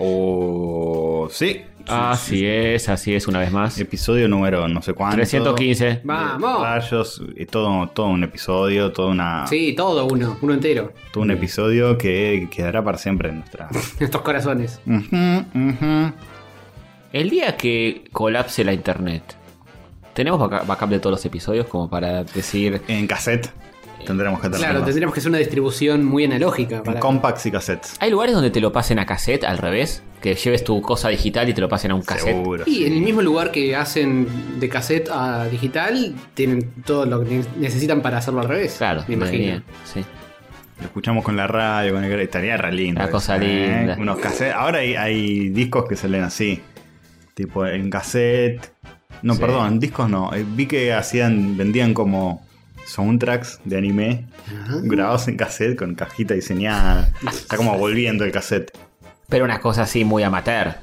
O sí. Así es, así es, una vez más. Episodio número no sé cuánto. 315. Vamos. Rayos, todo, todo un episodio, toda una, Sí, todo uno, uno entero. todo un episodio que quedará para siempre en nuestra. Estos corazones. El día que colapse la internet, ¿tenemos backup de todos los episodios como para decir... En cassette tendremos que tenerlo. Claro, tendríamos que hacer una distribución muy analógica. En Para... compacts y cassettes. ¿Hay lugares donde te lo pasen a cassette al revés? Que lleves tu cosa digital y te lo pasen a un cassette. Seguro. Y sí. en el mismo lugar que hacen de cassette a digital, tienen todo lo que ne- necesitan para hacerlo al revés. Claro, me imagino. sí. Lo escuchamos con la radio, con el... estaría re lindo. La cosa ¿eh? linda. Unos cassettes. Ahora hay, hay discos que salen así. Tipo en cassette. No, Sí. perdón, discos no. Eh, Vi que hacían, vendían como soundtracks de anime grabados en cassette con cajita diseñada. Está como volviendo el cassette. Pero una cosa así muy amateur.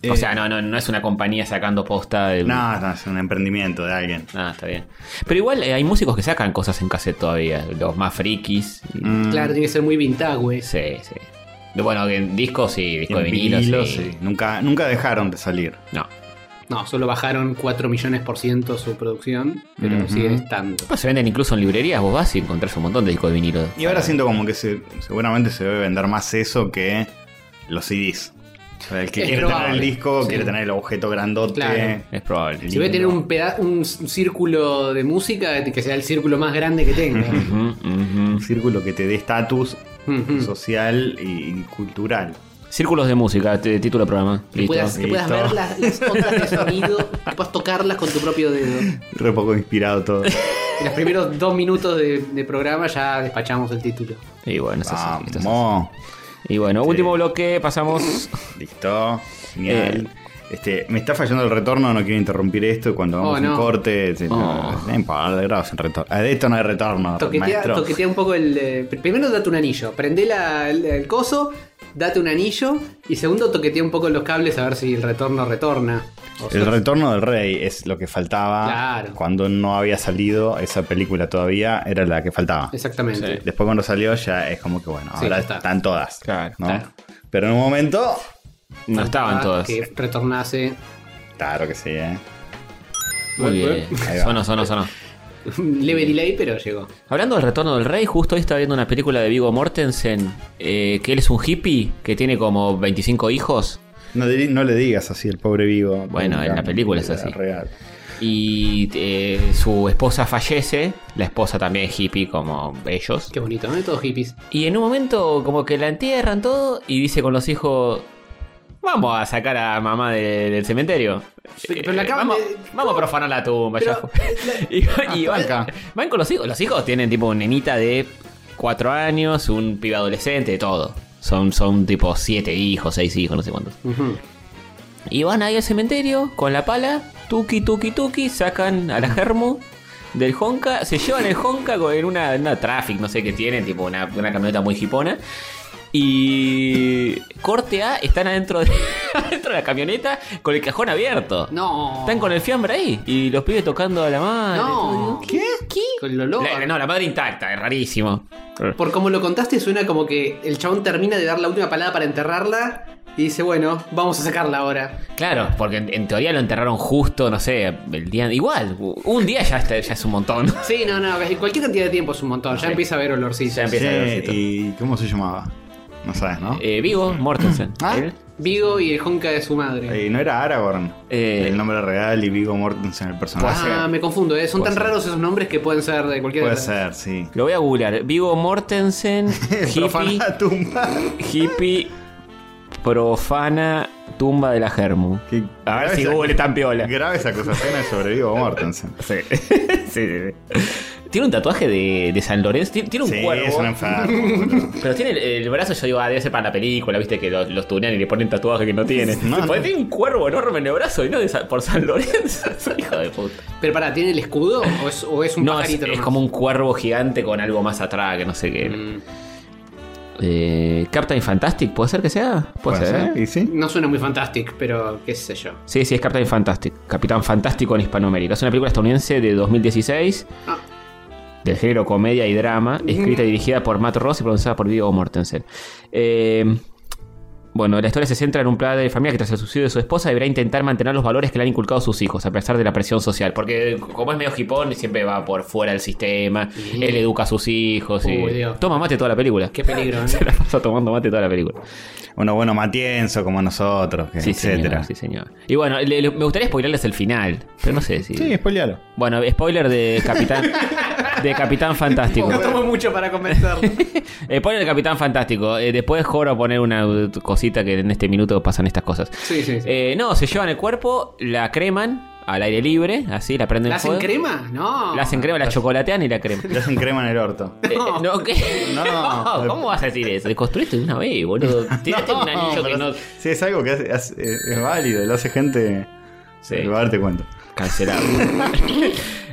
Eh, o sea, no, no, no es una compañía sacando posta del... No, no, es un emprendimiento de alguien. Ah, está bien. Pero igual eh, hay músicos que sacan cosas en cassette todavía. Los más frikis. y- Mm, Claro, tiene que ser muy vintage, güey. Sí, sí. Bueno, en discos y discos en de vinilos. vinilos, sí. sí. Nunca, nunca dejaron de salir. No. No, solo bajaron 4 millones por ciento su producción, pero Ujú. siguen estando. Pues se venden incluso en librerías. Vos vas y encontrás un montón de discos de vinilo. Y ahora siento como que se, seguramente se debe vender más eso que los CDs. O sea, el que Es quiere probable, tener el disco, sí. quiere tener el objeto grandote. Claro. Es probable. Si voy a tener un, peda- un círculo de música, que sea el círculo más grande que tenga. Un círculo que te dé estatus social y, y cultural. Círculos de música, título del programa. Que Listo. puedas, que puedas listo. ver las, las ondas de sonido, que puedas tocarlas con tu propio dedo. Re poco inspirado todo. En los primeros dos minutos de, de programa ya despachamos el título. Y bueno, eso sí, esto es así. Vamos. Y bueno, Sí. último bloque, pasamos. Listo. Genial. Eh. Este, me está fallando el retorno, no quiero interrumpir esto. Cuando hagamos Oh, no. un corte, sí, Oh. no, no importa, grabas en retorno. A esto no hay retorno, Toquetea, maestro. toquetea un poco el. eh, pr- primero date un anillo. Prende la- el, el coso, date un anillo. Y segundo, toquetea un poco los cables a ver si el retorno retorna. O El retorno del rey es lo que faltaba Claro. cuando no había salido esa película todavía, era la que faltaba. Exactamente. Sí. Después cuando salió ya es como que bueno, Sí, ahora está. están todas. Claro, ¿no? claro. Pero en un momento, No estaban todas. Que retornase. claro que sí, ¿eh? Muy bien. Ahí va. Sonó, sonó, sonó. Leve delay, pero llegó. Hablando del retorno del rey, justo hoy estaba viendo una película de Vigo Mortensen, eh, que él es un hippie que tiene como 25 hijos. No, le digas así el pobre Vigo. Bueno, en la película es así. Real. Y eh, su esposa fallece, la esposa también es hippie como ellos. Qué bonito, ¿no? Todos hippies. Y en un momento como que la entierran todo y dice con los hijos, vamos a sacar a mamá de- del cementerio. Pero- pero la acaban vamos, de- vamos a profanar la tumba. ya Pero- fue". y y van, van con los hijos. Los hijos tienen tipo una nenita de 4 años, un pibe adolescente, de todo. Son, son tipo 7 hijos, 6 hijos, no sé cuántos. Y van ahí al cementerio con la pala, tuki, tuki, tuki, sacan a la germu del Honka, se llevan el Honka en una, una traffic, no sé qué tienen, tipo una, una camioneta muy hipona. Y corte A, están adentro de, adentro de la camioneta con el cajón abierto. No. Están con el fiambre ahí y los pibes tocando a la madre. No. ¿Qué? ¿Qué? Con el olor. La- no, la madre intacta, es rarísimo. Por como lo contaste, suena como que el chabón termina de dar la última palada para enterrarla y dice, bueno, vamos a sacarla ahora. Claro, porque en, en teoría lo enterraron justo, no sé, el día. Igual, un día ya, está- ya es un montón. Sí, no, no, cualquier cantidad de tiempo es un montón. Ya Sí. empieza a haber olorcito. Ya empieza. Che. ¿Y cómo se llamaba? No sabes, ¿no? Eh, Vigo Mortensen. Ah. Él. Vigo y el Honka de su madre. Eh, no era Aragorn. Eh, el nombre real y Vigo Mortensen el personaje. ah, me confundo, ¿eh? Son Puede tan ser. raros esos nombres que pueden ser de cualquier Puede ser, sí. Lo voy a googlear. Vigo Mortensen, hippie, Profana tumba. hippie, profana, tumba de la Germu. Qué A ver grave si esa- Google tan piola. Graves acusaciones sobre Vigo Mortensen. Sí. sí, sí, sí. Tiene un tatuaje de, de San Lorenzo. Tiene, tiene un Sí, cuervo. es un enfermo. Pero tiene el, el brazo, yo digo, ah, debe ser para la película, viste, que los, los tunean y le ponen tatuaje que no tiene. No, Porque no. tiene un cuervo enorme en el brazo y no de por San Lorenzo. hijo de puta. Pero para, ¿tiene el escudo o es, o es un No, es, pajarito? es nomás? como un cuervo gigante con algo más atrás, que no sé qué. Mm, Eh, Captain Fantastic, ¿puede ser que sea? Puede, ¿Puede ser. ser? ¿Y sí? No suena muy fantastic, pero qué sé yo. Sí, sí, es Captain Fantastic. Capitán Fantástico en Hispanoamérica. Es una película estadounidense de 2016 Ah, del género comedia y drama, escrita y dirigida por Matt Ross y pronunciada por Viggo Mortensen. Eh, Bueno, la historia se centra en un padre de familia que tras el suicidio de su esposa deberá intentar mantener los valores que le han inculcado sus hijos, a pesar de la presión social. Porque como es medio hipón, siempre va por fuera del sistema, Sí. él educa a sus hijos. y- Uy. Toma mate toda la película. Qué peligro, ¿eh? Se la pasa tomando mate toda la película. Uno bueno matienzo como nosotros, que- Sí, etcétera. señor, sí, señor. Y bueno, le- le- me gustaría spoilerles el final, pero no sé si... Sí, spoilealo. Bueno, spoiler de Capitán... de Capitán Fantástico. No tomo mucho para. Eh, pone el Capitán Fantástico. Eh, después Joro poner una uh, cosita que en este minuto pasan estas cosas. Sí, sí, sí. Eh, no, se llevan el cuerpo, la creman al aire libre, así, la prenden ¿La hacen fuego. crema? No. La hacen crema, la chocolatean y la creman. Le hacen crema en el orto. Eh, no, ¿qué? No. ¿Cómo vas a decir eso? Construiste de una vez, boludo. Tiraste un anillo que pero no. Sí, es algo que hace- hace- es, válido, lo hace gente. Sí. Sí. Va a darte cuenta. Cancelado.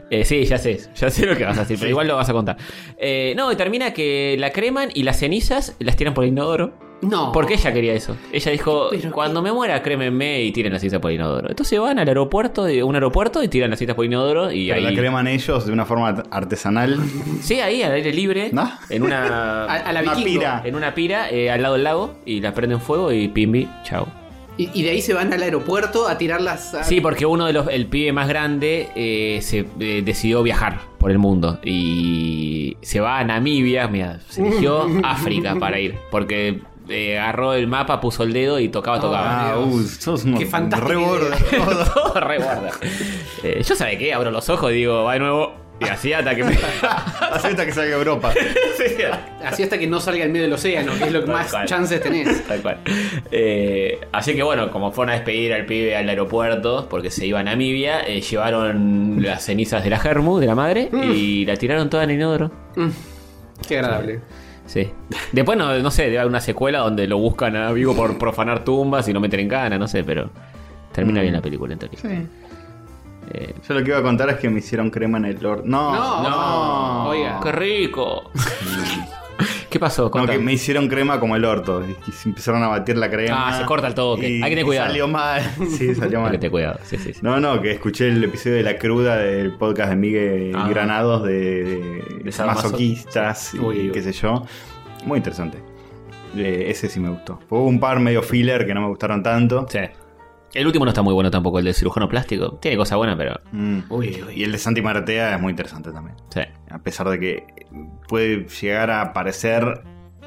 Eh, sí, ya sé, ya sé lo que vas a decir, pero igual lo vas a contar. Eh, no, y termina que la creman y las cenizas las tiran por el inodoro. No. Porque ella quería eso. Ella dijo, Pero cuando me muera, crémenme y tiren las citas por el inodoro. Entonces van al aeropuerto, de un aeropuerto y tiran las citas por el inodoro y Pero ahí... la creman ellos de una forma artesanal. Sí, ahí al aire libre, ¿No? en una... A, a la Una vikingo. pira. En una pira eh, al lado del lago y la prenden fuego y pimbi, chao. Y, y de ahí se van al aeropuerto a tirarlas. A... Sí, porque uno de los, el pibe más grande eh, se eh, decidió viajar por el mundo y se va a Namibia, mira, se eligió África para ir, porque eh, agarró el mapa, puso el dedo y tocaba, tocaba. Ah, uh, sos unos Qué fantástica re gordos. idea. Todo. Eh, yo sabe qué, abro los ojos y digo, va de nuevo. Y así hasta que me. Acepta que salga a Europa. Sí, Así hasta que no salga en medio del océano, que es lo que Tal más cual. chances tenés. Tal cual. Eh, así que bueno, como fueron a despedir al pibe al aeropuerto, porque se iba a Namibia, eh, llevaron las cenizas de la Germu, de la madre, y la tiraron toda en el inodoro. Mm, Qué agradable. Sí. Después, no, no sé, debe haber una secuela donde lo buscan a Vigo por profanar tumbas y lo meten en cana, no sé, pero termina bien la película en teoría. Sí. Eh, Yo lo que iba a contar es que me hicieron crema en el orto. No, No, no, oiga. ¡Qué rico! ¿Qué pasó? No, que me hicieron crema como el orto. Y se empezaron a batir la crema. Ah, se corta el toque. Hay que tener cuidado. Salió mal. Sí, salió Hay mal. que tener cuidado. Sí, sí, sí. No, no, que escuché el episodio de la cruda del podcast de Miguel Ah. Granados de, de masoquistas y uy. qué sé yo. Muy interesante. Eh, ese sí me gustó. Hubo un par medio filler que no me gustaron tanto. Sí. El último no está muy bueno tampoco, el de cirujano plástico. Tiene cosas buenas, pero. Mm. Uy, uy. Y el de Santi Maratea es muy interesante también. Sí. A pesar de que puede llegar a parecer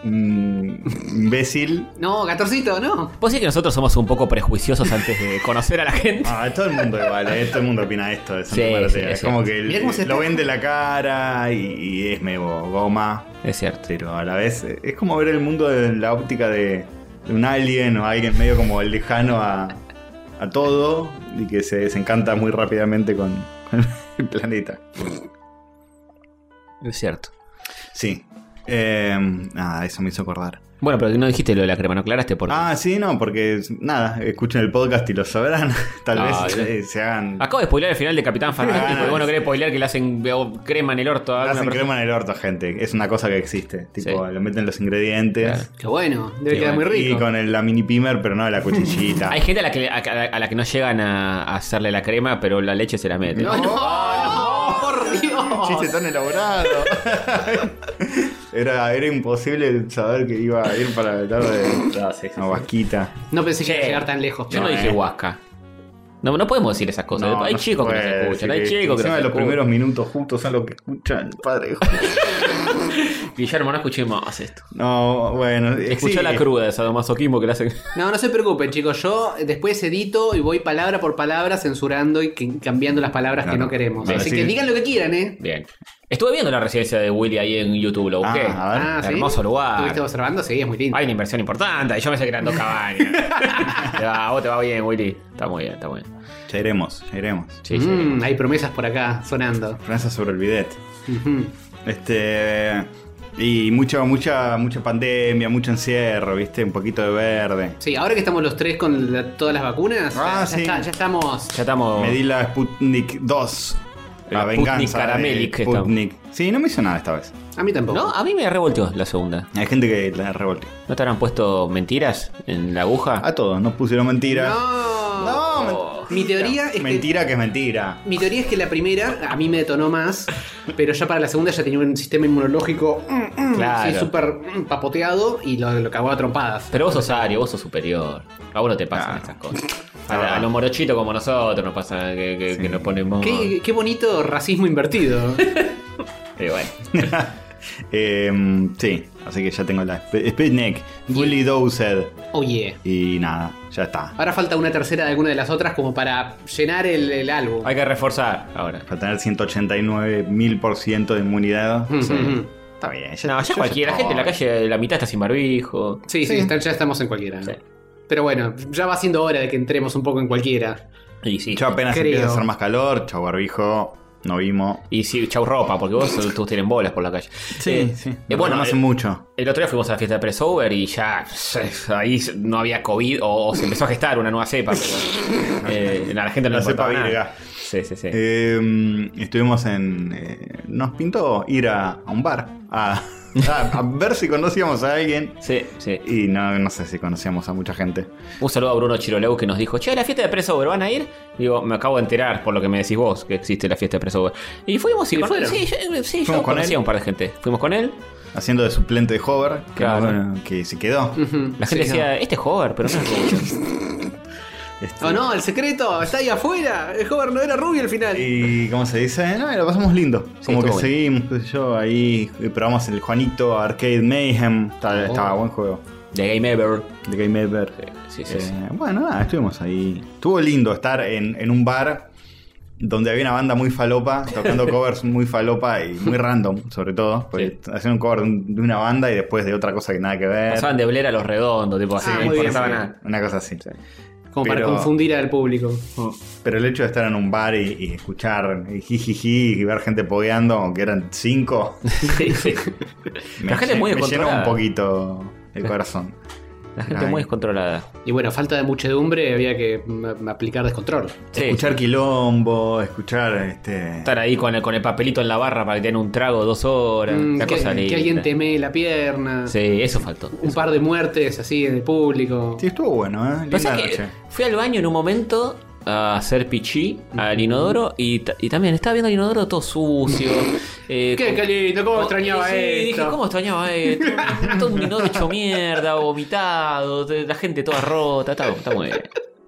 imbécil. No, Gatorcito, no. Vos sí que nosotros somos un poco prejuiciosos antes de conocer a la gente. Ah, todo el mundo igual, ¿eh? todo el mundo opina esto de Santi Sí, Maratea. sí, es como que Mirá cómo se lo está- vende la cara y, y es medio goma. Es cierto. Pero a la vez es como ver el mundo de la óptica de, de un alien o alguien medio como lejano a, a todo y que se desencanta muy rápidamente con, con el planeta. Es cierto. Sí. Eh, nada, eso me hizo acordar. Bueno, pero no dijiste lo de la crema, no aclaraste por Ah, sí, no, porque nada, escuchen el podcast y lo sabrán. Tal Ah, vez eh, se hagan. Acabo de spoiler el final de Capitán Fantástico. Ah, y vos no sí. querés spoiler que le hacen crema en el orto a le hacen persona. crema en el orto, gente. Es una cosa que existe. Tipo, Sí. le meten los ingredientes. Claro. Qué bueno. Debe Qué quedar bueno. muy Y rico. con el- la mini pimer, pero no la cuchillita. Hay gente a la, que, a, a- a la que no llegan a, a hacerle la crema, pero la leche se la mete. No, no, Dios. chiste tan elaborado. era, era imposible saber que iba a ir para el lado de No, sí. No pensé que iba a llegar tan lejos. Yo no, No, dije huasca. No, no podemos decir esas cosas. No, hay no chicos que nos escuchan. Hay chicos que encima nos los escuchan. primeros minutos justos son los que escuchan. Padre. Guillermo, no escuché más esto. No, bueno. Escuchá sí. la cruda de sadomasoquismo que le hacen. No, no se preocupen, chicos. Yo después edito y voy palabra por palabra censurando y que- cambiando las palabras que no queremos. Bueno, Así sí. que digan lo que quieran, ¿eh? Bien. Estuve viendo la residencia de Willy ahí en YouTube, lo busqué. Ah, a ver. Ah, ¿sí? Hermoso lugar. ¿Estuviste observando? Sí, es muy lindo. Hay una inversión importante. Y yo me sé que eran dos cabañas. Te va, vos te va bien, Willy. Está muy bien, está muy bien. Ya iremos, ya iremos. Sí, sí. Mm, hay promesas por acá sonando. Francia sobre el bidet. Este. Y mucha, mucha, mucha pandemia, mucho encierro, ¿viste? Un poquito de verde. Sí, ahora que estamos los tres con la- todas las vacunas, Ah, ya, sí. está- ya estamos. Ya estamos. Me di la Sputnik 2. La, La Sputnik venganza. de Caramelic que está. Sputnik. Sí, no me hizo nada esta vez. A mí tampoco. No, a mí me revolteó la segunda. Hay gente que la revolteó. ¿No te habrán puesto mentiras en la aguja? A todos, nos pusieron mentiras. No. No. Mi teoría es que Mentira que es mentira. Mi teoría es que la primera a mí me detonó más, pero ya para la segunda ya tenía un sistema inmunológico mm, mm, Claro. así súper mm, papoteado y lo, lo cagó a trompadas. Pero vos sos Ario, vos sos superior. A vos no te pasan Claro. esas cosas. A, la- a los morochitos como nosotros nos pasa que, que- Sí. que nos ponemos. Qué, qué bonito racismo invertido. Y bueno. Eh, sí, así que ya tengo la Sp- Sputnik, fully dosed. Oye. Y nada, ya está. Ahora falta una tercera de alguna de las otras como para llenar el, el álbum. Hay que reforzar ahora. Para tener 189 mil por ciento de inmunidad. Sí. Está bien. No, ya cualquiera. La gente en la calle, la mitad está sin barbijo. Sí, sí, Sí. está- ya estamos en cualquiera. Sí. Pero bueno, ya va siendo hora de que entremos un poco en cualquiera. Y sí. Yo apenas Creo. empieza a hacer más calor, chau barbijo, no vimos. Y sí, chau ropa, porque vos todos tienen bolas por la calle. Eh, sí. eh, bueno, conocen eh, mucho. El otro día fuimos a la fiesta de Pressover y ya ahí no había COVID o, o se empezó a gestar una nueva cepa. Pero, eh, la gente no La cepa nada. virga. Sí, sí, sí. Eh, estuvimos en. eh, nos pintó ir a, a un bar a, a- a ver si conocíamos a alguien. Sí, sí. Y no, no sé si conocíamos a mucha gente. Un saludo a Bruno Chiroleu que nos dijo, che, la fiesta de Pressover, ¿van a ir? Digo, me acabo de enterar por lo que me decís vos que existe la fiesta de Pressover. Y fuimos y ¿Y con-? Sí, yo, sí, yo Fuimos con él. a un par de gente. Fuimos con él. Haciendo de suplente de Hover, que, Claro. bueno, que se quedó. La gente Sí, decía, este es Hover, pero no es Rubio. Este, Oh no, el secreto está ahí afuera. El joven no era rubio al final. Y ¿cómo se dice? No, lo pasamos lindo. Sí, Como que bueno. seguimos, qué sé yo, ahí eh, probamos el Juanito Arcade Mayhem. Estaba, Oh. estaba buen juego. De Game Ever. De Game Ever. Sí, sí, Eh, sí. Bueno, nada, estuvimos ahí. Estuvo lindo estar en, en un bar donde había una banda muy falopa, tocando covers muy falopa y muy random, sobre todo. Porque hacían un cover de, un- de una banda y después de otra cosa que nada que ver. Pasaban de Blair a los redondos, tipo así, Ah, no muy bien, importaba sí. nada. Una cosa así. Como para pero- confundir al público. Pero el hecho de estar en un bar y, y escuchar y jijiji y ver gente pogueando, aunque eran cinco, me, La gente es muy me un poquito el corazón. La gente Ay. muy descontrolada. Y bueno, falta de muchedumbre, había que mm, aplicar descontrol. Sí, escuchar sí. quilombo, escuchar este. Estar ahí con el, con el papelito en la barra para que tengan un trago dos horas. Mm, que, cosa que alguien teme la pierna. Sí, eso faltó. Un par de muertes así en el público. Sí, estuvo bueno, ¿eh? Linda Pasa que fui al baño en un momento a hacer pichí al inodoro y, y también estaba viendo el inodoro todo sucio. Eh, Qué, qué lindo, cómo con- extrañaba sí, esto. dije, ¿cómo extrañaba esto? todo un inodoro hecho mierda, vomitado, la gente toda rota, está, está muy bien.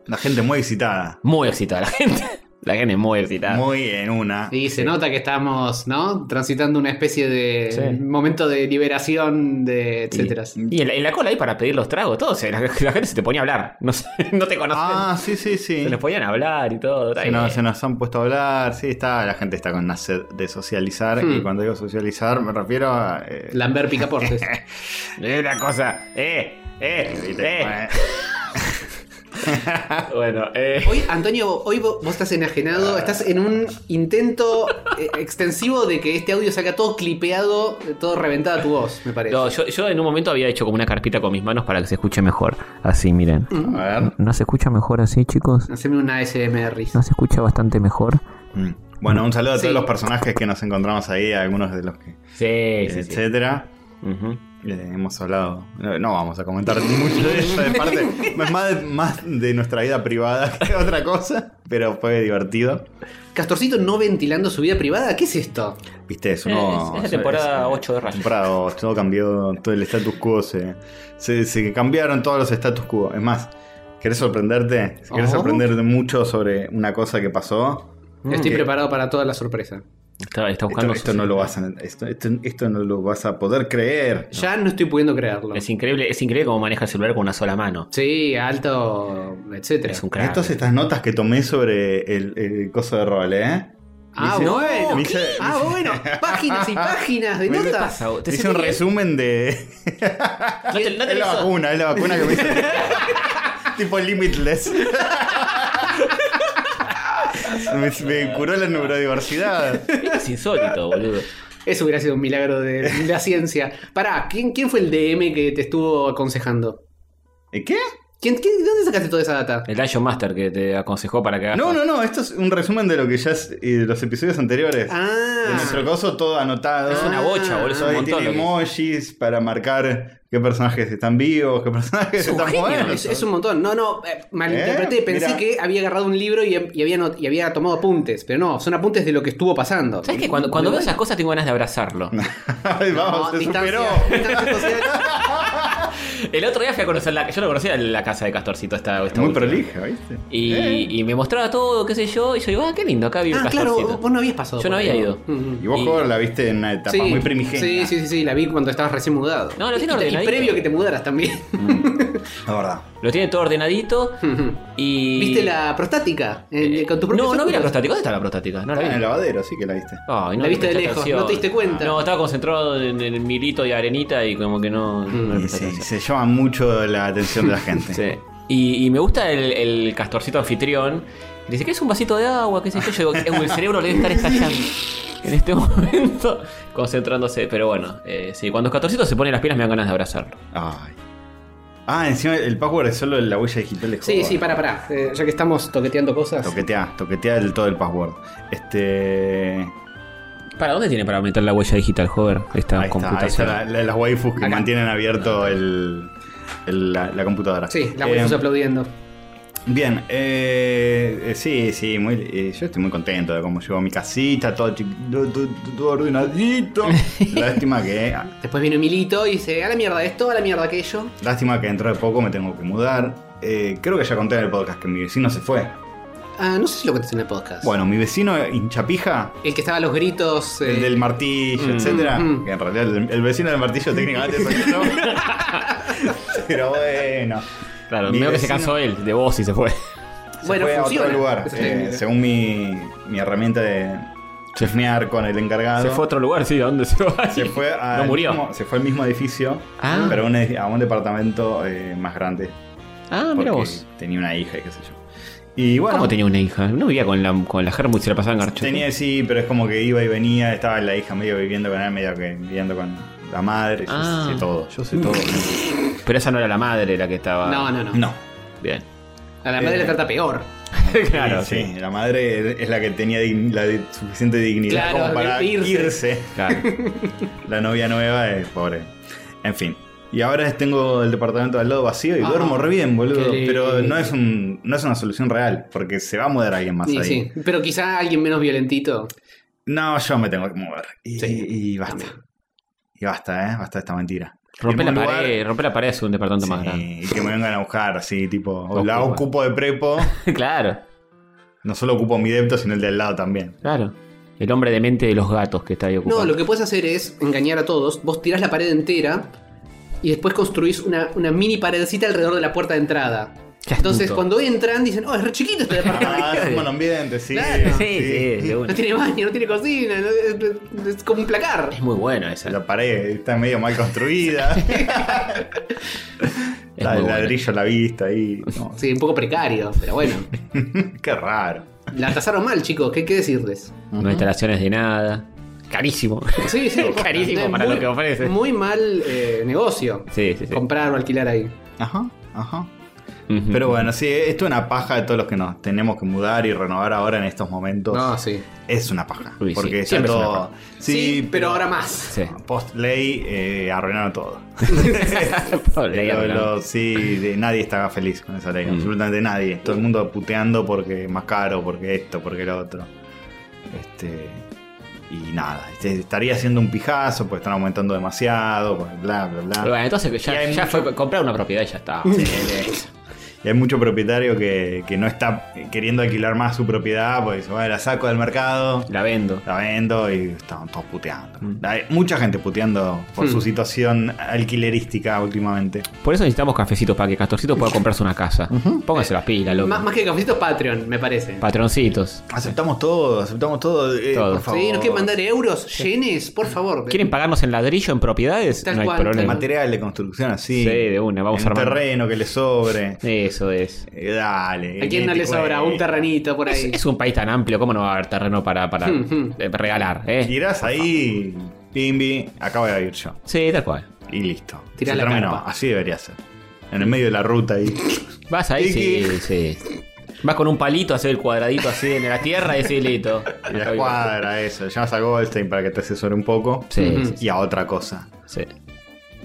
La gente muy excitada. Muy excitada la gente. La gente es muy excitada. Muy en una. Y se nota que estamos, ¿no? Transitando una especie de Sí. momento de liberación, de etcétera. Y en la, en la cola ahí para pedir los tragos, todo, o sea, la, la gente se te ponía a hablar. No, sé, no te conocen. Ah, sí, sí, sí. Se les podían hablar y todo. está Se nos, bien. se nos han puesto a hablar, sí, está, la gente está con la sed de socializar. Hmm. Y cuando digo socializar, me refiero a. eh, Lambert Picaportes. Es una cosa. Eh, eh, ¿viste? eh. Bueno, eh. Hoy, Antonio, hoy vo- vos estás enajenado, estás en un intento eh, extensivo de que este audio salga todo clipeado, todo reventada tu voz, me parece. No, yo, yo en un momento había hecho como una carpita con mis manos para que se escuche mejor. Así, miren. A ver. ¿No se escucha mejor así, chicos? Haceme una ASMR. ¿No se escucha bastante mejor? Mm. Bueno, un saludo a Sí. todos los personajes que nos encontramos ahí, algunos de los que. Sí, sí, sí. etcétera. Eh, hemos hablado. No, no vamos a comentar mucho de eso. De parte, es más, más de nuestra vida privada que otra cosa. Pero fue divertido. Castorcito no ventilando su vida privada, ¿qué es esto? Viste, es uno. Es- es la temporada es- 8 de Rayos. Temporada 8, todo cambió, todo el status quo se, se, se cambiaron todos los status quo. Es más, ¿querés sorprenderte? Si ¿Querés Oh. sorprenderte mucho sobre una cosa que pasó? Estoy preparado para toda la sorpresa. Está, está Esto, buscando. esto no lo vas a, esto, esto, esto no lo vas a poder creer. Ya no estoy pudiendo creerlo. Es increíble, es increíble cómo maneja el celular con una sola mano. Sí, alto, etcétera. Es un crack. Estas estas notas que tomé sobre el, el coso de rol, ¿eh? Ah, Dice- bueno. hice- Ah, bueno. Páginas y páginas de notas. pasa? ¿Te Hice un resumen de. No te- no te es la hizo- vacuna, es la vacuna que me hice. tipo limitless. me, me curó la neurodiversidad. Es insólito, boludo. Eso hubiera sido un milagro de, de la ciencia. Pará, ¿quién, ¿quién fue el DM que te estuvo aconsejando? ¿Y qué? ¿Quién, quién- ¿De dónde sacaste toda esa data? El Dungeon Master que te aconsejó para que hagas. No, no, no, esto es un resumen de lo que ya es eh, de los episodios anteriores. De Ah, nuestro coso todo anotado. Es una bocha, boludo. Es un Ahí montón. tiene lo que- emojis para marcar qué personajes están vivos, qué personajes Es un están genio, muertos. es, es un montón. No, no, eh, malinterpreté. ¿Eh? Pensé Mira. que había agarrado un libro y, y había, not- y había tomado apuntes. Pero no, son apuntes de lo que estuvo pasando. ¿Sabes qué? Cuando, veo esas cosas tengo ganas de abrazarlo. Ay, vamos, No, se distancia- superó. distancia social. El otro día fui a conocer la. Yo no conocía la casa de Castorcito esta, esta Muy última. prolija, ¿viste? Y, Eh. y me mostraba todo, qué sé yo. Y yo digo, ah, qué lindo, acá vive Ah, un claro, Castorcito. vos no habías pasado. Yo no había ido. Mm. Y vos, Y- la viste en una etapa Sí, muy primigenia. Sí, sí, sí, sí, la vi cuando estabas recién mudado. No, lo tiene y, y previo que te mudaras también. La verdad. Lo tiene todo ordenadito. y. ¿Viste la prostática? Eh, Eh, con propios No, no vi la prostática. ¿Dónde está la prostática? No la Ah, en el vi. lavadero, sí que la viste. No La viste de lejos, atención. no te diste cuenta. No, estaba concentrado en, el milito y arenita y como que no, sí, atención. se llama mucho la atención de la gente. Sí. Y, y me gusta el, el castorcito anfitrión. Dice que es un vasito de agua, qué sé yo. Yo digo, "Eh, el cerebro le debe estar estallando en este momento, concentrándose. Pero bueno, eh, sí, cuando Castorcito se pone las pilas me dan ganas de abrazarlo. Ay. Ah, encima el password es solo la huella digital de Sí, sí, para, para. Eh, ya que estamos toqueteando cosas. Toquetea, toquetea del todo el password. Este. ¿Para dónde tiene para meter la huella digital, Hover? Esta Ahí está, ahí computación. está la- la- las waifus que Acá. mantienen abierto el, el- la, la computadora. Sí, la Eh, waifu aplaudiendo. Bien, eh, eh, sí, sí, muy, eh, yo estoy muy contento de cómo llegó mi casita, todo, todo, todo- todo ordenadito. lástima que Después viene Milito y dice, a la mierda esto, a la mierda aquello. lástima que dentro de poco me tengo que mudar. Eh, creo que ya conté en el podcast que mi vecino se fue. Ah, no sé si lo contaste en el podcast. Bueno, mi vecino hinchapija, El que estaba a los gritos. eh, el del martillo, Mm. etcétera, Mm. que en realidad el, el vecino del martillo técnicamente soy yo. Pero bueno. Claro, Mi medio que se cansó él de vos y se fue. Se Bueno, fue a otro lugar, eh, según mi, mi herramienta de chefnear con el encargado. Se fue a otro lugar, sí, ¿a dónde se va? Se fue, a No murió. Mismo, se fue al mismo edificio, Ah. pero a un, edi- a un departamento eh, más grande. Ah, mira vos. Tenía una hija y qué sé yo. Y bueno, ¿Cómo tenía una hija? No vivía con la, con la Hermut y se la pasaba en garcho. tenía sí, pero es como que iba y venía. Estaba la hija medio viviendo con él, medio que viviendo con la madre. Yo Ah. sé todo, yo sé todo. Pero esa no era la madre la que estaba. No, no, no. no. Bien. A la madre Eh. le trata peor. claro, sí, sí. La madre es la que tenía dign- la de- suficiente dignidad Claro, como para de irse. irse. Claro. La novia nueva es pobre. En fin. Y ahora tengo el departamento al lado vacío y Ah, duermo re bien, boludo. qué lindo. Pero no es, un, no es una solución real, porque se va a mudar alguien más Sí, ahí. sí. Pero quizá alguien menos violentito. No, yo me tengo que mover. Y, Sí, y basta. también. Y basta, ¿eh? Basta de esta mentira. Rompe la lugar- pared, rompe la pared es un departamento más Sí, grande. y que me vengan a buscar, así, tipo, Ocupa. la ocupo de prepo. claro, No solo ocupo mi depto, sino el de al lado también. claro. El hombre de mente de los gatos que está ahí ocupado. No, lo que puedes hacer es engañar a todos. Vos tirás la pared entera y después construís una, una mini paredcita alrededor de la puerta de entrada. Qué Entonces, astuto. cuando entran, dicen, oh, es re chiquito este departamento. Ah, es un buen ambiente, sí. Claro. Sí, sí, de una. No tiene baño, no tiene cocina, no- es, es como un placar. Es muy bueno esa. La pared está medio mal construida. Es Está el bueno. ladrillo a la vista ahí. No, Sí, un poco precario, pero bueno. Qué raro. La tasaron mal, chicos, ¿qué hay que decirles? No hay instalaciones de nada. Carísimo. Sí, sí, Carísimo para muy- lo que ofrece. Muy mal eh, negocio. Sí, sí, sí. Comprar o alquilar ahí. Ajá, ajá. Pero bueno, sí, esto es una paja de todos los que nos tenemos que mudar y renovar ahora en estos momentos. No, sí. Es una paja. Uy, sí, porque es una todo. paja. Sí, pero ahora más. Sí. Post ley eh, arruinaron todo. Lo- ya, lo- sí, de- nadie estaba feliz con esa ley, Mm. absolutamente nadie. Todo el mundo puteando porque más caro, porque esto, porque lo otro. Este. Y nada, este, estaría haciendo un pijazo porque están aumentando demasiado, bla, bla, bla. Pero bueno, entonces ya, ya mucho- fue comprar una propiedad y ya está. Sí, Y hay mucho propietario que, que no está queriendo alquilar más su propiedad, porque dice, bueno, la saco del mercado, La vendo. la vendo y están todos puteando. Mm. Hay mucha gente puteando por Mm. su situación alquilerística últimamente. Por eso necesitamos cafecitos para que Castorcito pueda comprarse una casa. Pónganse las pilas, loco. Más, más que cafecitos Patreon, me parece. Patroncitos. Aceptamos todo, aceptamos todo. eh, Todo. Por favor. Sí, ¿nos quieren mandar euros? ¿Yenes? Por favor. ¿Quieren pagarnos en ladrillo en propiedades? Tal no hay cual. problema. Material de construcción así. Sí, de una, vamos en a armar. terreno que le sobre. Eso es. Eh, dale. ¿A quién no ¿qué le sobra un cuesta? terrenito por ahí? es un país tan amplio, ¿cómo no va a haber terreno para, para Hmm, hmm. eh, regalar? Eh? Tirás ahí, pimbi, acabo de ir yo. Sí, tal cual. Y listo. Tirá Se la terminó. carpa. Así debería ser. En el medio de la ruta ahí. Vas ahí, sí, sí. Vas con un palito a hacer el cuadradito así en la tierra y ese listo. Y la escuadra, eso. Llamas a Goldstein para que te asesore un poco. Sí, Y a otra cosa. sí.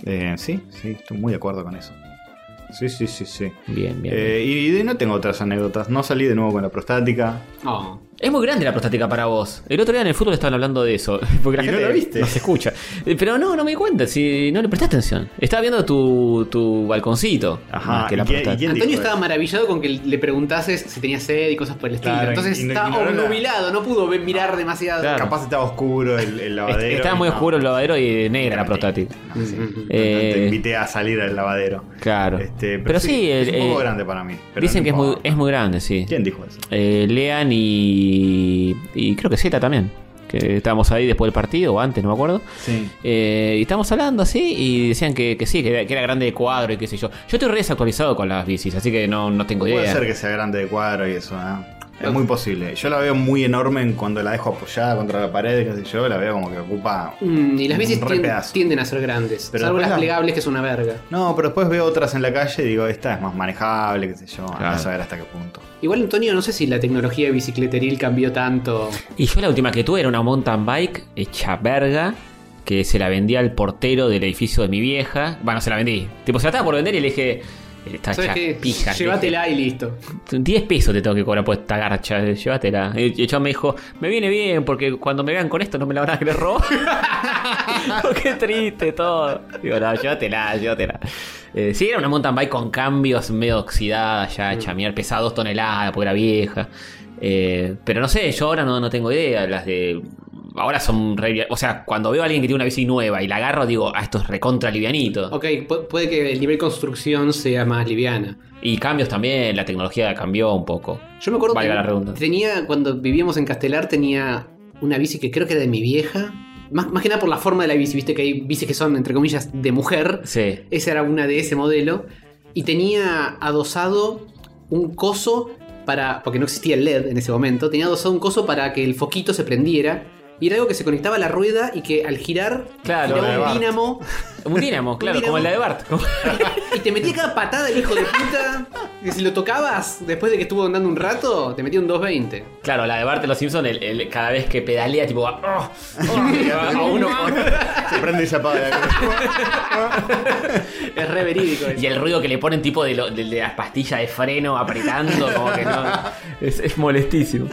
Eh, sí, sí, estoy muy de acuerdo con eso. Sí, sí, sí, sí. Bien, bien. Eh, y, y no tengo otras anécdotas. No salí de nuevo con la prostática. Oh. Es muy grande la prostática para vos. El otro día en el fútbol estaban hablando de eso. Porque la ¿Y no gente lo viste? no se escucha. Eh, Pero no, no me di cuenta. Si no le presté atención. Estaba viendo tu, tu balconcito. Ajá, que la ¿y qué- y prostática. quién Antonio dijo estaba eso? maravillado con que le preguntases si tenía sed y cosas por el estilo. Claro, Entonces no- estaba no obnubilado, no pudo ver- mirar demasiado. Claro. Capaz estaba oscuro el, el lavadero. Estaba muy no. oscuro el lavadero y negra la prostática. No, sí. Eh, Te invité a salir al lavadero. Claro. Este, pero, sí, es un eh, poco eh, grande para mí. pero Dicen no que es muy, es muy grande, sí. ¿Quién dijo eso? Eh, Lean y. Y creo que Zeta también. Que estábamos ahí después del partido o antes, no me acuerdo. Sí. Eh, y estábamos hablando así y decían que, que sí, que era, que era grande de cuadro y qué sé yo. Yo estoy re desactualizado con las bicis, así que no, no tengo Puede idea. ser que sea grande de cuadro y eso, ¿eh? Es muy posible. Yo la veo muy enorme en cuando la dejo apoyada contra la pared, qué sé yo, la veo como que ocupa. Mm, y las bicis tienden a ser grandes. Pero salvo las la- plegables, que es una verga. No, pero después veo otras en la calle y digo, esta es más manejable, qué sé yo, a Claro. saber hasta qué punto. Igual, Antonio, no sé si la tecnología de bicicleteril cambió tanto. Y yo la última que tuve era una mountain bike hecha verga. Que se la vendía al portero del edificio de mi vieja. Bueno, se la vendí. Tipo, se la estaba por vender y le dije. Está ¿Sabes hecha qué? pija. Llévatela y listo. dije. 10 pesos te tengo que cobrar por esta garcha. Llévatela. Y el me dijo: Me viene bien porque cuando me vean con esto no me la van a querer robar. Oh, Qué triste todo. Digo, no, llévatela, llévatela. Eh, sí, era una mountain bike con cambios medio oxidada, ya hecha mierda, pesaba dos toneladas porque era vieja. Eh, pero no sé, yo ahora no, no tengo idea. Las de. Ahora son re. O sea, cuando veo a alguien que tiene una bici nueva y la agarro, digo, ah, esto es recontra livianito. Ok, pu- puede que el nivel construcción sea más liviana. Y cambios también, la tecnología cambió un poco. Yo me acuerdo Valga que la redundancia. tenía, cuando vivíamos en Castelar, tenía una bici que creo que era de mi vieja. Más, más que nada por la forma de la bici, viste que hay bicis que son, entre comillas, de mujer. Sí. Esa era una de ese modelo. Y tenía adosado un coso para. Porque no existía el LED en ese momento. Tenía adosado un coso para que el foquito se prendiera. Y era algo que se conectaba a la rueda y que al girar Claro, giraba un Bart. dínamo Un dínamo, claro, como la de Bart. y te metía cada patada el hijo de puta. Y si lo tocabas después de que estuvo andando un rato, te metía un 220. claro, la de Bart de los Simpsons, el, el- cada vez que pedalea, tipo, va, "Oh, oh", va a uno Se prende y se apaga. Es re verídico eso. Y el ruido que le ponen tipo de, lo- de- de las pastillas de freno apretando, como que no. Es, es molestísimo.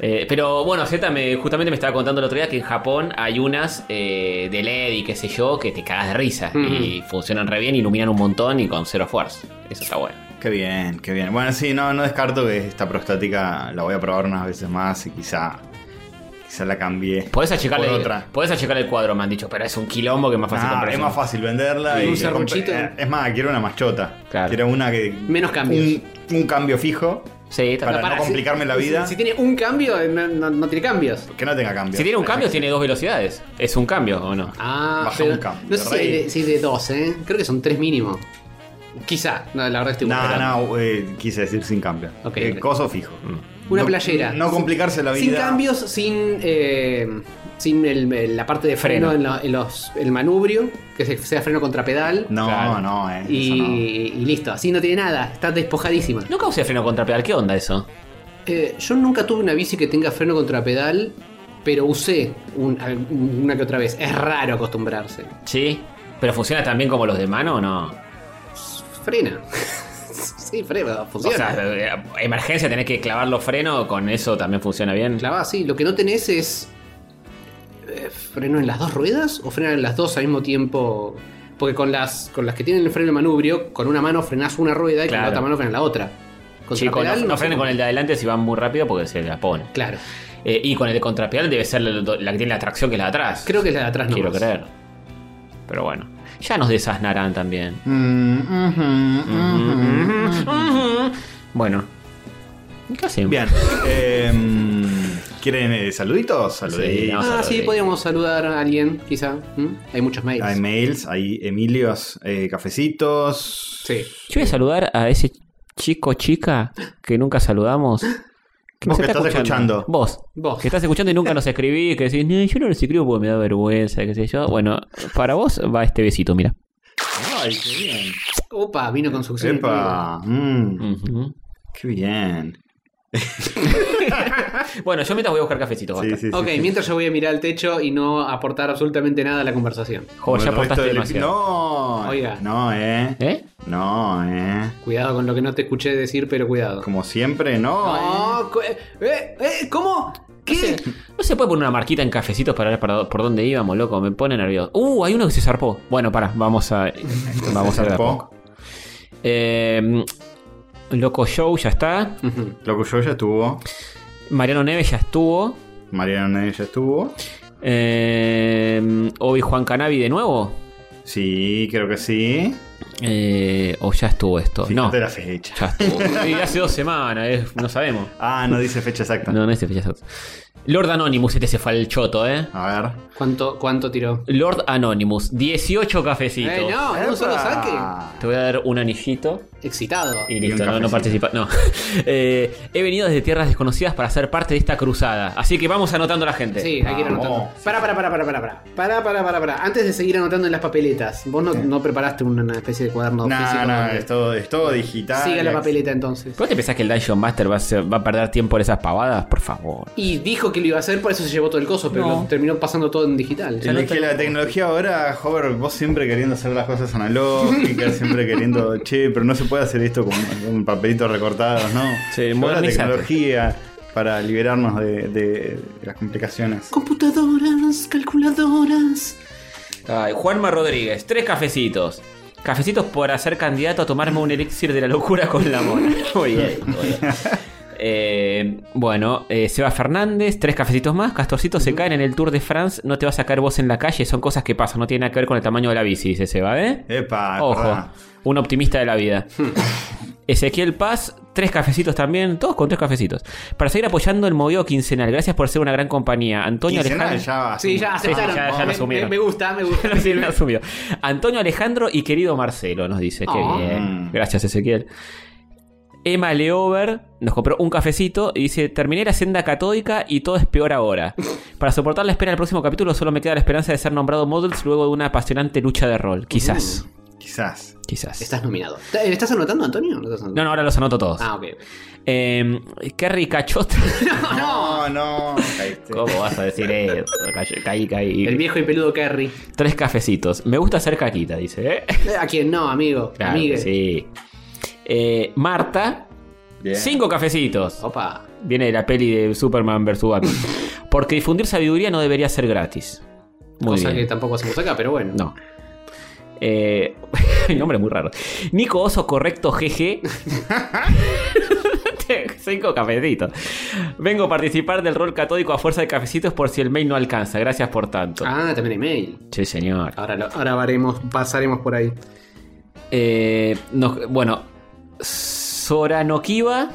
Eh, pero bueno, Z me, justamente me estaba contando otro día que en Japón hay unas eh, de LED y qué sé yo que te cagas de risa. Y funcionan re bien, iluminan un montón y con cero esfuerzo. Eso está bueno. Qué bien, qué bien. Bueno, sí, no, no descarto que esta prostática la voy a probar unas veces más y quizá, quizá la cambié Podés achicarle, por otra. podés achicarle el cuadro, me han dicho, pero es un quilombo que es más fácil Ah, comprar es más fácil venderla y un serruchito. compre- Es más, quiero una machota. Claro. Quiero una que. Menos cambios. Un, un cambio fijo Sí, está- Para Pará, no si- complicarme la vida. Si, tiene un cambio, eh, no, no- no tiene cambios. que no tenga cambio. Si tiene un cambio, tiene dos velocidades. ¿Es un cambio o no? Ah, Baja pero un cambio, No sé si de, si de dos, ¿eh? Creo que son tres mínimo. Quizá, no, la verdad estoy No, no, eh, quise decir sin cambio. Ok, Eh, ok. Coso fijo. Una No- playera. No complicarse la vida. Sin cambios, sin, eh, sin el- el- la parte de freno, en, lo- en los, el manubrio, que se- sea freno contra pedal. No, Claro. no, eh. Y, eso no. y listo, así no tiene nada, está despojadísima. Nunca usé freno contra pedal. ¿Qué onda eso? Eh, yo nunca tuve una bici que tenga freno contra pedal, pero usé un- una que otra vez. Es raro acostumbrarse. Sí. ¿Pero funciona también como los de mano o no? Frena. sí, frena, O funciona. sea, eh, emergencia, tenés que clavar los frenos, con eso también funciona bien. Clavada, sí. Lo que no tenés es. eh, ¿Freno en las dos ruedas? ¿O freno en las dos al mismo tiempo? Porque con las, con las que tienen el freno de manubrio, con una mano frenás una rueda y con la otra mano frenas la otra. Con Sí, con- no, no frenen cómo. con el de adelante si van muy rápido porque se la pone. Claro. Eh, y con el de contrapedal debe ser la, la que tiene la tracción que es la de atrás. Creo que es la de atrás no. Quiero creer. Pero bueno. Ya nos desasnarán también. Mm. Bueno. ¿Qué hacemos? Bien. em, ¿Quieren eh, saluditos? Saluditos. Sí, Ah, sí, podríamos saludar a alguien, quizá. ¿Mm? Hay muchos mails. Hay mails, hay Emilios, eh, cafecitos. Sí. Yo voy a saludar a ese chico chica que nunca saludamos. Que Vos nos que está estás escuchando. Vos. Vos. Que estás escuchando y nunca nos escribís, que decís, "No, yo no les escribo porque me da vergüenza, qué sé yo. Bueno, para vos va este besito, mira. Ay, qué bien. Opa, vino con succión. Epa, mm, qué bien. Bueno, yo mientras voy a buscar cafecitos. Sí, Ok, sí. mientras yo voy a mirar al techo y no aportar absolutamente nada a la conversación. Jo, ya Como el resto aportaste del- demasiado. No, Oiga. no, eh. ¿Eh? No, eh. Cuidado con lo que no te escuché decir, pero cuidado. Como siempre, no. eh. No, cu- eh, eh, eh, ¿cómo? ¿Qué? No se puede poner una marquita en cafecitos para ver para- por dónde íbamos, loco. Me pone nervioso. Uh, hay uno que se zarpó. Bueno, para, vamos a. Vamos a ver. a zarpó. poco. Eh, Loco Show ya está. Loco yo ya estuvo. Mariano Neves ya estuvo. Mariano Neves ya estuvo. Eh, Obi Juan Canavi de nuevo. Sí, creo que sí. Eh, o ya estuvo esto. Fíjate no, la fecha. ya estuvo. Y hace dos semanas, eh, no sabemos. Ah, no dice fecha exacta. No, no es fecha exacta. Lord Anonymous, este se fue al choto, ¿eh? A ver. ¿Cuánto, ¿Cuánto tiró? Lord Anonymous, 18 cafecitos. Eh, no, no solo saque. Te voy a dar un anillito. Excitado. Y listo, no, participa. No. Eh, he venido desde tierras desconocidas para ser parte de esta cruzada. Así que vamos anotando a la gente. Sí, hay que ir anotando. Para, para, para, para, para, para. Para, para, para, para. Antes de seguir anotando en las papeletas, vos no, no preparaste una, especie de cuaderno No, físico. no, es todo, es todo digital. Siga la papeleta entonces. ¿Pero te pensás que el Dungeon Master va a, ser- va a perder tiempo en esas pavadas? Por favor. Y dijo que lo iba a hacer, por eso se llevó todo el coso, pero No. lo terminó pasando todo en digital. Ya no Es que la tecnología ahora, Hover, vos siempre queriendo hacer las cosas analógicas, siempre queriendo, che, pero no se puede hacer esto con, con papelitos recortados, ¿no? Sí, la tecnología para liberarnos de, de las complicaciones. Computadoras, calculadoras. Ay, Juanma Rodríguez, tres cafecitos. Cafecitos por hacer candidato a tomarme un elixir de la locura con la mona. Muy bien, muy bien. Eh, bueno, eh, Seba Fernández, tres cafecitos más. Castorcito se caen en el Tour de France. No te vas a caer vos en la calle. Son cosas que pasan. No tiene nada que ver con el tamaño de la bici, dice Seba, ¿eh? Epa, Ojo, un optimista de la vida. Ezequiel Paz, tres cafecitos también, todos con tres cafecitos. Para seguir apoyando el movido quincenal. Gracias por ser una gran compañía. Antonio Alejandro. ya va. Sí, ya Sí, sí, aceptaron. ya- ya lo Me- asumieron. me, me gusta, me gusta. Sí, lo asumió. Antonio Alejandro y querido Marcelo nos dice. Qué Oh. bien. Gracias, Ezequiel. Emma Leover nos compró un cafecito y dice: Terminé la senda catódica y todo es peor ahora. Para soportar la espera del próximo capítulo, solo me queda la esperanza de ser nombrado Models luego de una apasionante lucha de rol. Quizás. Quizás. Quizás. Estás nominado. ¿Te- ¿Estás anotando, Antonio? ¿No estás anotando? No, no, ahora los anoto todos. Ah, ok. Eh, Kerry Cachota. No, no. caíste. ¿Cómo vas a decir eso? Caí, caí, caí. El viejo y peludo Kerry. Tres cafecitos. Me gusta hacer caquita, dice. ¿eh? Eh, ¿A quién no, amigo? Claro, Amigue. sí. Eh, Marta, Bien. cinco cafecitos. Opa. Viene de la peli de Superman vs. Batman. Porque difundir sabiduría no debería ser gratis. Muy Cosa bien. que tampoco hacemos acá, pero bueno. No. Eh, nombre muy raro. Nico Oso Correcto GG. Cinco cafecitos. Vengo a participar del rol catódico a fuerza de cafecitos por si el mail no alcanza. Gracias por tanto. Ah, también hay mail. Sí, señor. Ahora, lo- ahora varemos- pasaremos por ahí. Eh, nos- bueno, Soranokiva.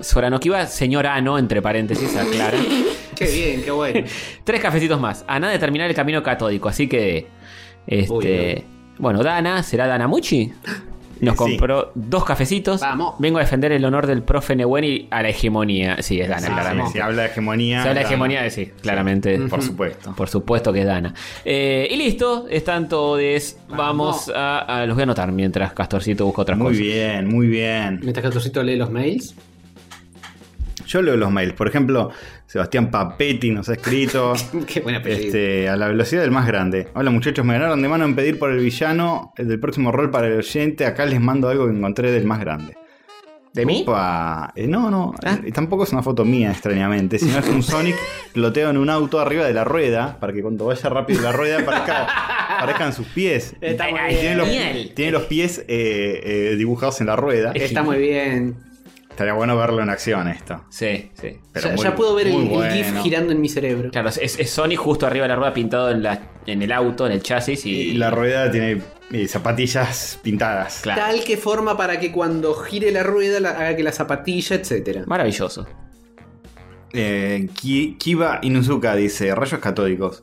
Soranokiva, señor Ano, entre paréntesis, aclara. Qué bien, qué bueno. Tres cafecitos más. A nada de terminar el camino catódico, así que. Este. Uy, Bueno, Dana, ¿será Dana Muchi? Nos Sí. compró dos cafecitos. Vamos. Vengo a defender el honor del profe Neweni a la hegemonía. Sí, es Dana, Sí, claramente. sí, si habla de hegemonía. Se habla de hegemonía, sí, claramente. Por supuesto. Por supuesto que es Dana. Eh, y listo, están todos. Vamos a, a- Los voy a anotar mientras Castorcito busca otras Muy cosas. bien, muy bien. Mientras que Torcito lee los mails. Yo leo los mails. Por ejemplo, Sebastián Papetti nos ha escrito. Qué buena. Este, a la velocidad del más grande. Hola muchachos, me ganaron de mano en pedir por el villano el del próximo rol para el oyente. Acá les mando algo que encontré del más grande. ¿De mí? Eh, no, no. Ah. eh, tampoco es una foto mía, extrañamente. Sino es un Sonic ploteo en un auto arriba de la rueda. Para que cuando vaya rápido la rueda parezca, parezcan sus pies. Está muy Y tiene, los, Genial. tiene los pies eh, eh, dibujados en la rueda. Está muy bien. Estaría bueno verlo en acción esto. Sí, sí. Pero ya, muy- ya puedo ver el, GIF girando en mi cerebro. Claro, es, es Sony justo arriba de la rueda pintado en, la, en el auto, en el chasis y. Y la rueda tiene zapatillas pintadas. Claro. Tal que forma para que cuando gire la rueda la- haga que la zapatilla, etcétera. Maravilloso. Eh, Ki- Kiba Inuzuka dice: Rayos catódicos.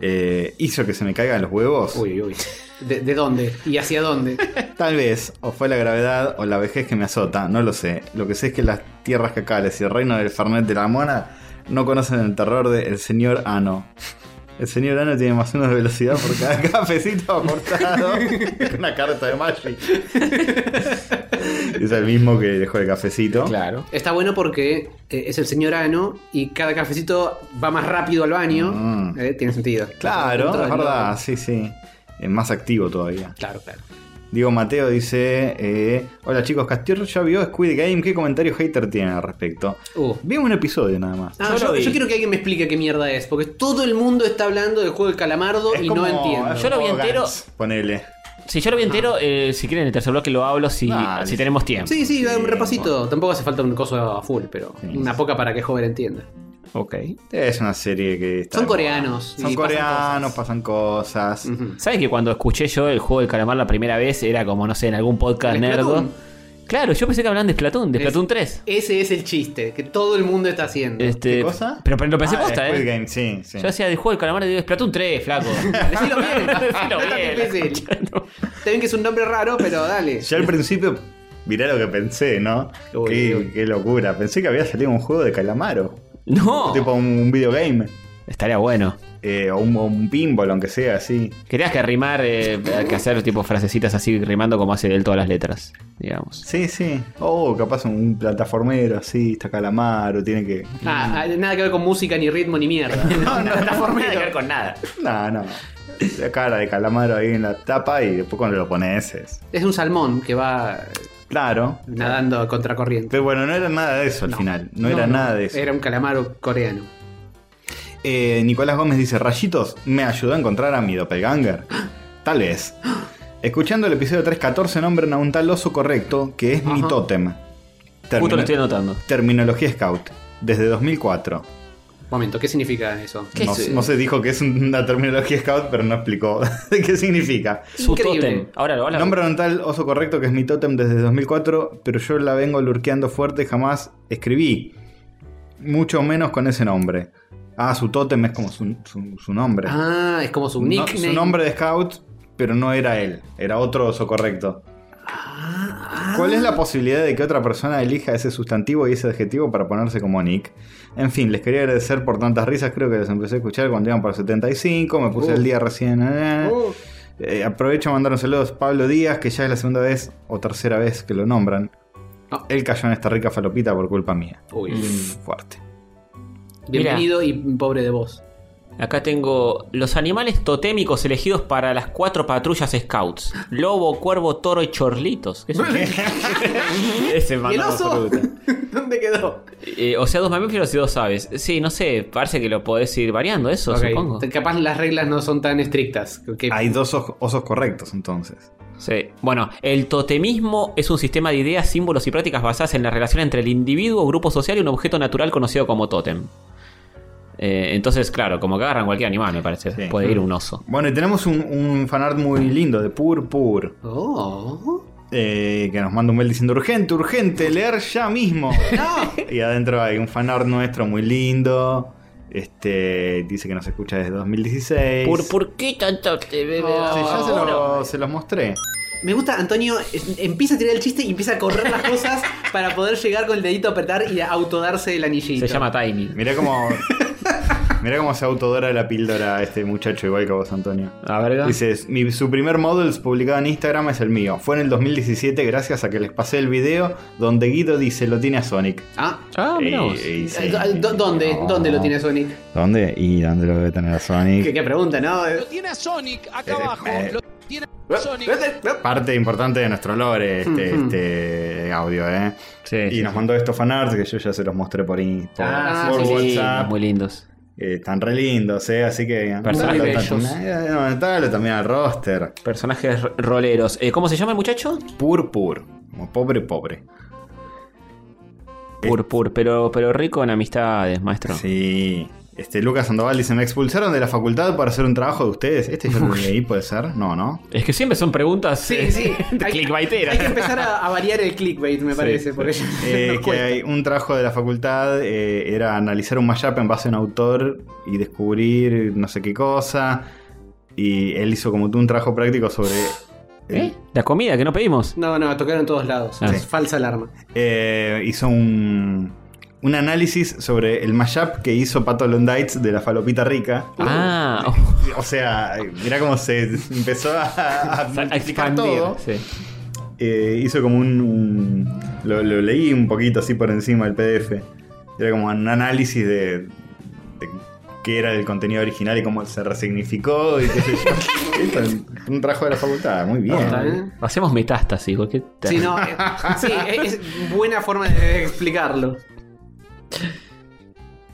Eh, ¿Hizo que se me caigan los huevos? Uy, uy. ¿De, de dónde? ¿Y hacia dónde? Tal vez, o fue la gravedad o la vejez que me azota, no lo sé. Lo que sé es que las tierras cacales y el reino del Fernet de la Mona no conocen el terror del señor Ano. El señor Ano tiene más uno de velocidad por cada cafecito aportado. Una carta de Magic. Es el mismo que dejó el cafecito. Claro. Está bueno porque eh, es el señor Ano y cada cafecito va más rápido al baño. Mm. Eh, tiene sentido. Claro, es del verdad, sí, sí. Es más activo todavía. Claro, claro. Diego Mateo dice: eh, Hola chicos, Castillo ya vio Squid Game. ¿Qué comentario hater tiene al respecto? Uh. Vimos un episodio nada más. Ah, Yo yo, lo vi. yo quiero que alguien me explique qué mierda es, porque todo el mundo está hablando del juego del calamardo Es y como- no entiendo. Yo lo vi entero. Ponele. Si yo lo vi entero, eh, si quieren en el tercer bloque lo hablo si, Dale. si tenemos tiempo. Sí, sí, un repasito. Tampoco hace falta un coso a full, pero Sí, una poca para que joven entienda. Ok. Es una serie que está. Son de moda. coreanos y Son pasan coreanos, cosas. pasan cosas. Ujú. ¿Sabes que cuando escuché yo el juego del calamar la primera vez era como, no sé, en algún podcast ¿El nerdo? Splatoon? Claro, yo pensé que hablaban de Splatoon, de Es- Splatoon 3. Ese es el chiste que todo el mundo está haciendo. Este, ¿Qué cosa? Pero, pero lo pensé Ah, posta, Squid ¿eh? Game, sí, sí. Yo hacía del juego del calamar y digo Splatoon 3, flaco. Decilo bien. Decilo No tan bien, difícil. Está bien que es un nombre raro, pero dale. Yo al principio, mirá lo que pensé, ¿no? Uy, qué, uy. qué locura. Pensé que había salido un juego de calamaro. No. Tipo un, un videogame. Estaría bueno. Eh, o, un, o un pinball, aunque sea así. Querías que rimar, eh, que hacer tipo frasecitas así rimando como hace él todas las letras, digamos. Sí, sí. Oh, capaz un plataformero así, está calamaro, tiene que. Ah, ah, nada que ver con música, ni ritmo, ni mierda. No, no, nada que ver con nada. No, no. La cara de calamaro ahí en la tapa y después cuando lo pones es. Es un salmón que va Claro. nadando a contracorriente. Pero bueno, no era nada de eso al final. No, era nada de eso. Era un calamaro coreano. Eh, Nicolás Gómez dice: Rayitos, me ayudó a encontrar a mi doppelganger. Tal vez. Escuchando el episodio 314 nombran a un tal oso correcto que es mi tótem. Justo Termino- lo estoy anotando. Terminología Scout. Desde 2004. Momento, ¿qué significa eso? ¿Qué No, es? no se dijo que es una terminología Scout, pero no explicó qué significa. Su tótem. Ahora lo habla. Nombran a un tal oso correcto que es mi tótem desde 2004, pero yo la vengo lurqueando fuerte y jamás escribí. Mucho menos con ese nombre. Ah, su tótem es como su, su- su nombre. Ah, es como su No, nickname. su nombre de scout, pero no era él, era otro oso correcto. Ah, ¿Cuál es la posibilidad de que otra persona elija ese sustantivo y ese adjetivo para ponerse como Nick? En fin, les quería agradecer por tantas risas, creo que les empecé a escuchar cuando iban por 75, me puse Uh. el día recién. eh. Uh, Eh, aprovecho a mandar un saludo a Pablo Díaz, que ya es la segunda vez o tercera vez que lo nombran. Ah. Él cayó en esta rica falopita por culpa mía. uy. Fuerte. Bienvenido y pobre de vos. Acá tengo los animales totémicos elegidos para las cuatro patrullas scouts: lobo, cuervo, toro y chorlitos. Ese ¿Y el oso? ¿Dónde quedó? Eh, o sea, dos mamíferos y dos aves. Sí, no sé, parece que lo podés ir variando eso, supongo. Capaz las reglas no son tan estrictas. Hay dos os- osos correctos entonces. Sí. Bueno, el totemismo es un sistema de ideas, símbolos y prácticas basadas en la relación entre el individuo, grupo social y un objeto natural conocido como tótem. Eh, entonces, claro, como que agarran cualquier animal, me parece. Sí. Puede ir un oso. Bueno, y tenemos un, un fanart muy lindo de Pur Pur. Oh. eh, que nos manda un mail diciendo urgente, urgente, leer ya mismo. y adentro hay un fanart nuestro muy lindo. Este dice que nos escucha desde 2016. ¿Por, ¿Por qué tanto te bebe Oh, Sí, ya se, ahora? lo- se los mostré. Me gusta, Antonio es- empieza a tirar el chiste y empieza a correr las cosas para poder llegar con el dedito a apretar y a autodarse el anillito. Se llama Tiny. Mirá cómo. mirá cómo se autodora la píldora este muchacho, igual que vos, Antonio. A ver, Dice, mi, su primer models publicado en Instagram es el mío. Fue en el 2017 gracias a que les pasé el video donde Guido dice lo tiene a Sonic. Ah, Ah, mirá vos. y sí. ¿dó- dó- ¿dónde? No. ¿Dónde lo tiene Sonic? ¿Dónde? ¿Y dónde lo debe tener a Sonic? ¿Qué, qué pregunta, no? Lo tiene a Sonic acá Eh, abajo. eh. Lo tiene a Sonic. Parte importante de nuestro lore este, Ujú. este audio, ¿eh? Sí, Y sí, nos sí. mandó estos fanarts que yo ya se los mostré por, in- por, Ah, por sí, sí, sí. WhatsApp. Muy lindos. Eh, están re lindos, ¿eh? Así que. Personajes bellos. dale también al roster. Personajes roleros. Eh, ¿Cómo se llama el muchacho? Pur pur. Como pobre, pobre. Pur, pur, pero, pero rico en amistades, maestro. Sí. Este, Lucas Sandoval dice: Me expulsaron de la facultad para hacer un trabajo de ustedes. Este yo lo leí, puede ser. No, ¿no? Es que siempre son preguntas Sí, eh, sí. de Hay- clickbaiteras. Hay que empezar a, a variar el clickbait, me parece. porque Eh, que hay un trabajo de la facultad eh, era analizar un mashup en base a un autor y descubrir no sé qué cosa. Y él hizo como tú un trabajo práctico sobre. ¿Eh? La comida que no pedimos. No, no, tocaron en todos lados. Ah. Es falsa alarma. Eh, hizo un, un análisis sobre el mashup que hizo Pato Londites de la falopita rica. Ah, oh, O sea, mirá cómo se empezó a, a expandir. todo. Sí. Eh, hizo como un. un- lo, lo leí un poquito así por encima del PDF. Era como un análisis de, de qué era el contenido original y cómo se resignificó y qué sé yo. Esto es un trabajo de la facultad, muy bien. Hacemos metástasis, cualquier. Sí, no, eh, sí, es es buena forma de explicarlo.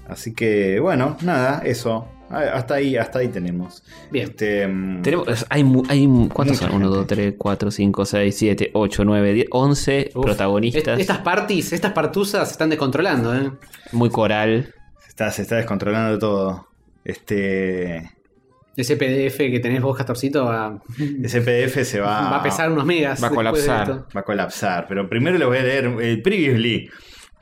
Así que, bueno, nada, eso. Hasta ahí, hasta ahí tenemos. Bien. Este, mm, Tenemos, hay, hay ¿Cuántos son? 1, gente. 2, 3, 4, 5, 6, 7, 8, 9, 10, 11 Uf, protagonistas. est- Estas parties, estas partusas se están descontrolando, ¿eh? Muy coral. se, está, se está descontrolando todo. Este. Ese PDF que tenés vos, Castorcito, va, Ese PDF se va, va a pesar unos megas. va a colapsar. esto. Va a colapsar. Pero primero le voy a leer el previously.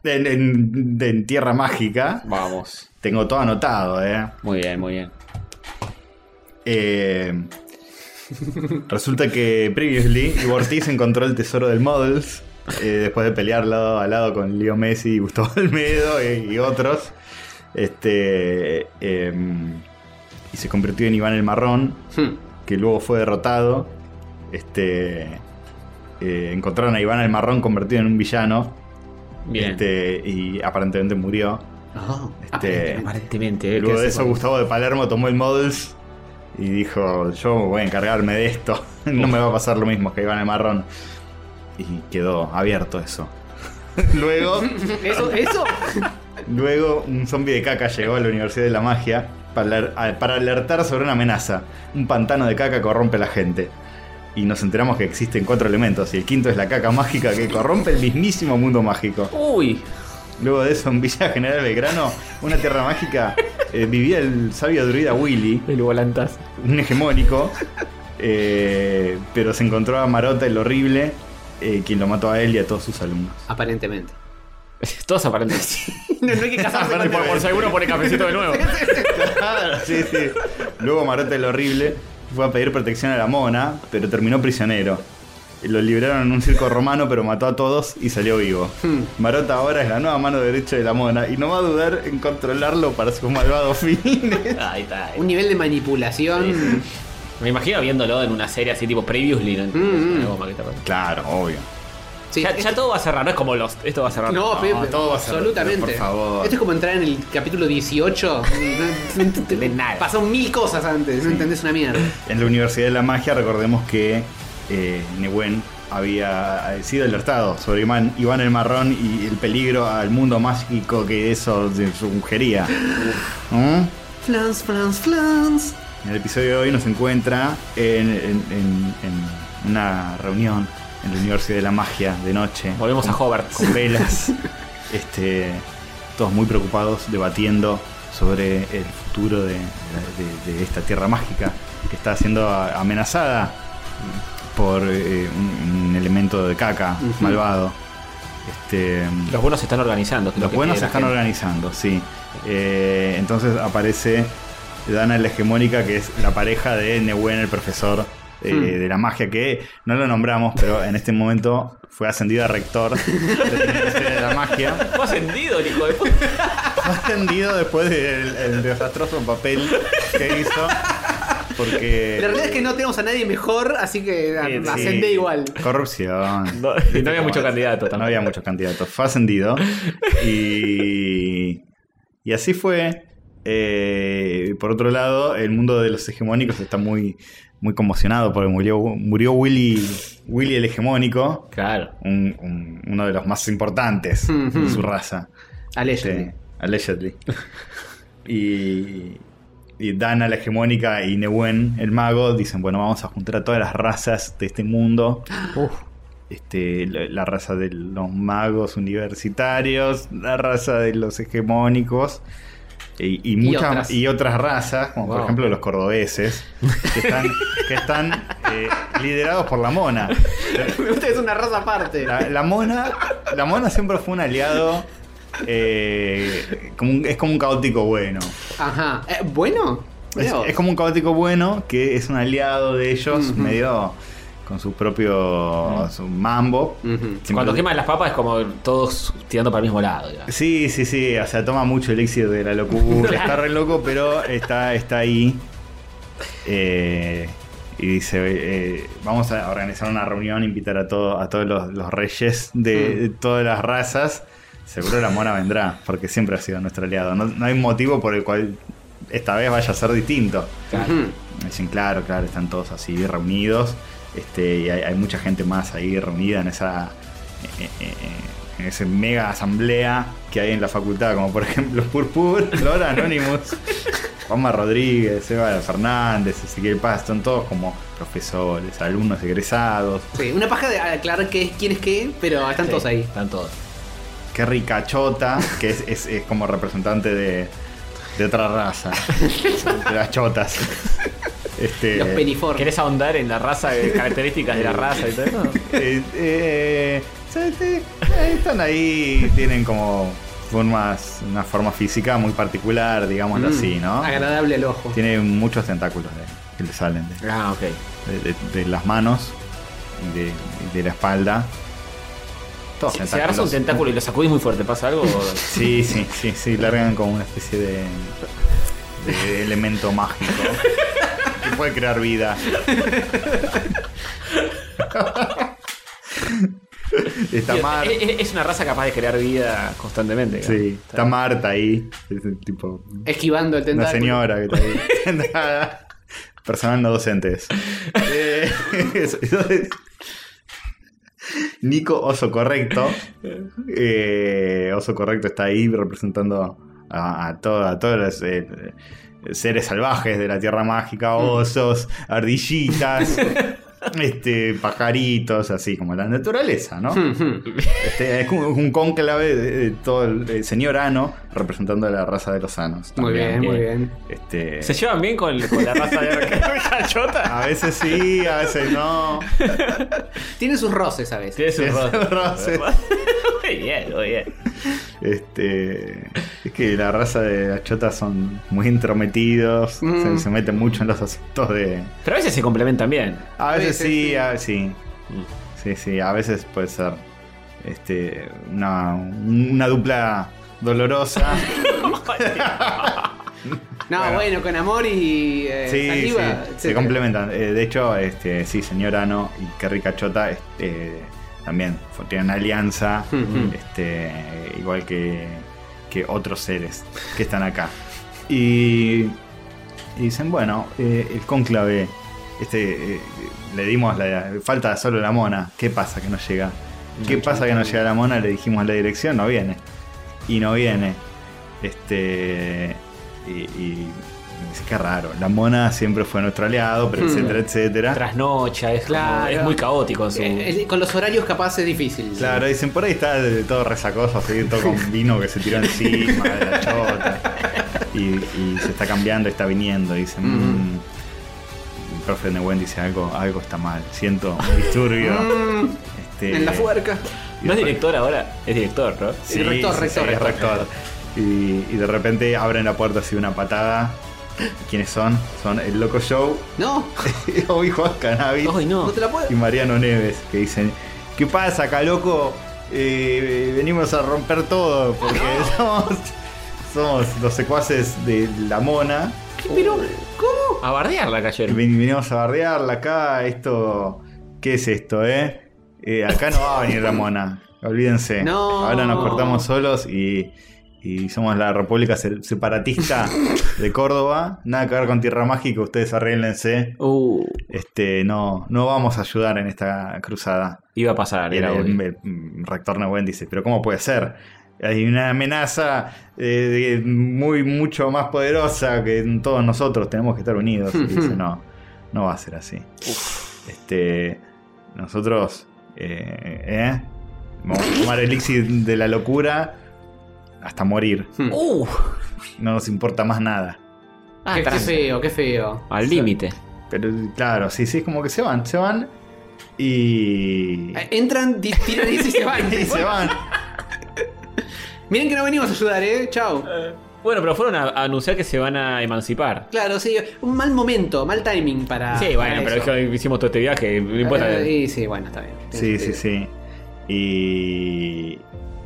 En, en- Tierra Mágica. Vamos. Tengo todo anotado, ¿eh? Muy bien, muy bien. Eh, resulta que previously Ortiz encontró el tesoro del Models. eh, después de pelear lado a lado con Leo Messi y Gustavo Almedo y, y otros. Este. em, y se convirtió en Iván el Marrón. Hmm. que luego fue derrotado. Este. eh, encontraron a Iván el Marrón convertido en un villano. Bien. Este, y aparentemente murió. Oh, Este, Aparentemente. ¿eh? luego ¿qué de eso, con- Gustavo de Palermo tomó el Models y dijo: Yo voy a encargarme de esto. no me va a pasar lo mismo que Iván el Marrón. Y quedó abierto eso. luego, Eso, eso. luego, un zombie de caca llegó a la Universidad de la Magia para alertar sobre una amenaza. Un pantano de caca corrompe a la gente. Y nos enteramos que existen cuatro elementos. Y el quinto es la caca mágica que corrompe el mismísimo mundo mágico. Uy. Luego de eso, en Villa General Belgrano, una tierra mágica, eh, vivía el sabio druida Willy, El volantazo. un hegemónico, eh, pero se encontró a Marota el horrible, eh, quien lo mató a él y a todos sus alumnos. Aparentemente. Todos aparentemente. No, no hay que casarse con por, por si alguno pone cafecito de nuevo. Claro, sí, sí. Luego Marota el horrible fue a pedir protección a la mona, pero terminó prisionero. Lo liberaron en un circo romano, pero mató a todos y salió vivo. Hmm. Marota ahora es la nueva mano derecha de la mona y no va a dudar en controlarlo para sus malvados fines. Ahí está. Un nivel de manipulación. Me imagino viéndolo en una serie así tipo Previously. ¿no? Mm, mm. Claro, obvio. Sí, ya, esto- ya todo va a cerrar, no es como los. Esto va a cerrar. No, Pepe, todo va a ser- absolutamente. por favor. Esto es como entrar en el capítulo 18. No entendés nada. Pasaron mil cosas antes, no entendés una mierda. En la Universidad de la Magia recordemos que eh, Nehuen había sido alertado sobre Iván, Iván el Marrón y el peligro al mundo mágico que eso sugería. ¿Mm? Flans, flans, flans. En el episodio de hoy nos encuentra en, en- en- en una reunión en la Universidad de la Magia de noche. Volvemos a Hobart. con velas. este, todos muy preocupados, debatiendo sobre el futuro de, de- de esta tierra mágica que está siendo amenazada por eh, un, un elemento de caca malvado. Este, Los buenos se están organizando. los buenos se están gente. organizando, sí. Eh, entonces aparece Dana la hegemónica, que es la pareja de Nehuen, el profesor eh, Hmm. de la magia, que no lo nombramos, pero en este momento fue ascendido a rector de la Magia. Fue ascendido el hijo de puta. Fue ascendido después del el desastroso papel que hizo. Porque. La realidad es que no tenemos a nadie mejor, así que Sí, sí. ascende igual. Corrupción. No, y no había mucho candidato No había muchos candidatos. Fue ascendido. Y. Y así fue. Eh, por otro lado, el mundo de los hegemónicos está muy, muy conmocionado porque murió, murió Willy, Willy el hegemónico, Claro. un- un- uno de los más importantes de su raza. Allegedly. Allegedly. y, y Dana, la hegemónica, y Nehuen, el mago, dicen, bueno, vamos a juntar a todas las razas de este mundo. Este, la, la raza de los magos universitarios, la raza de los hegemónicos. Y, y muchas otras. y otras razas, como por ejemplo los cordobeses, que están, que están eh, liderados por la mona. Usted es una raza aparte. La, la mona, la mona siempre fue un aliado. eh, como un- es como un caótico bueno. Ajá. Eh, bueno. Es, como un caótico bueno que es un aliado de ellos, medio con su propio su mambo. Ujú. Siempre- Cuando queman las papas es como todos tirando para el mismo lado. digamos. Sí, sí, sí, o sea, toma mucho elixir de la locura, está re loco, pero está, está ahí. Eh, y dice, eh, vamos a organizar una reunión, invitar a, todo, a todos los, los reyes de, de todas las razas. Seguro la mona vendrá, porque siempre ha sido nuestro aliado. No, no hay motivo por el cual esta vez vaya a ser distinto. Ujú. Dicen, claro, claro, están todos así reunidos. Este, y hay, hay mucha gente más ahí reunida en esa. eh, eh, en esa mega asamblea que hay en la facultad, como por ejemplo Purpur, Lora Anonymous, Juanma Rodríguez, Eva Fernández, Ezequiel Paz, son todos como profesores, alumnos egresados. Sí, una paja de aclarar qué es, quién es qué, pero están todos ahí. Están todos. Qué ricachota, que es, es- es como representante de, de otra raza, de las chotas. Este, Los peniformes. ¿Querés ahondar en la raza, eh, características de la raza y todo eso? Eh, eh, eh, están ahí, tienen como formas, una forma física muy particular, digámoslo Mm, así, ¿no? Agradable al ojo. Tiene muchos tentáculos de- que le salen de, Ah, de- de- de las manos y de, la espalda. Si, agarras un tentáculo y lo sacudís muy fuerte, ¿pasa algo? o- Sí, sí, sí, sí, largan como una especie de, de elemento mágico puede crear vida. Está Tío, Mar, es, es una raza capaz de crear vida constantemente. sí, está Marta ahí, es tipo Esquivando el una tentáculo. señora que está ahí. Personal no docentes. Eh, eso- entonces, Nico Oso Correcto. eh, Oso Correcto está ahí representando a, a, todo- a todos los eh, seres salvajes de la Tierra Mágica, osos, ardillitas, este, pajaritos, así como la naturaleza, ¿no? Este, es como un cónclave de, de todo el, el señor Ano representando a la raza de los sanos. Muy bien, muy bien. Este, ¿Se llevan bien con, con la raza de cachota? a veces sí, a veces no. Tiene sus roces a veces. Tiene sus Tiene sus roces. roces. Muy bien, muy bien. Este, es que la raza de las chotas son muy intrometidos, Mm. se, se meten mucho en los asuntos de. Pero a veces se complementan bien. A veces, veces sí, sí. a sí. Sí, sí, a veces puede ser este, una, una dupla dolorosa. No, Bueno. bueno, con amor y eh, Sí, saliva, sí, se complementan. Eh, de hecho, este, sí, señor Ano y Kerry Cachota este, también tienen alianza, este, igual que, que otros seres que están acá. Y, y dicen, bueno, eh, el cónclave, este, eh, le dimos la... Falta solo la mona, ¿qué pasa que no llega? ¿Qué pasa que no llega la mona? Le dijimos la dirección, no viene. Y no viene. Este... Y, qué raro. La mona siempre fue nuestro aliado, pero Hmm. etcétera, etcétera. Trasnocha, es, Claro. es muy caótico. Su... Eh, con los horarios capaz es difícil. Claro, dicen, por ahí está de- todo resacoso, así, todo con vino que se tiró encima de la chota. Y, y se está cambiando, está viniendo. Dicen, mm. el profe Newen dice, algo, algo está mal. Siento un disturbio. Mm, Este, en la fuerca. No es director ahora, es director, ¿no? Sí, rector, sí, rector, sí, es rector. rector. Y, y de repente abren la puerta así de una patada. ¿Quiénes son? Son el Loco Show, No, Obi Juan Cannabis Ay, no. no te la puedo. y Mariano Neves, que dicen, ¿qué pasa acá, loco? Eh, venimos a romper todo porque somos, somos los secuaces de la mona. Pero, ¿cómo? A bardearla cayeron. ven- venimos a bardearla acá, esto... ¿Qué es esto, eh? Eh, acá no va a venir la mona, olvídense. No. Ahora nos cortamos solos y, y somos la República Se- Separatista de Córdoba. Nada que ver con Tierra Mágica, ustedes arréglense. Uh, Este, no, no vamos a ayudar en esta cruzada. iba a pasar, el, era el- obvio. el rector Neuen dice, pero ¿cómo puede ser? Hay una amenaza eh, muy, mucho más poderosa que todos nosotros, tenemos que estar unidos. Y dice, no, no va a ser así. Este, nosotros, eh, ¿eh? vamos a tomar el elixir de la locura hasta morir. Uh, No nos importa más nada. ah, qué, feo, qué feo. Al límite. Pero claro, sí, sí, es como que se van, se van y... Eh, Entran, tiran y se van. y se van. Miren que no venimos a ayudar, eh. Chao. Bueno, pero fueron a, a anunciar que se van a emancipar. Claro, sí, un mal momento, mal timing para. sí, bueno, para pero eso. es que hicimos todo este viaje, no importa. Eh, sí, sí, bueno, está bien. Sí, sí, sí. Y.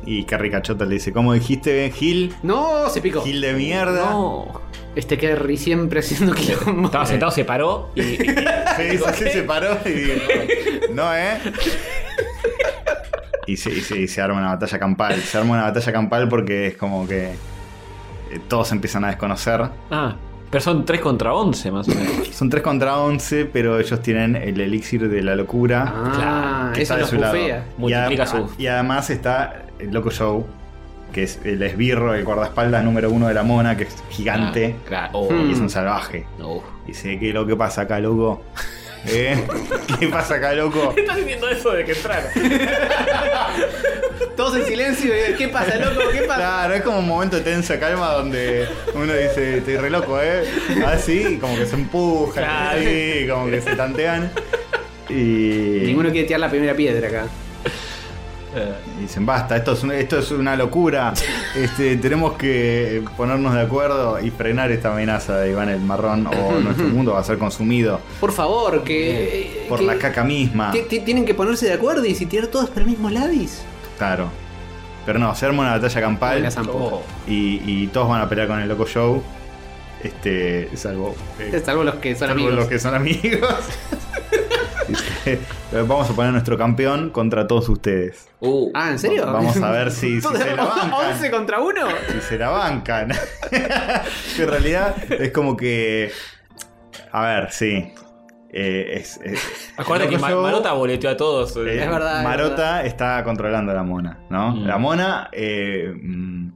Y Carrie Cachota le dice: ¿Cómo dijiste, Gil? No, se picó. Gil de mierda. No. Este Kerry siempre haciendo quilombo. Estaba sentado, se paró y. Sí, sí, sí, se paró y dijo: No, ¿eh? Y se, y se- y se arma una batalla campal. Se arma una batalla campal porque es como que. eh, Todos empiezan a desconocer. Ah, pero son 3 contra 11 más o menos. Son 3 contra 11, pero ellos tienen el elixir de la locura. Ah, Claro, que eso está de su lado. Y, a- su- y además está el Loco Show, que es el esbirro, el guardaespaldas número uno de la mona, que es gigante Ah, claro. Oh, y es un salvaje. no. Dice, ¿qué es lo que pasa acá, loco? ¿Eh? ¿Qué pasa acá, loco? Estás diciendo eso de que entraron. Todos en silencio. y, ¿Qué pasa, loco? ¿Qué pasa? Claro, es como un momento de tensa calma donde uno dice, estoy re loco, ¿eh? Así, y como que se empujan, Claro. así, como que se tantean. Y... Ninguno quiere tirar la primera piedra acá. Y dicen, basta, esto es, un- esto es una locura. Este, tenemos que ponernos de acuerdo y frenar esta amenaza de Iván el Marrón o nuestro mundo va a ser consumido Por favor, que. por que- la caca misma. ti- ti- Tienen que ponerse de acuerdo y si tirar todos para el mismo labis. Claro. Pero no, se arma una batalla campal. Oh. y, y todos van a pelear con el Loco Show. Este, salvo, eh, Salvo los que son salvo amigos. los que son amigos. Vamos a poner a nuestro campeón contra todos ustedes. Uh. Ah, ¿en serio? Vamos a ver si, si ¿Todos- se la bancan. 11 contra 1? si se la bancan. Que en realidad es como que. A ver, sí. Eh, es, es- Acuérdate que Marota boleteó a todos. eh, Es verdad, es Marota verdad. está controlando a la mona, ¿no? Mm. La mona eh, mm,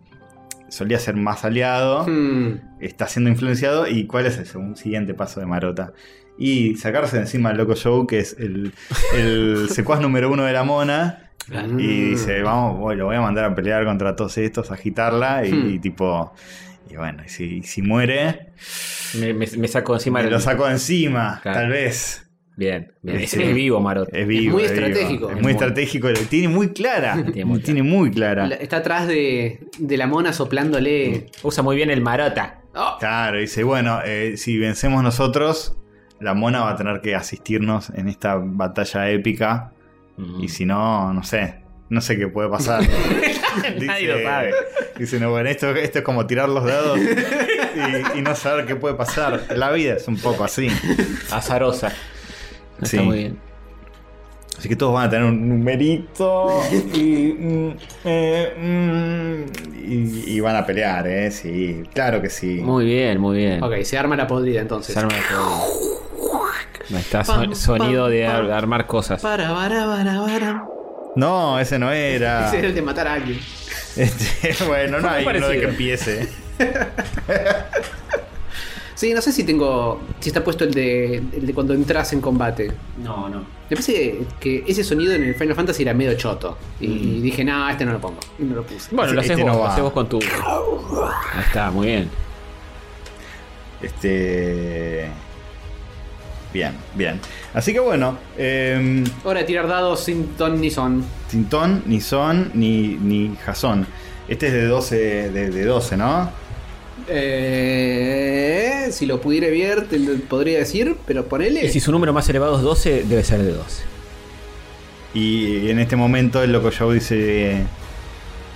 solía ser más aliado, Hmm. está siendo influenciado. ¿Y cuál es el segundo- siguiente paso de Marota? Y sacarse de encima al Loco Show, que es el, el secuaz número uno de la mona. Y dice, vamos, voy- lo voy a mandar a pelear contra todos estos, agitarla y, Hmm. y tipo... Y bueno, y si, y si muere, Me, me- me saco encima me del- lo saco encima, Claro. tal vez. Bien, bien. Es, vivo, Marota. Es vivo. muy es vivo. estratégico. Es Es muy muy- estratégico, lo tiene muy clara. Tiene muy tiene muy clara. La- Está atrás de, de la mona soplándole. Usa muy bien el Marota. Oh, Claro, dice, bueno, eh, si vencemos nosotros, la mona va a tener que asistirnos en esta batalla épica. Mm. Y si no, no sé. No sé qué puede pasar. Nadie lo sabe. Dice, no, bueno, esto, esto es como tirar los dados y, y no saber qué puede pasar. La vida es un poco así. Azarosa. Está Sí. muy bien. Así que todos van a tener un numerito y, mm, eh, mm, y, y van a pelear, ¿eh? Sí, claro que sí. Muy bien, muy bien. ok, se arma la podrida entonces. Se arma todo. Ahí está son- sonido pam, de ar- pam. armar cosas. Para, para, para, para. No, ese no era. Ese era el de matar a alguien. Este, bueno, no hay uno de que empiece. Sí, no sé si tengo. Si está puesto el de, el de cuando entras en combate. No, no. Me parece que ese sonido en el Final Fantasy era medio choto. Y dije, no, este no lo pongo. Y no lo puse. Bueno, lo Este haces no vos, lo haces vos con tu. Ahí está, muy bien. Este. Bien, bien. Así que bueno, eh, Hora de tirar dados sin ton ni son. sin ton, ni son, ni, ni jason. Este es de 12, de, de 12, ¿no? Eh, si lo pudiera ver, te lo podría decir, pero ponele. Y si su número más elevado es 12, debe ser de 12. Y en este momento el loco Joe dice: Yo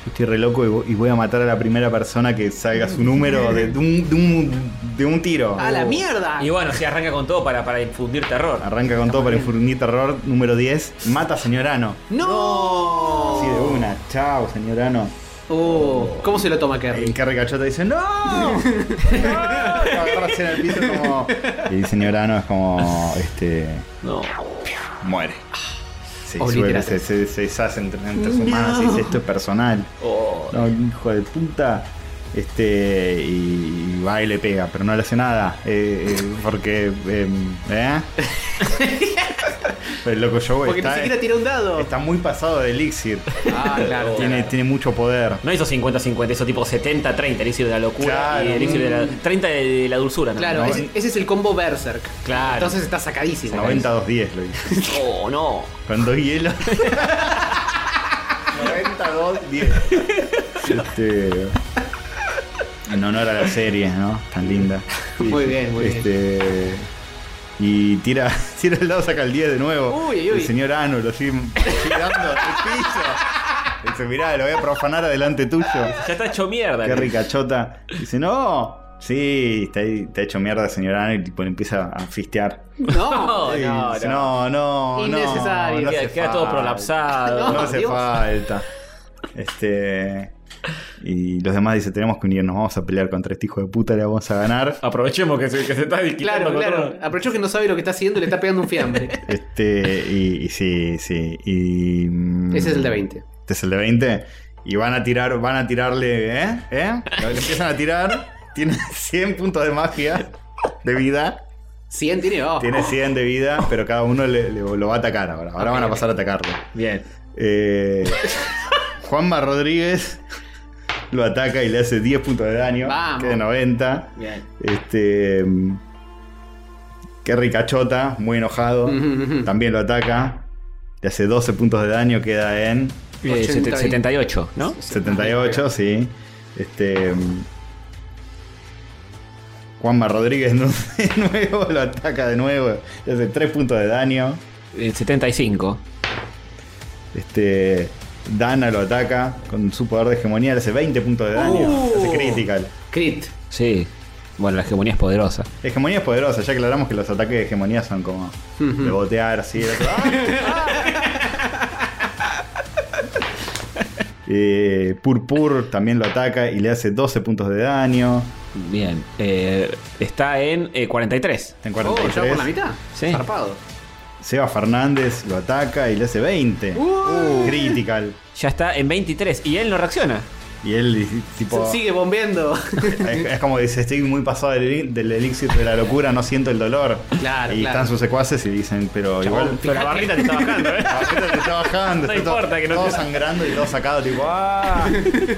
estoy re loco y vo- y voy a matar a la primera persona que salga su número de, de un, de, un, de un tiro. ¡A la mierda! Y bueno, si arranca con todo para, para infundir terror. Arranca con todo para infundir terror. Número 10. Mata a señor Ano. ¡No! Así de una. Chao, señor Ano. Oh, ¿Cómo se lo toma El Kerry? Carrie Cachota dice, ¡No! ¡No! Lo agarra así en el piso como... Y el señor Ano es como... Este... No. Muere. Oh, sube, se, se, se deshace entre, sus manos y dice, esto es personal. Oh. No, hijo de puta. Este... Y, va y le pega, pero no le hace nada. eh, eh, porque... eh, ¿eh? el loco Joe Porque está, ni siquiera tira un dado. está muy pasado de elixir. Ah, claro. Tiene, tiene mucho poder. No hizo 50-50, hizo tipo 70-30, elixir de la locura Claro. y elixir de la. 30 de, la dulzura, ¿no? Claro, No, ese, ese es el combo Berserk. Claro. Entonces está sacadísimo. 90-2-10 lo hizo. Oh, no. Con dos hielos. 92, 10. Este. En honor a la serie, ¿no? Tan linda. Muy bien, muy bien. Y tira, tira el dado, saca el 10 de nuevo. Uy, uy. El señor Ano lo sigue dando al piso. Dice, mirá, lo voy a profanar adelante tuyo. Ya está hecho mierda. Qué rica chota. Dice, no. Sí, está, está hecho mierda, señor Ano, y tipo, le empieza a fistear. No. No, no, dice, no. no, no, no. Innecesario. no Queda, todo prolapsado. No hace Dios. falta. Este. Y los demás dicen, tenemos que unirnos, vamos a pelear contra este hijo de puta, le vamos a ganar. Aprovechemos que se, que se está Claro, claro. Aprovechó que no sabe lo que está haciendo y le está pegando un fiambre. Este, y, y sí, sí. Y, mm, Ese es el de 20. Este es el de 20. Y van a tirar, van a tirarle, ¿eh? ¿Eh? Le empiezan a tirar. Tiene 100 puntos de magia de vida. 100 tiene. Oh. Tiene 100 de vida, pero cada uno le- le- lo va a atacar ahora. Ahora van a pasar a atacarlo. Bien. Eh, Juanma Rodríguez lo ataca y le hace 10 puntos de daño. Vamos. Que de 90. Bien. Este. mm, Qué ricachota, muy enojado. También lo ataca. Le hace 12 puntos de daño, queda en Eh, 80 sete- y- 78, ¿no? 78, sí. Este. mm, Juanma Rodríguez de nuevo lo ataca de nuevo. Le hace 3 puntos de daño. Eh, 75. Este. Dana lo ataca con su poder de hegemonía, le hace 20 puntos de daño. Uh. Hace critical. Crit. Sí. Bueno, la hegemonía es poderosa. Hegemonía es poderosa, ya aclaramos que los ataques de hegemonía son como de botear así. el otro, ¡ah! Eh, Purpur también lo ataca y le hace 12 puntos de daño. Bien. Eh, está en eh, 43. Está en Oh, ya 43. por la mitad. Sí. Zarpado. Seba Fernández lo ataca y le hace 20. Uh. Critical. Ya está en 23. Y él no reacciona. Y él, tipo. Sigue bombeando. Es, es como dice: Estoy muy pasado del, del elixir de la locura, no siento el dolor. Claro, Y claro. están sus secuaces y dicen: Pero igual. Pero la barrita te está bajando, ¿eh? La barrita te está bajando, No está importa todo, que no todo te- sangrando y todo sacado, tipo, ¡ah!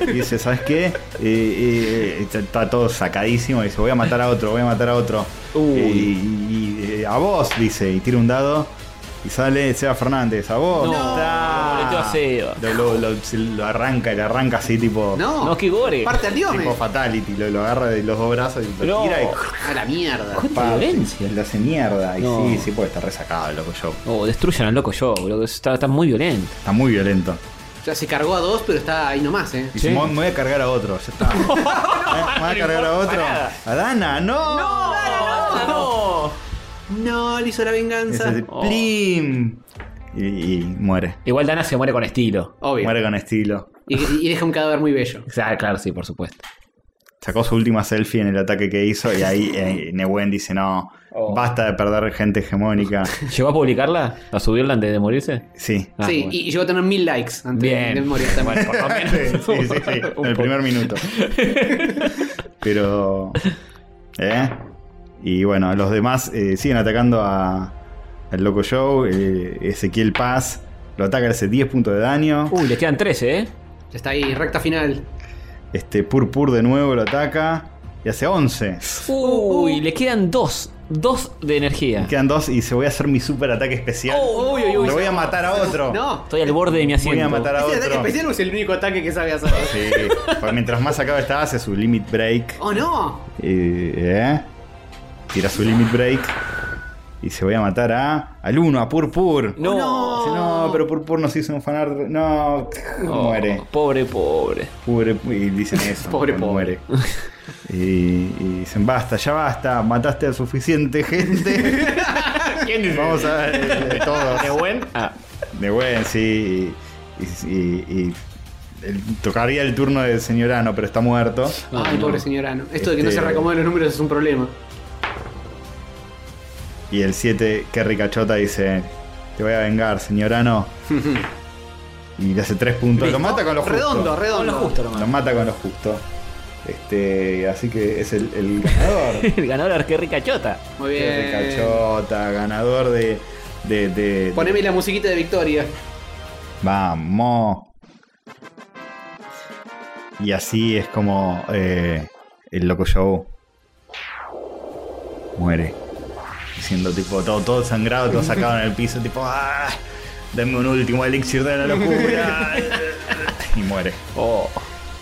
Y dice, ¿sabes qué? Eh, eh, está- está todo sacadísimo. Y dice, voy a matar a otro, voy a matar a otro. Uy. Y, y- y, eh, a vos, dice, y tira un dado. Y sale Seba Fernández, a vos. No, lo metió a Seba. Lo, lo- lo- arranca, y le arranca así, tipo. No. No, que gore. Parte al diome. Tipo fatality, lo, lo agarra de los dos brazos y lo No. tira y. A la mierda. ¿Cuánta parte, violencia? y Lo hace mierda. Y No. sí, sí, puede estar resacado, loco yo. Oh, destruyan al loco yo, boludo. Está, está muy violento. Está muy violento. Ya se cargó a dos, pero está ahí nomás, eh. Dice, Sí. "Me me voy a cargar a otro, ya está. ¿Me voy a cargar a otro? A Dana, no. ¡No! ¡No! No, le hizo la venganza. Ese- Oh. plim. Y, y muere. Igual Dana se muere con estilo. Obvio. Muere con estilo. Y, y deja un cadáver muy bello. O sea, claro, sí, por supuesto. Sacó su última selfie en el ataque que hizo y ahí eh, Newen dice, no, Oh. basta de perder gente hegemónica. ¿Llegó a publicarla? ¿A subirla antes de morirse? Sí. Ah, sí, bueno. y, y llegó a tener mil likes antes Bien. de morir también. Bueno, por lo menos. Sí, sí, sí, sí, en el primer minuto. Pero... ¿Eh? Y bueno, los demás eh, siguen atacando a, al Loco Show. eh, Ezequiel Paz lo ataca, le hace 10 puntos de daño. Uy, le quedan 13, ¿eh? Está ahí, recta final. Este Purpur de nuevo lo ataca y hace 11. Uy, le quedan dos. Dos de energía. Quedan dos y se voy a hacer mi super ataque especial. Oh, uy, uy, uy. Lo voy a matar a otro. No. Estoy al borde de mi asiento. Voy a matar a Ese ataque otro. especial es el único ataque que sabe hacer. Sí, porque mientras más acaba está, hace su limit break. ¡Oh, no! Eh, ¿eh? Tira su limit break. Y se voy a matar a. al uno, a Purpur. No. Dice, no, pero Purpur nos hizo un fanart. No, Oh, muere. Pobre, pobre. Pobre, y dicen eso. Pobre, pobre. muere. Y, y dicen, basta, ya basta, mataste a suficiente gente. ¿Quién dice? Vamos a ver, eh, de todos. ¿De buen? Ah. De buen, sí. Y, y- el- tocaría el turno del señor Ano, pero está muerto. Ay, pobre señorano. Esto de que no Este- se reacomoden los números es un problema. Y el 7, qué ricachota, dice: Te voy a vengar, señor Ano. Y le hace 3 puntos. Lo mata con lo justo. Redondo, redondo. Con lo justo nomás. Lo mata con lo justo. Este, así que es el, el ganador. El ganador, qué rica chota. Muy Qué bien. ricachota, ganador de. de, de- Poneme la musiquita de victoria. Vamos. Y así es como eh, el Loco Show muere. Diciendo tipo todo, todo sangrado, todo sacado en el piso, tipo ¡Ah! Dame un último elixir de la locura. y muere. Oh,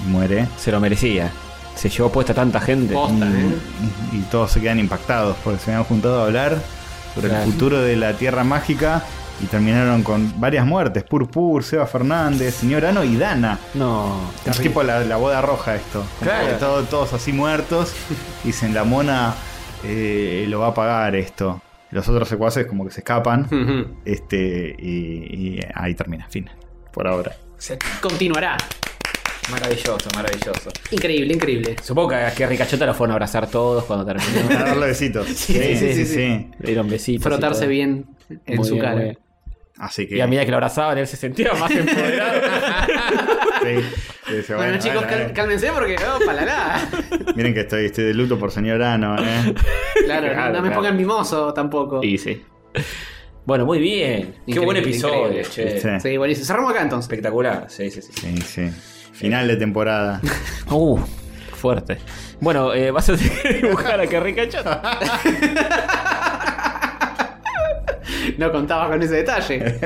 Y muere. se lo merecía. Se llevó puesta tanta gente. Posta, ¿eh? Y, y todos se quedan impactados porque se habían juntado a hablar sobre Claro. el futuro de la Tierra Mágica y terminaron con varias muertes. Pur Pur, Seba Fernández, Señor Ano y Dana. No. Es tipo la, la boda roja esto. Claro. que todo- todos así muertos. Dicen, la mona eh, lo va a pagar esto. Los otros secuaces como que se escapan. Este y, y ahí termina, fin. Por ahora. Se continuará. Maravilloso, maravilloso. Increíble, increíble. Supongo que a que Ricachota lo fueron a abrazar todos cuando terminó. Para darle besitos. Sí, sí, sí, sí. Le dieron besitos. Frotarse bien en Muy su bien, cara. muy bien. Así que. Y a medida que lo abrazaban, él se sentía más empoderado. sí, Bueno, chicos, bueno, eh. cálmense porque para nada. Miren que estoy, estoy de luto por señor Ano, ¿eh? Claro, Claro, no me claro. pongan mimoso tampoco. y sí. Bueno, muy bien. Qué buen episodio, che. Sí. Sí, buenísimo. Cerramos acá entonces. Espectacular. Sí, sí, sí. Sí, sí. Final de temporada. Uh, fuerte. Bueno, eh, vas a tener que dibujar a. No contaba con ese detalle.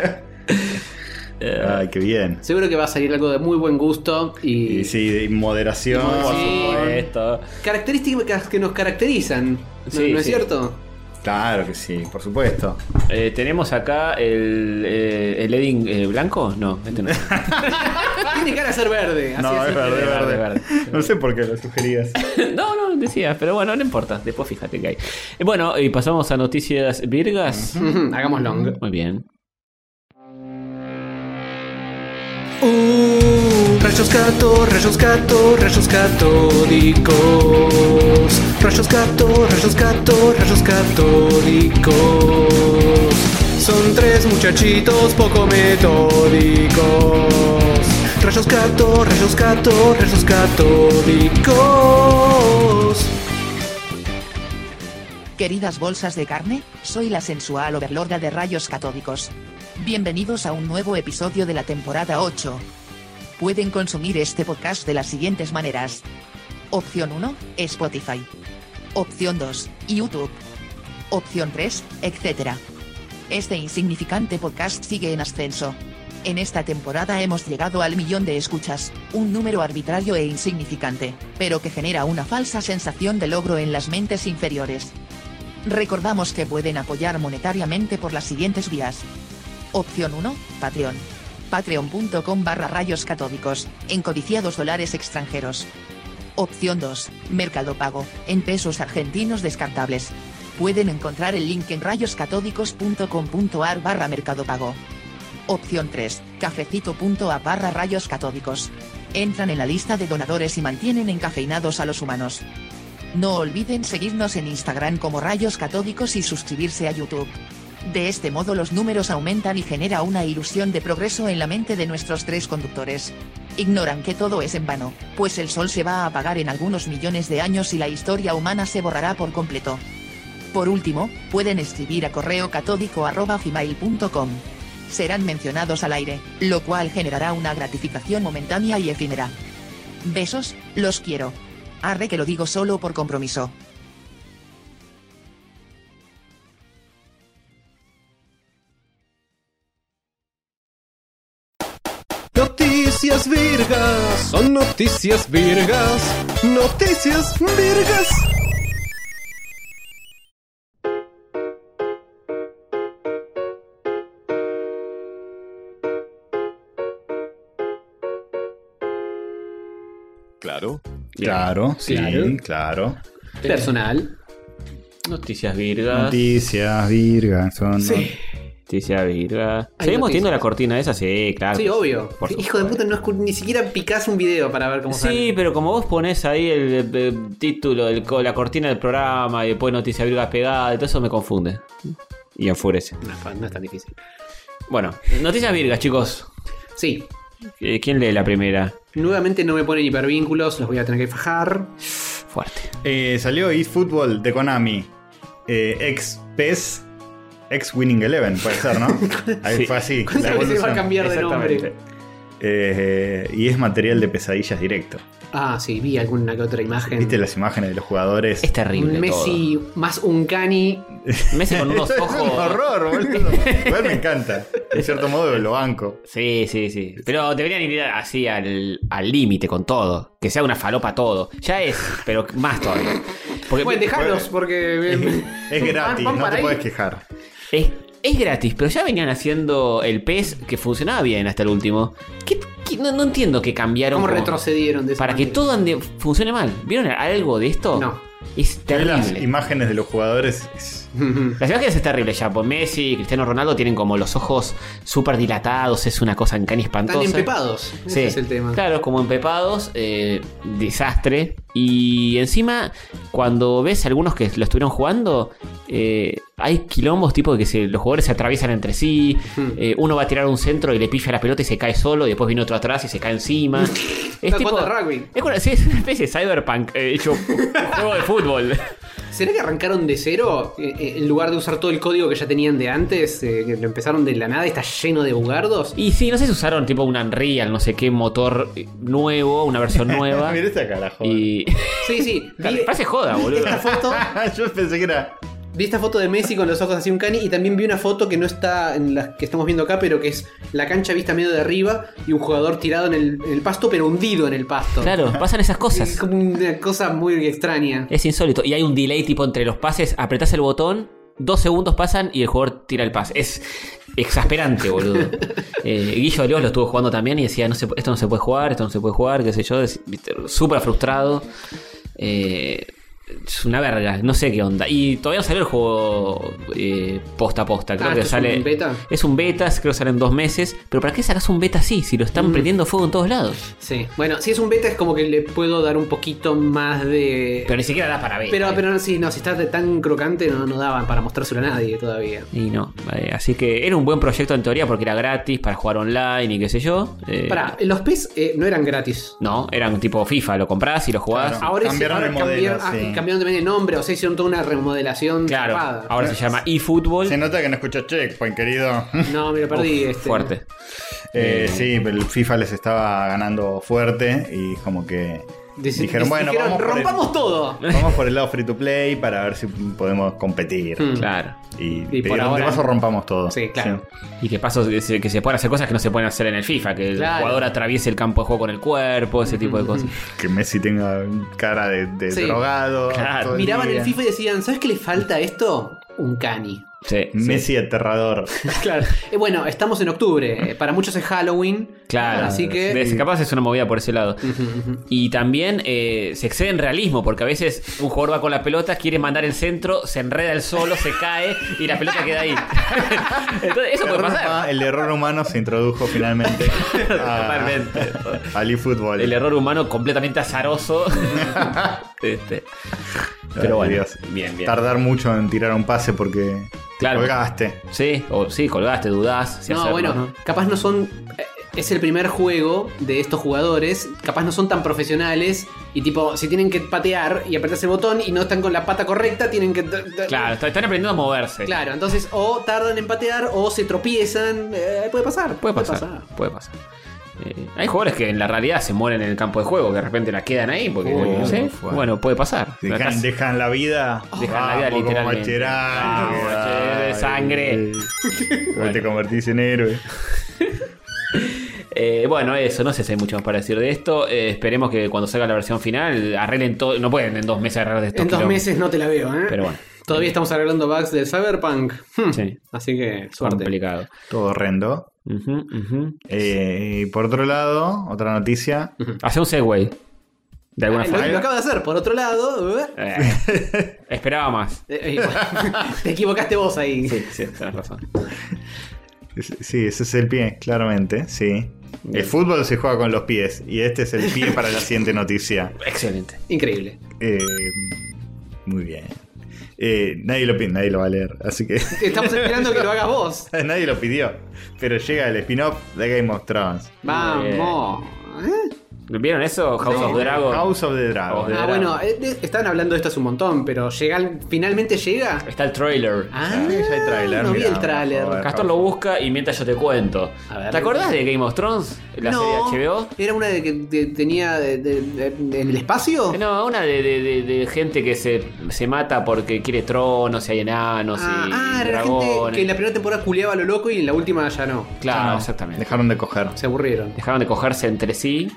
Ay, qué bien. Seguro que va a salir algo de muy buen gusto y, Y sí, de moderación. Por Sí. supuesto. características que nos caracterizan. ¿No, Sí, ¿no es sí. cierto? Claro que sí, por supuesto. Eh, tenemos acá el, eh, el Edding eh, blanco. No, este no. Tiene cara de ser verde. Así No, es verde, verde, verde, verde. No sé por qué lo sugerías. no, no, decía, pero bueno, no importa. Después fíjate que hay. Eh, Bueno, y pasamos a noticias virgas. Hagamos long. Muy bien. Uh, rayos gato, rayos gato, rayos católicos. Rayos rayos gato, rayos católicos. Son tres muchachitos poco metódicos. Rayos gato, rayos gato, rayos católicos. Queridas bolsas de carne, soy la sensual overlorda de rayos catódicos. Bienvenidos a un nuevo episodio de la temporada 8. Pueden consumir este podcast de las siguientes maneras. Opción 1, Spotify. Opción 2, YouTube. Opción 3, etc. Este insignificante podcast sigue en ascenso. En esta temporada hemos llegado al millón de escuchas, un número arbitrario e insignificante, pero que genera una falsa sensación de logro en las mentes inferiores. Recordamos que pueden apoyar monetariamente por las siguientes vías. Opción 1, Patreon. Patreon.com barra rayos catódicos, en codiciados dólares extranjeros. Opción 2, Mercado Pago, en pesos argentinos descartables. Pueden encontrar el link en rayoscatódicos.com.ar barra Mercado Pago. Opción 3, cafecito.a barra rayos catódicos. Entran en la lista de donadores y mantienen encafeinados a los humanos. No olviden seguirnos en Instagram como Rayos Catódicos y suscribirse a YouTube. De este modo los números aumentan y genera una ilusión de progreso en la mente de nuestros tres conductores. Ignoran que todo es en vano, pues el sol se va a apagar en algunos millones de años y la historia humana se borrará por completo. Por último, pueden escribir a correo catódico.gmail.com. Serán mencionados al aire, lo cual generará una gratificación momentánea y efímera. Besos, los quiero. Arre que lo digo solo por compromiso. Son noticias virgas, noticias virgas. Claro. Claro, sí, Claro. claro. Personal. Noticias virgas. Noticias, virgas, son. Sí. Virgas. Hay ¿Seguimos teniendo la cortina esa? Sí, claro. Sí, obvio. Por Hijo de puta, no escu- ni siquiera picás un video para ver cómo Sí, sale. pero como vos pones ahí el, el- el título, el la cortina del programa y después noticias virgas pegadas, todo eso me confunde. Y enfurece. Es no es tan difícil. Bueno, noticias virgas, chicos. Sí. Eh, ¿Quién lee la primera? Nuevamente no me ponen hipervínculos, los voy a tener que fajar. Fuerte. Eh, salió eFootball de Konami. Eh, ex PES, ex Winning Eleven, puede ser, ¿no? Ahí Sí. fue así. ¿Cuándo la se va a cambiar de nombre? Eh, y es material de pesadillas directo. Ah, sí, vi alguna que otra imagen. ¿Viste las imágenes de los jugadores? Es terrible. Un Messi más un Cani. Messi con unos es ojos. un horror, boludo. Igual me encanta. De cierto modo lo banco. Sí, sí, sí. Pero deberían ir así al al límite con todo. Que sea una falopa todo. Ya es, pero más todavía. Porque Bueno, dejalos porque. Es gratis, van no te ahí. puedes quejar. Es, es gratis, pero ya venían haciendo el PES que funcionaba bien hasta el último. ¿Qué- qué- no, no entiendo que cambiaron. ¿Cómo como- retrocedieron de Para que todo ande- funcione mal. ¿Vieron algo de esto? No. Es Ver las terrible. imágenes de los jugadores. es- Las imágenes es terrible ya, pues Messi y Cristiano Ronaldo tienen como los ojos súper dilatados, es una cosa en cani espantosa. Están empepados. Sí, Ese es el tema. Claro, como empepados, eh, desastre. Y encima, cuando ves algunos que lo estuvieron jugando, eh, hay quilombos tipo de que se- los jugadores se atraviesan entre sí. Hmm. eh, uno va a tirar un centro y le pifia la pelota y se cae solo, y después viene otro atrás y se cae encima. Jugando al rugby. Es, como- sí, es una especie de cyberpunk hecho un juego de fútbol. ¿Será que arrancaron de cero? Eh, en lugar de usar todo el código que ya tenían de antes, eh, que lo empezaron de la nada y está lleno de bugardos. Y sí, no sé si usaron tipo un Unreal, no sé qué motor eh, nuevo, una versión nueva. Mirá esta cara, joder. y. Sí, sí. Vi, Parece joda, boludo. esta foto, Yo pensé que era. Vi esta foto de Messi con los ojos así un cani y también vi una foto que no está en la que estamos viendo acá, pero que es la cancha vista medio de arriba y un jugador tirado en el, en el pasto, pero hundido en el pasto. Claro, pasan esas Es cosas. como una cosa muy extraña. Es insólito. Y hay un delay tipo entre los pases, apretás el botón, dos segundos pasan y el jugador tira el pase. Es exasperante, boludo. Eh, Guillo de Leos lo estuvo jugando también y decía, no se, esto no se puede jugar, esto no se puede jugar, qué sé yo. es- Súper frustrado. Eh, es una verga, no sé qué onda. Y todavía no salió el juego eh, posta a posta. Creo Ah, que ¿esto es sale. un beta? Es un beta, creo que sale en dos meses. Pero ¿para qué sacas un beta así? Si lo están Mm. prendiendo fuego en todos lados. Sí. Bueno, si es un beta es como que le puedo dar un poquito más de... Pero ni siquiera da para ver. Pero, pero sí, no, si está de tan crocante no, no daban para mostrárselo a nadie todavía. Y no, eh, así que era un buen proyecto en teoría porque era gratis para jugar online y qué sé yo. eh, Pará, los PES eh, no eran gratis. No, eran tipo FIFA, lo comprás y lo jugás. Claro. Ahora, Cambiaron ahora el modelo, cambiaron, ah, sí. Cambiaron también de nombre, o sea, hicieron toda una remodelación. Claro, ahora se llama eFootball. Se nota que no escuchó Checkpoint, querido. No, me lo perdí. Uf, este. Fuerte. Eh, Eh, sí, pero el FIFA les estaba ganando fuerte y como que dijeron, bueno, dijeron, vamos por, rompamos el, todo. vamos por el lado free to play para ver si podemos competir. Hmm. Claro. Y, por pidieron, ahora- de paso rompamos todo. Sí, claro. Y que paso que se, que se pueden hacer cosas que no se pueden hacer en el FIFA, que el jugador atraviese el campo de juego con el cuerpo, ese tipo de cosas. Que Messi tenga cara de, de Sí. drogado. Claro. el Miraban día. el FIFA y decían, ¿sabes qué le falta a esto? Un cani. Sí, sí. Messi aterrador. Claro. Eh, bueno, estamos en octubre. eh, Para muchos es Halloween. Claro. Así que. Des- capaz es una movida por ese lado. Y también eh, se excede en realismo, porque a veces un jugador va con la pelota, quiere mandar el centro, se enreda el solo, se cae y la pelota queda ahí. Entonces, eso puede Error pasar. el error humano se introdujo finalmente Totalmente. al eFootball. El error humano completamente azaroso. Este, Pero bueno, Dios. bien, bien. Tardar mucho en tirar un pase porque Claro. colgaste. Sí, o sí, colgaste, dudás. si no, hacerlo, bueno, ¿no? capaz no son. Es el primer juego de estos jugadores. Capaz no son tan profesionales. Y tipo, si tienen que patear y apretarse el botón y no están con la pata correcta, tienen que. Claro, est- están aprendiendo a moverse. Claro, entonces o tardan en patear o se tropiezan. eh, puede pasar. Puede pasar, puede pasar. Eh, hay jugadores que en la realidad se mueren en el campo de juego, que de repente la quedan ahí, porque Uy, no sé, bueno, puede pasar. Dejan, Acá- dejan la vida. Dejan la vida literalmente. Ay, de sangre. Hoy te convertís en héroe. Eh, bueno, eso, no sé si hay mucho más para decir de esto. Eh, esperemos que cuando salga la versión final arreglen todo. No pueden en dos meses arreglar esto. En dos meses no te la veo, ¿eh? Pero bueno. Todavía estamos arreglando bugs del Cyberpunk. Hmm. Sí. Así que suerte. Complicado. Todo horrendo. Eh, y por otro lado, otra noticia. Hace un segue. De alguna Ah, forma. lo acabo de hacer. Por otro lado. eh, esperaba más. eh, te equivocaste vos ahí. Sí, sí, tenés razón. Sí, ese es el pie, claramente. Sí. El fútbol se juega con los pies. Y este es el pie para la siguiente noticia. Excelente. Increíble. Eh, muy bien. Eh, nadie lo pide, nadie lo va a leer. Así que Estamos esperando que lo hagas vos. nadie lo pidió. Pero llega el spin-off de Game of Thrones. Vamos. ¿Eh? ¿Vieron eso? House No. of the Dragon. House of the Dragon. Ah, Dragon. bueno, eh, eh, estaban hablando de esto hace un montón, pero llega, finalmente llega. Está el trailer. Ah, ya hay tráiler, no vi el ver. Castor lo busca y mientras yo te cuento. A ver. ¿Te acordás de Game of Thrones? La no, serie HBO. ¿Era una de que de- tenía de- de- de- en el espacio? No, una de, de- de- de gente que se, se mata porque quiere tronos y hay enanos ah, y ah, era gente que en la primera temporada culeaba a lo loco y en la última ya no. Claro, no, exactamente. Dejaron de coger. Se aburrieron. Dejaron de cogerse entre sí.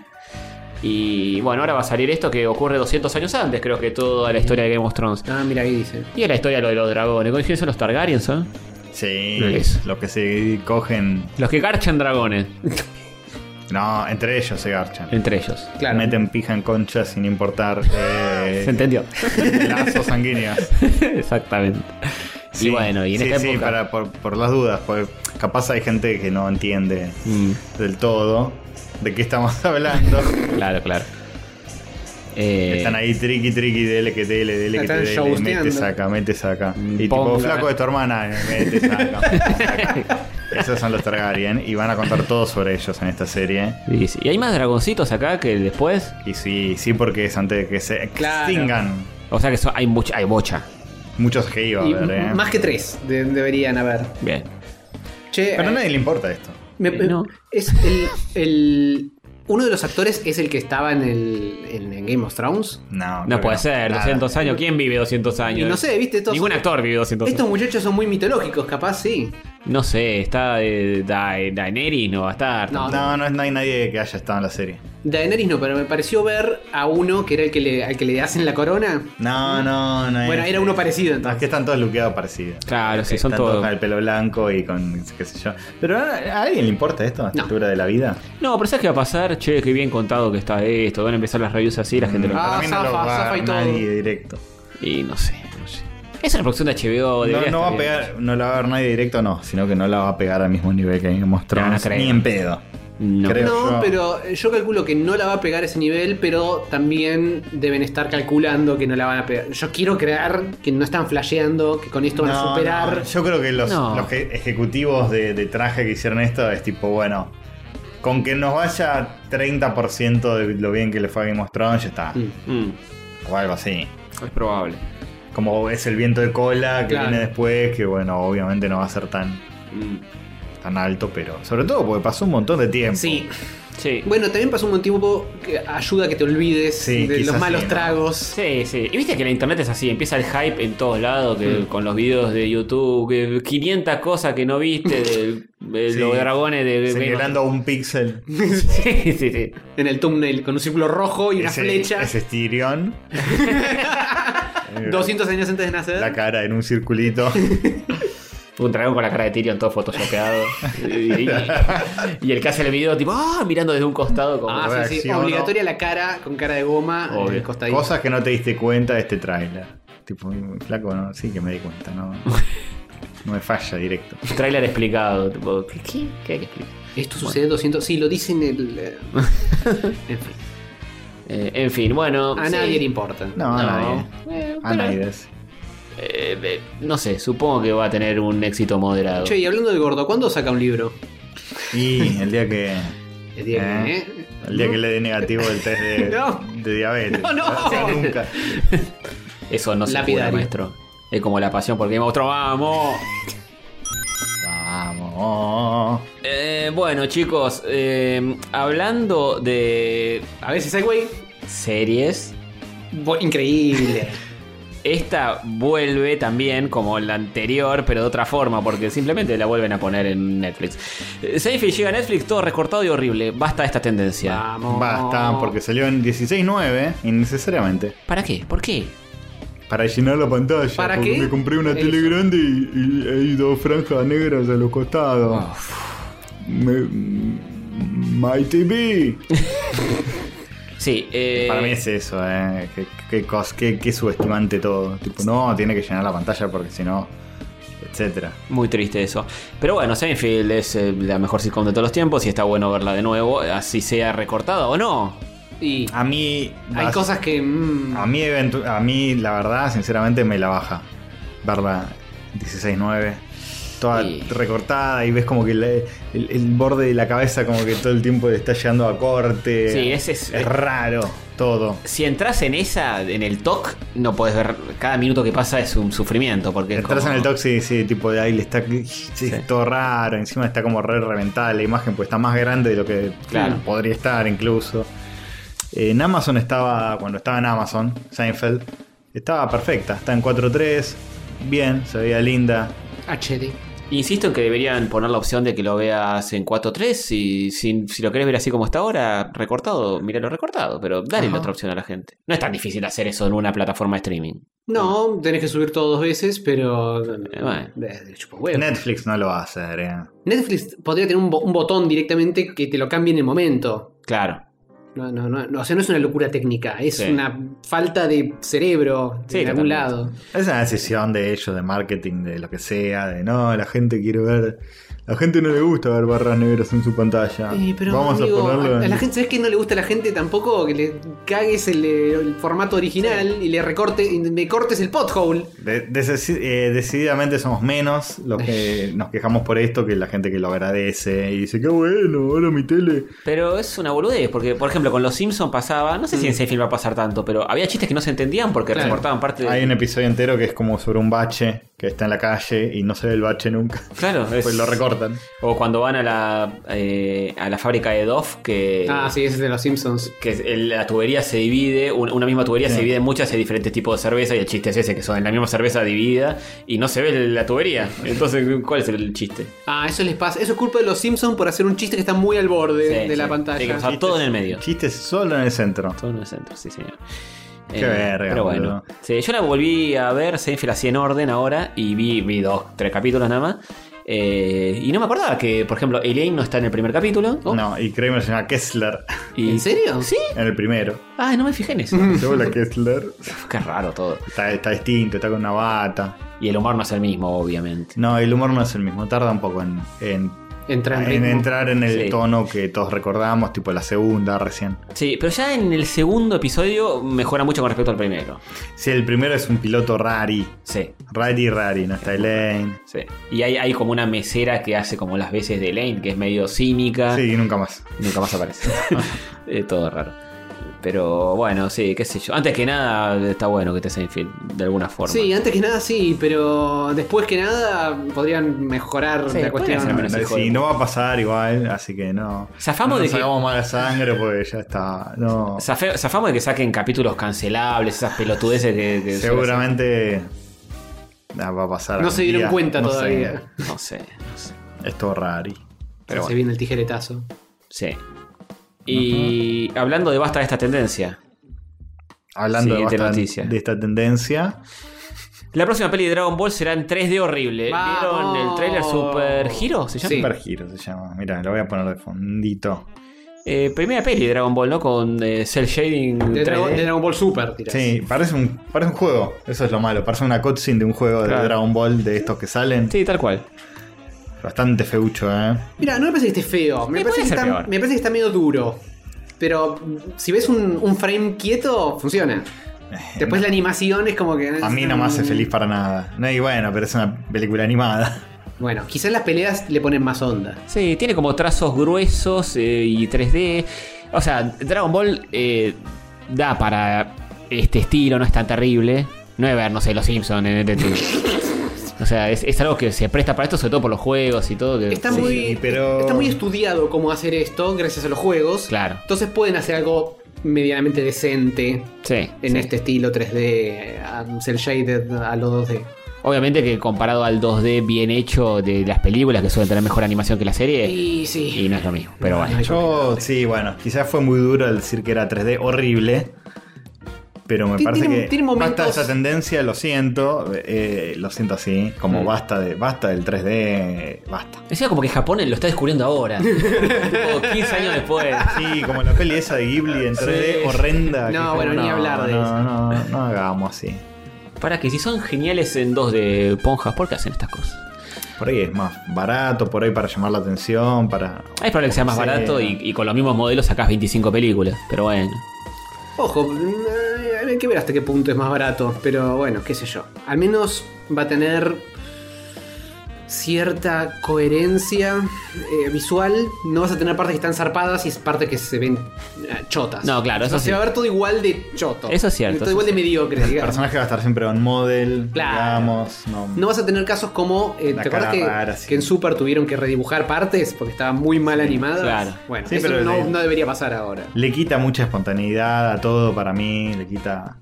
Y bueno, ahora va a salir esto que ocurre 200 años antes, creo que toda la historia de Game of Thrones. Ah, mira, ahí dice. Y es la historia de lo de los dragones. ¿Quiénes son los Targaryens, eh? Sí, los que se cogen. Los que garchan dragones. No, entre ellos se garchan. Entre ellos. Claro. Meten pija en concha sin importar eh, ¿Se entendió? lazos sanguíneos. Exactamente. Sí, y bueno, y en sí, esta sí, época. para- por, por las dudas, pues capaz hay gente que no entiende Mm, del todo de qué estamos hablando. claro, claro. Eh, Están ahí triqui triqui, dele que dele, dele que dele, showsteando. mete saca, mete saca. Mm, Y tipo, ponga. flaco de tu hermana, mete saca, mete, saca. Esos son los Targaryen y van a contar todo sobre ellos en esta serie. sí. Y hay más dragoncitos acá que después. Y sí, sí, porque es antes de que se Claro. extingan. O sea que so- hay mucha, hay bocha. Muchos que iba a Y ver, ¿eh? Más que tres de- deberían haber. Bien. Che, Pero a eh, nadie le importa esto. Me- Eh, no. es el, el- Uno de los actores es el que estaba en, el, en, en Game of Thrones. No, No puede ser, Nada. 200 años. ¿Quién vive 200 años? Y no sé, viste, estos, Ningún actor vive 200 estos años. muchachos son muy mitológicos, capaz sí. No sé, está eh, Da- Daenerys, no va a estar. No. No, no, no hay nadie que haya estado en la serie. Daenerys no, pero me pareció ver a uno que era el que le, al que le hacen la corona. No, no, no. Bueno, es- era uno parecido No, es entonces. que están todos luqueados parecidos. Claro, sí, son Están todos con el pelo blanco y con qué sé yo. Pero ¿a alguien le importa esto a esta No. altura de la vida? No, pero ¿sabes qué va a pasar? Che, qué bien contado que está esto. Van a empezar las reviews así, la gente lo. Ah, Para mí no lo zafa, va a zafa ver y todo. nadie directo. Y no sé, no sé. Es una producción de HBO. No, no va a bien. pegar, no la va a ver nadie directo, no, sino que no la va a pegar al mismo nivel que Game of Thrones, No, no ni en pedo. No. Creo. No, yo. pero yo calculo que no la va a pegar a ese nivel, pero también deben estar calculando que no la van a pegar. Yo quiero creer que no están flasheando, que con esto van a superar. no, Yo creo que los, No. los que- ejecutivos de, de traje que hicieron esto es tipo, bueno, con que nos vaya 30% de lo bien que le fue a Game of Thrones, ya está. Mm. Mm, O algo así. es probable. Como es el viento de cola que Claro. viene después, que bueno, obviamente no va a ser tan, Mm, tan alto, pero sobre todo porque pasó un montón de tiempo. Sí. Sí. Bueno, también pasó un tiempo que ayuda a que te olvides Sí, de los malos sí, ¿no? tragos. Sí, sí. Y viste que la internet es así, empieza el hype en todos lados, que Mm. con los videos de YouTube, que 500 cosas que no viste de, de Sí. los dragones de Señalando un píxel. Sí, sí, sí. En el thumbnail, con un círculo rojo y una ese, flecha. Ese Stirion. 200 años antes de nacer. La cara en un circulito. Un dragón con la cara de Tyrion todo photoshopeado. y, y- y el que hace el video, tipo, ah, mirando desde un costado como. Ah, sí, sí. Obligatoria la cara con cara de goma el costadito. Cosas que no te diste cuenta de este tráiler. Tipo, flaco, ¿no? Sí que me di cuenta, ¿no? No me falla directo. Trailer explicado. Tipo, ¿qué, qué, ¿Qué hay que explicar? Esto sucede 200. Sí, lo dice en el. eh, en fin. Eh, en fin, bueno. A sí. nadie le importa. No, a No. nadie. Eh, A pero- nadie. Eh, eh, no sé, supongo que va a tener un éxito moderado. Che, y hablando del gordo, ¿cuándo saca un libro? Y el día que. El día Eh, que. ¿eh? El día que le dé negativo el test de, No. de diabetes. No, no. O sea, nunca. Eso no se puede, maestro. Es como la pasión porque monstruo, vamos. Vamos. Eh, bueno, chicos, eh, hablando de A ver si hay güey. series, Bo- Increíble. esta vuelve también como la anterior, pero de otra forma, porque simplemente la vuelven a poner en Netflix. Eh, Seinfeld llega a Netflix todo recortado y horrible. Basta esta tendencia. Vamos. Basta, porque salió en 16.9, innecesariamente. ¿Para qué? ¿Por qué? Para llenar la pantalla. ¿Para porque qué? me compré una Eso. tele grande y, y hay dos franjas negras a los costados. Me- My TV. Sí, eh, Para mí es eso, eh. Qué, qué, cos- qué- qué subestimante todo. Tipo, no, tiene que llenar la pantalla porque si no. Etcétera. Muy triste eso. Pero bueno, Seinfeld es eh, la mejor sitcom de todos los tiempos y está bueno verla de nuevo, así sea recortada o no. Y A mí. hay vas- cosas que. mm, A mí, a mí, la verdad, sinceramente, me la baja. Verla 16.9. toda Sí. recortada y ves como que la- el, el borde de la cabeza como que todo el tiempo le está llegando a corte. Sí, ese es- es raro todo. Si entras en esa, en el TOC, no puedes ver. Cada minuto que pasa es un sufrimiento. Porque Entras como- en el toxi, sí, tipo de ahí le está sí, Sí. todo raro, encima está como re reventada la imagen, pues está más grande de lo que Claro. podría estar incluso. En Amazon estaba, cuando estaba en Amazon, Seinfeld, estaba perfecta, está en 4.3, bien, se veía linda. HD. Insisto en que deberían poner la opción de que lo veas en 4.3 y si, si lo querés ver así como está ahora, recortado, míralo recortado, pero dale la otra opción a la gente. No es tan difícil hacer eso en una plataforma de streaming. No, tenés que subir todo dos veces, pero. bueno. Eh, huevo. Netflix no lo va a hacer, eh. Netflix podría tener un, bo- un botón directamente que te lo cambie en el momento. Claro. No, no, no, no, o sea, no es una locura técnica, es Sí. una falta de cerebro Sí, de algún lado. Es una decisión de ellos, de marketing, de lo que sea, de no, la gente quiere ver. La gente no le gusta ver barras negras en su pantalla. Eh, pero Vamos amigo, a ponerlo. a en- la gente, ¿sabes qué no le gusta a la gente tampoco? Que le cagues el, el formato original y le recorte, y me cortes el pothole. De- eh, decididamente somos menos los que nos quejamos por esto que la gente que lo agradece y dice, qué bueno, ahora mi tele. Pero es una boludez, porque por ejemplo con los Simpsons pasaba, no sé si en Seinfeld va a pasar tanto, pero había chistes que no se entendían porque Claro. recortaban parte de... Hay un episodio entero que es como sobre un bache que está en la calle y no se ve el bache nunca. Claro, es- Pues lo recortan. O cuando van a la, eh, a la fábrica de Dove, que... Ah, sí, ese es de los Simpsons. que el- la tubería se divide, un- una misma tubería Sí. se divide en muchas y hay diferentes tipos de cerveza y el chiste es ese, que son en la misma cerveza dividida y no se ve la tubería. Entonces, ¿cuál es el chiste? Ah, eso les pasa. Eso es culpa de los Simpsons por hacer un chiste que está muy al borde Sí, de la pantalla. Sí, que todo en el medio. Chistes solo en el centro. Todo en el centro, sí, señor. Eh, Qué verga, Pero bueno. Sí, yo la volví a ver, Seinfeld así en orden ahora y vi, vi dos, tres capítulos nada más. Eh, y no me acordaba que, por ejemplo, Elaine no está en el primer capítulo. No, y Kramer se llama Kessler Y- ¿En serio? ¿Sí? en el primero. Ah, no me fijé en eso. Vuelve Kessler. Qué raro todo. Está, está distinto, está con una bata. Y el humor no es el mismo, obviamente. No, el humor no es el mismo, tarda un poco en, en, Entra en, en ritmo. entrar en el Sí. tono que todos recordamos, tipo la segunda recién. Sí, pero ya en el segundo episodio mejora mucho con respecto al primero. Sí, el primero es un piloto rari. Sí, Rari, rari, no está Elaine. sí. Y hay, hay como una mesera que hace como las veces de Elaine, que es medio cínica. Sí, nunca más. Nunca más aparece. es todo raro. Pero bueno, sí, qué sé yo. Antes que nada, está bueno que esté Seinfeld, de alguna forma. Sí, antes que nada sí, pero después que nada podrían mejorar Sí, la cuestión. Sí, no va a pasar igual, así que no. Zafamos no de nos que- hagamos mala sangre porque ya está. No. Zafe- Zafamos de que saquen capítulos cancelables, esas pelotudeces que. que Seguramente ah, va a pasar. No algún se dieron día, cuenta no todavía. No sé, no sé. Es todo rari. Pero se bueno. viene el tijeretazo. Sí. Y hablando de basta de esta tendencia, Hablando de, noticia. de esta tendencia. la próxima peli de Dragon Ball será en 3D horrible. ¡Vamos! ¿Vieron el trailer Super Hero? ¿Se llama? Sí. Super Hero se llama. Mira, lo voy a poner de fondito. Eh, primera peli de Dragon Ball, ¿no? Con eh, cel shading De, 3D. Dragon, de Dragon Ball Super, dirás. Sí, parece un, parece un juego. Eso es lo malo. Parece una cutscene de un juego Claro. de Dragon Ball de estos que salen. Sí, tal cual. Bastante feucho, ¿eh? Mira, no me parece que esté feo. Me, parece, que está, peor. me parece que está medio duro. Pero mm, si ves un, un frame quieto, funciona. Después la animación es como que. A mí no me hace feliz para nada. No, y bueno, pero es una película animada. Bueno, quizás las peleas le ponen más onda. Sí, tiene como trazos gruesos eh, y 3D. O sea, Dragon Ball eh, da para este estilo, no es tan terrible. No es ver, no sé, los Simpsons en este O sea, es, es algo que se presta para esto, sobre todo por los juegos y todo. que- Está, sí. muy, pero- está muy estudiado cómo hacer esto gracias a los juegos. Claro. Entonces pueden hacer algo medianamente decente Sí, en sí. este estilo 3D, um, cel shaded a lo 2D. Obviamente que comparado al 2D bien hecho de las películas que suelen tener mejor animación que la serie, Y sí. y no es lo mismo. Pero bueno. Yo, sí, bueno, quizás fue muy duro el decir que era 3D horrible. Pero me parece tiene- que tiene momentos- basta esa tendencia, lo siento, eh, lo siento así, como Mm. basta de basta del 3D, basta. Decía como que Japón lo está descubriendo ahora. tipo 15 años después. Sí, como la peli esa de Ghibli en 3D Sí. horrenda. No, que- bueno, ni hablar de no, eso. No, no hagamos así. Para que si son geniales en 2D ponjas, ¿por qué hacen estas cosas? Por ahí es más barato, por ahí para llamar la atención, para... Es probable que sea más barato y, y con los mismos modelos sacás 25 películas. Pero bueno. Ojo, mm, hay que ver hasta qué punto es más barato, pero bueno, qué sé yo. Al menos va a tener cierta coherencia eh, visual. No vas a tener partes que están zarpadas y partes que se ven eh, chotas. No, claro, eso O sea, sí. Se va a ver todo igual de choto. Eso es cierto, Todo eso igual de es mediocre, El digamos. personaje va a estar siempre on model, Claro. digamos. No, No vas a tener casos como. eh, ¿Te acuerdas cara que, rara, sí. que en Super tuvieron que redibujar partes porque estaban muy mal animadas? claro. Bueno, Sí, eso pero no, le- no debería pasar ahora. Le quita mucha espontaneidad a todo para mí, le quita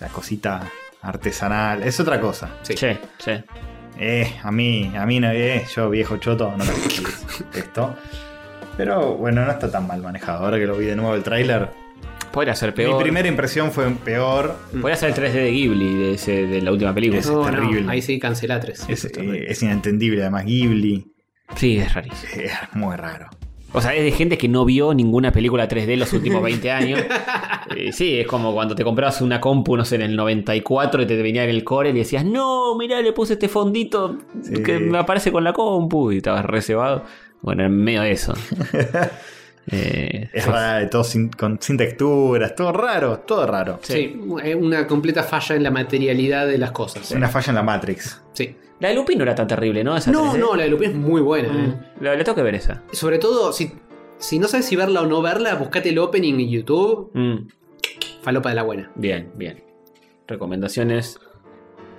la cosita artesanal. Es otra cosa. Sí. Che, che. Eh, a mí, a mí no, eh, yo viejo choto, no me esto. Pero bueno, no está tan mal manejado. Ahora que lo vi de nuevo el tráiler, Podría ser peor. mi primera impresión fue peor. Podría ser el 3D de Ghibli de, ese- de la última película. Es No, no, terrible. ahí sí, cancela tres. Es, eh, es inentendible, además Ghibli. Sí, es rarísimo. Es muy raro. O sea, es de gente que no vio ninguna película 3D los últimos 20 años. Eh, sí, es como cuando te comprabas una compu, no sé, en el 94 y te venía en el core y decías, no, mirá, le puse este fondito Sí. que me aparece con la compu y estabas reservado. Bueno, en medio de eso. Eh, Es sí. raro, todo sin, con- sin texturas, todo raro, todo raro. Sí, es una completa falla en la materialidad de las cosas. Es una falla en la Matrix. Sí. La de Lupin no era tan terrible, ¿no? Esa No, 3D. no, la de Lupin es muy buena. Mm, eh. La, la tengo que ver esa. Sobre todo, si, si no sabes si verla o no verla, buscate el opening en YouTube. Mm, Falopa de la buena. bien, bien. Recomendaciones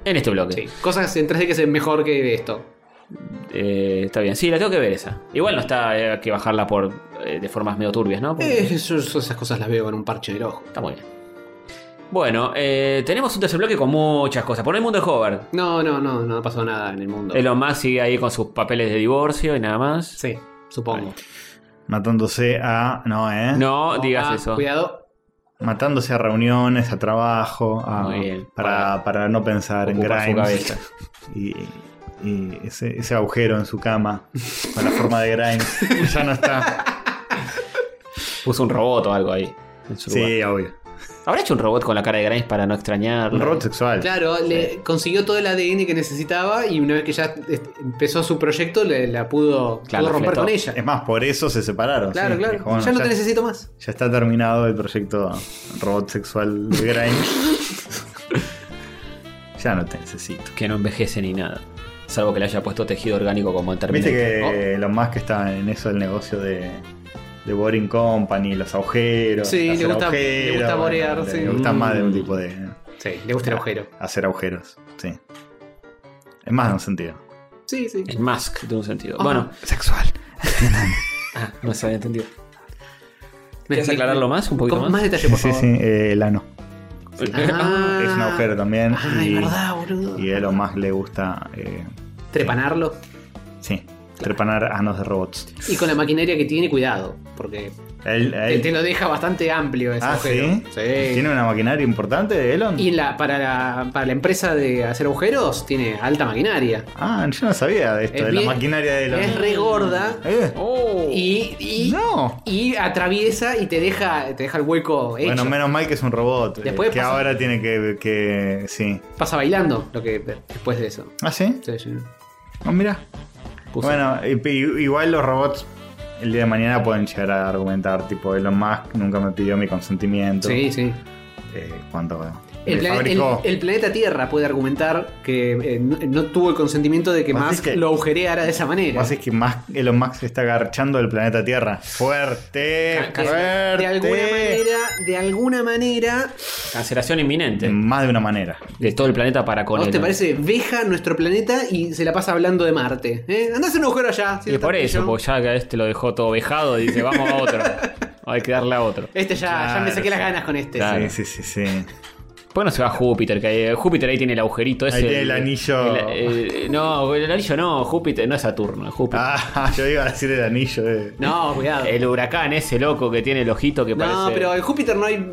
en este bloque. Sí. Cosas en 3D que ven mejor que esto. Eh, está bien, sí, la tengo que ver esa. Igual no está eh, que bajarla por eh, de formas medio turbias, ¿no? Porque- esas cosas las veo con un parche en el ojo. Está muy bien. Bueno, eh, tenemos un tercer bloque con muchas cosas. Por el mundo de Hover. No, no, no, no pasó nada en el mundo. Elon Musk sigue ahí con sus papeles de divorcio y nada más. Sí, supongo. Matándose a. No, ¿eh? No digas Ah, eso. Cuidado. Matándose a reuniones, a trabajo, a- Muy bien. Para, para no pensar en Grimes. Y, y ese, ese agujero en su cama, con la forma de Grimes, ya no está. Puso un robot o algo ahí. En su lugar. Sí, obvio. ¿Habrá hecho un robot con la cara de Grimes para no extrañarlo? Un robot sexual. Claro, le consiguió todo el ADN que necesitaba y una vez que ya est- empezó su proyecto, le, la pudo, Claro, pudo romper con ella. Es más, por eso se separaron. Claro, sí. claro. Dijo, bueno, ya no ya, te necesito más. ya está terminado el proyecto robot sexual de Grimes. ya no te necesito. Que no envejece ni nada. Salvo que le haya puesto tejido orgánico como en Viste Terminator. que lo más que está en eso del negocio de, de Boring Company, los agujeros. Sí, le gusta- agujeros, le gusta borear, le- sí. Le gusta más de un Mm. tipo de Sí, le gusta el agujero. hacer agujeros. Sí. Es más de un sentido. Sí, sí. El Musk, de un sentido. Ah. Bueno, Sexual. ah, no se había entendido. Me- ¿Quieres aclararlo más? Un poquito Con más. más detalle, por Sí, favor. sí, eh, el ano. Ah. Es un agujero también. Ah, y, es verdad, boludo. y a Elon Musk le gusta, eh, Trepanarlo. sí, trepanar anos de robots. Y con la maquinaria que tiene, cuidado. Porque Él- te, lo deja bastante amplio ese ah, agujero. ¿sí? ¿Tiene una maquinaria importante, Elon? Y la, para, la, para la empresa de hacer agujeros, tiene alta maquinaria. Ah, yo no sabía de esto, Es de la maquinaria de Elon. Es re gorda. Eh, Oh. Y, y, No. y atraviesa y te deja, te deja el hueco hecho. Bueno, menos mal que es un robot. eh, Después que pasa- ahora tiene que, que. Sí. Pasa bailando lo que después de eso. ¿Ah, sí? Sí, sí. Oh, mira. Puso- Bueno, igual los robots el día de mañana pueden llegar a argumentar, tipo Elon Musk nunca me pidió mi consentimiento. Sí, sí. Eh, cuando El, me plane- fabricó. el- el planeta Tierra puede argumentar que eh, no, no tuvo el consentimiento de que es que- lo agujereara de esa Lo manera. que pasa es que Musk- Elon Musk está agarchando el planeta Tierra. Fuerte, fuerte. De alguna manera, de alguna manera, Cancelación inminente Más de una manera. de todo el planeta para ¿a con vos él. te parece? Veja nuestro planeta y se la pasa hablando de Marte. ¿eh? Andá a hacer un agujero allá. si Y por eso, porque ya que a este lo dejó todo vejado y dice, vamos a otro. Hay que darle a otro. Este ya, ya me saqué las ganas con este. Claro. Sí, sí, sí, sí. ¿Por qué no se va a Júpiter? Que ahí- Júpiter ahí tiene el agujerito ese. Ahí tiene el anillo. el- eh, no, el anillo no, Júpiter, no es Saturno, es Júpiter. Ah, yo iba a decir el anillo. eh. No, cuidado. El huracán ese loco que tiene el ojito que parece. no, pero en Júpiter no hay.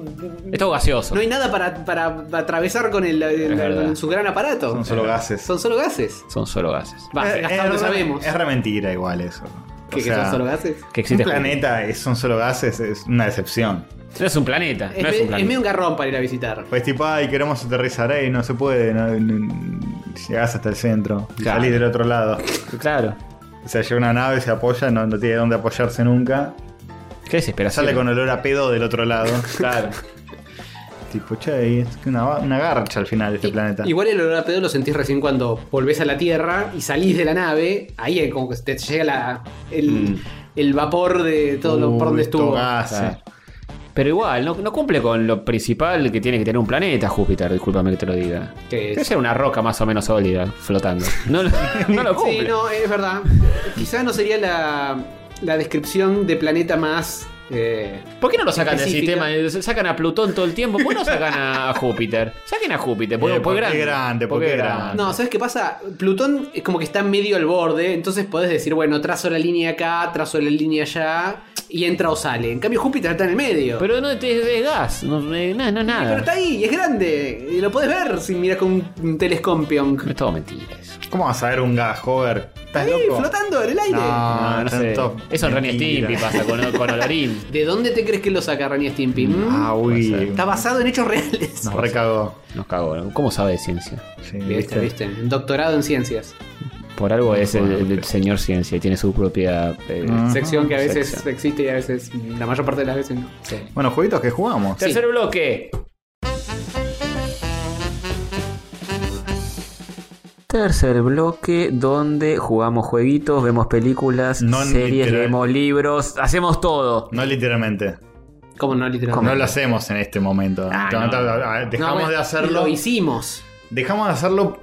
Es todo gaseoso. No hay nada para, para atravesar con el, el- Es verdad. su gran aparato. Son solo gases. Son solo gases. Son solo gases. Va, Eh, hasta donde re- sabemos. Es re mentira igual eso. ¿Que, O que sea, son solo gases? Que Un existe planeta es- son solo gases es una decepción. No es un planeta, Es, no medio un garrón para ir a visitar. Pues tipo, ay, queremos aterrizar ahí, no se puede. No, no- llegás hasta el centro Claro. salís del otro lado. Claro. O sea, llega una nave, se apoya, no, no tiene dónde apoyarse nunca. Qué desesperación. Sale con olor a pedo del otro lado. Claro. Tipo, che, es que una, una garcha al final de este planeta. Igual el olor a pedo lo sentís recién cuando volvés a la Tierra y salís de la nave. Ahí es como que te llega la, el, Mm. el vapor de todo lo por donde estuvo. gas, Claro. Pero igual, no, no cumple con lo principal que tiene que tener un planeta, Júpiter, discúlpame que te lo diga. Que es- ser una roca más o menos sólida, flotando. No, no lo cumple. Sí, no, es verdad. Quizás no sería la, la descripción de planeta más. Eh, ¿Por qué no lo sacan del sistema? Sacan a Plutón todo el tiempo. ¿Por qué no sacan a Júpiter? Saquen a Júpiter, porque, Eh, porque porque es grande, porque es grande. No, ¿sabes qué pasa? Plutón es como que está medio al borde, entonces podés decir, bueno, trazo la línea acá, trazo la línea allá, y entra o sale. En cambio, Júpiter está en el medio. Pero no te es gas, no, eh, no, no, Pero nada. está ahí, y es grande, y lo podés ver si miras con un, telescopio. Es todo mentiras. ¿Cómo vas a ver un gas, Hover? ¿Estás loco? flotando en el aire. No, No, no sé. tanto- Eso en Ren y mentira. Stimpy pasa con, con Olorín. ¿De dónde te crees que lo saca Rani Stimpy? ¿Mm? Ah, uy. Está basado en hechos reales. Nos recagó. Nos cagó. ¿no? ¿Cómo sabe de ciencia? Sí, Viste, viste. Doctorado en ciencias. Por algo es el, el señor ciencia y tiene su propia eh, Ah. Sección que a veces sección. existe y a veces, la mayor parte de las veces no. Bueno, jueguitos que jugamos. Tercer bloque. Tercer bloque donde jugamos jueguitos, vemos películas, No series, literal. leemos libros, hacemos todo. No literalmente. ¿Cómo no, literalmente? No lo hacemos en este momento. Ah, No, Dejamos No, de hacerlo. Lo hicimos. Dejamos de hacerlo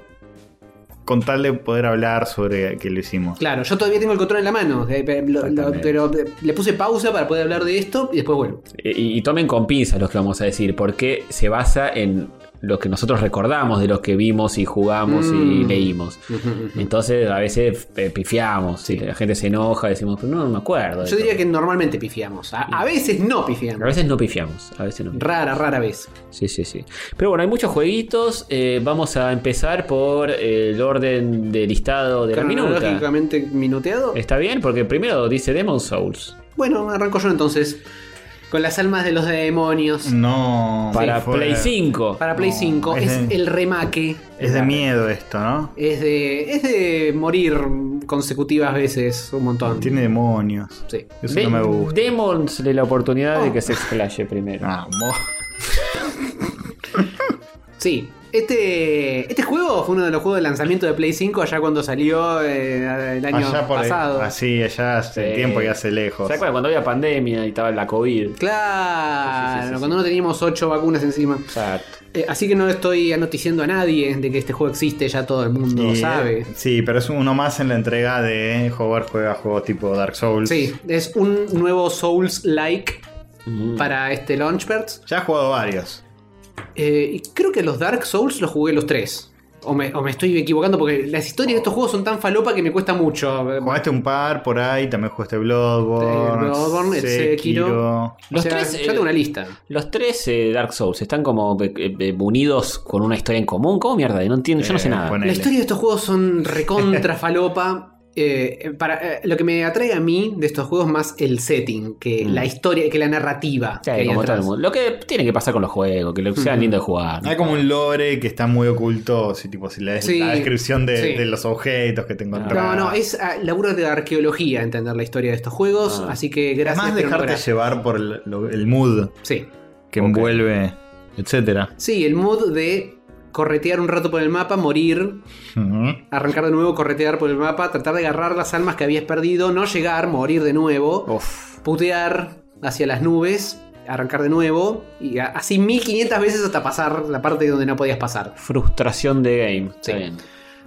con tal de poder hablar sobre que lo hicimos. Claro, yo todavía tengo el control en la mano. eh, lo- lo- pero eh, le puse pausa para poder hablar de esto y después vuelvo. Y, y tomen con pinzas los que vamos a decir, porque se basa en lo que nosotros recordamos de los que vimos y jugamos y Mm. leímos. Entonces a veces eh, pifiamos, la gente se enoja, decimos, pero no, no me acuerdo. Yo diría todo". que normalmente pifiamos. A, a veces no A pifiamos. veces no pifiamos, a veces no. Rara, rara vez. Sí, sí, sí. Pero bueno, hay muchos jueguitos. eh, vamos a empezar por el orden de listado de la minuta. Minuteado. ¿Está bien? Porque primero dice Demon Souls. Bueno, arranco yo entonces. Con las almas de los demonios. No. Para Play 5. Para Play No, 5 es es de- el remake. Es de miedo esto, ¿no? Es de, es de morir consecutivas veces un montón. Tiene demonios. Sí. Eso De- no me gusta. Démosle la oportunidad de Oh. que se explaye primero. Ah, mo- Sí. Este, este juego fue uno de los juegos de lanzamiento de Play 5 allá cuando salió eh, el año allá por pasado. Así, allá hace Sí. tiempo y hace lejos. ¿Se acuerdan cuando había pandemia y estaba la COVID? Claro, Sí, sí, sí, sí, cuando no teníamos 8 vacunas encima. Exacto. Eh, así que no estoy anoticiando a nadie de que este juego existe, ya todo el mundo Y, lo eh, sabe. Sí, pero es uno más en la entrega de jugar juega juegos tipo Dark Souls. Sí, es un nuevo Souls-like Mm. para este Launchpad. Ya he jugado varios. Eh, y creo que los Dark Souls los jugué los tres. O me, o me estoy equivocando porque las historias de estos juegos son tan falopa que me cuesta mucho. Jugaste un par por ahí, también jugaste Bloodborne. Eh, Bloodborne, el Sekiro. Los O sea, tres, yo eh, tengo una lista. Los tres eh, Dark Souls están como eh, unidos con una historia en común. ¿Cómo mierda? No entiendo, yo no sé nada. ponele. La historia de estos juegos son recontra falopa. Eh, para, eh, lo que me atrae a mí de estos juegos más el setting, que Mm. la historia, que la narrativa. Sí, que como todo el mundo. Lo que tiene que pasar con los juegos, que lo- sean Ujú. lindos de jugar. Hay como un lore que está muy oculto, si, tipo, si lees Sí, la descripción de, sí. de los objetos que te encontrás. No, no, es ah, laburo de arqueología entender la historia de estos juegos, Ah. así que gracias. Además no dejarte llevar por el, lo- el mood Sí. que envuelve, etcétera. Sí, el mood de corretear un rato por el mapa, morir, arrancar de nuevo, corretear por el mapa, tratar de agarrar las almas que habías perdido, no llegar, morir de nuevo, Uf. putear hacia las nubes, arrancar de nuevo, y así 1500 veces hasta pasar la parte donde no podías pasar. Frustración de game. Sí. Está bien.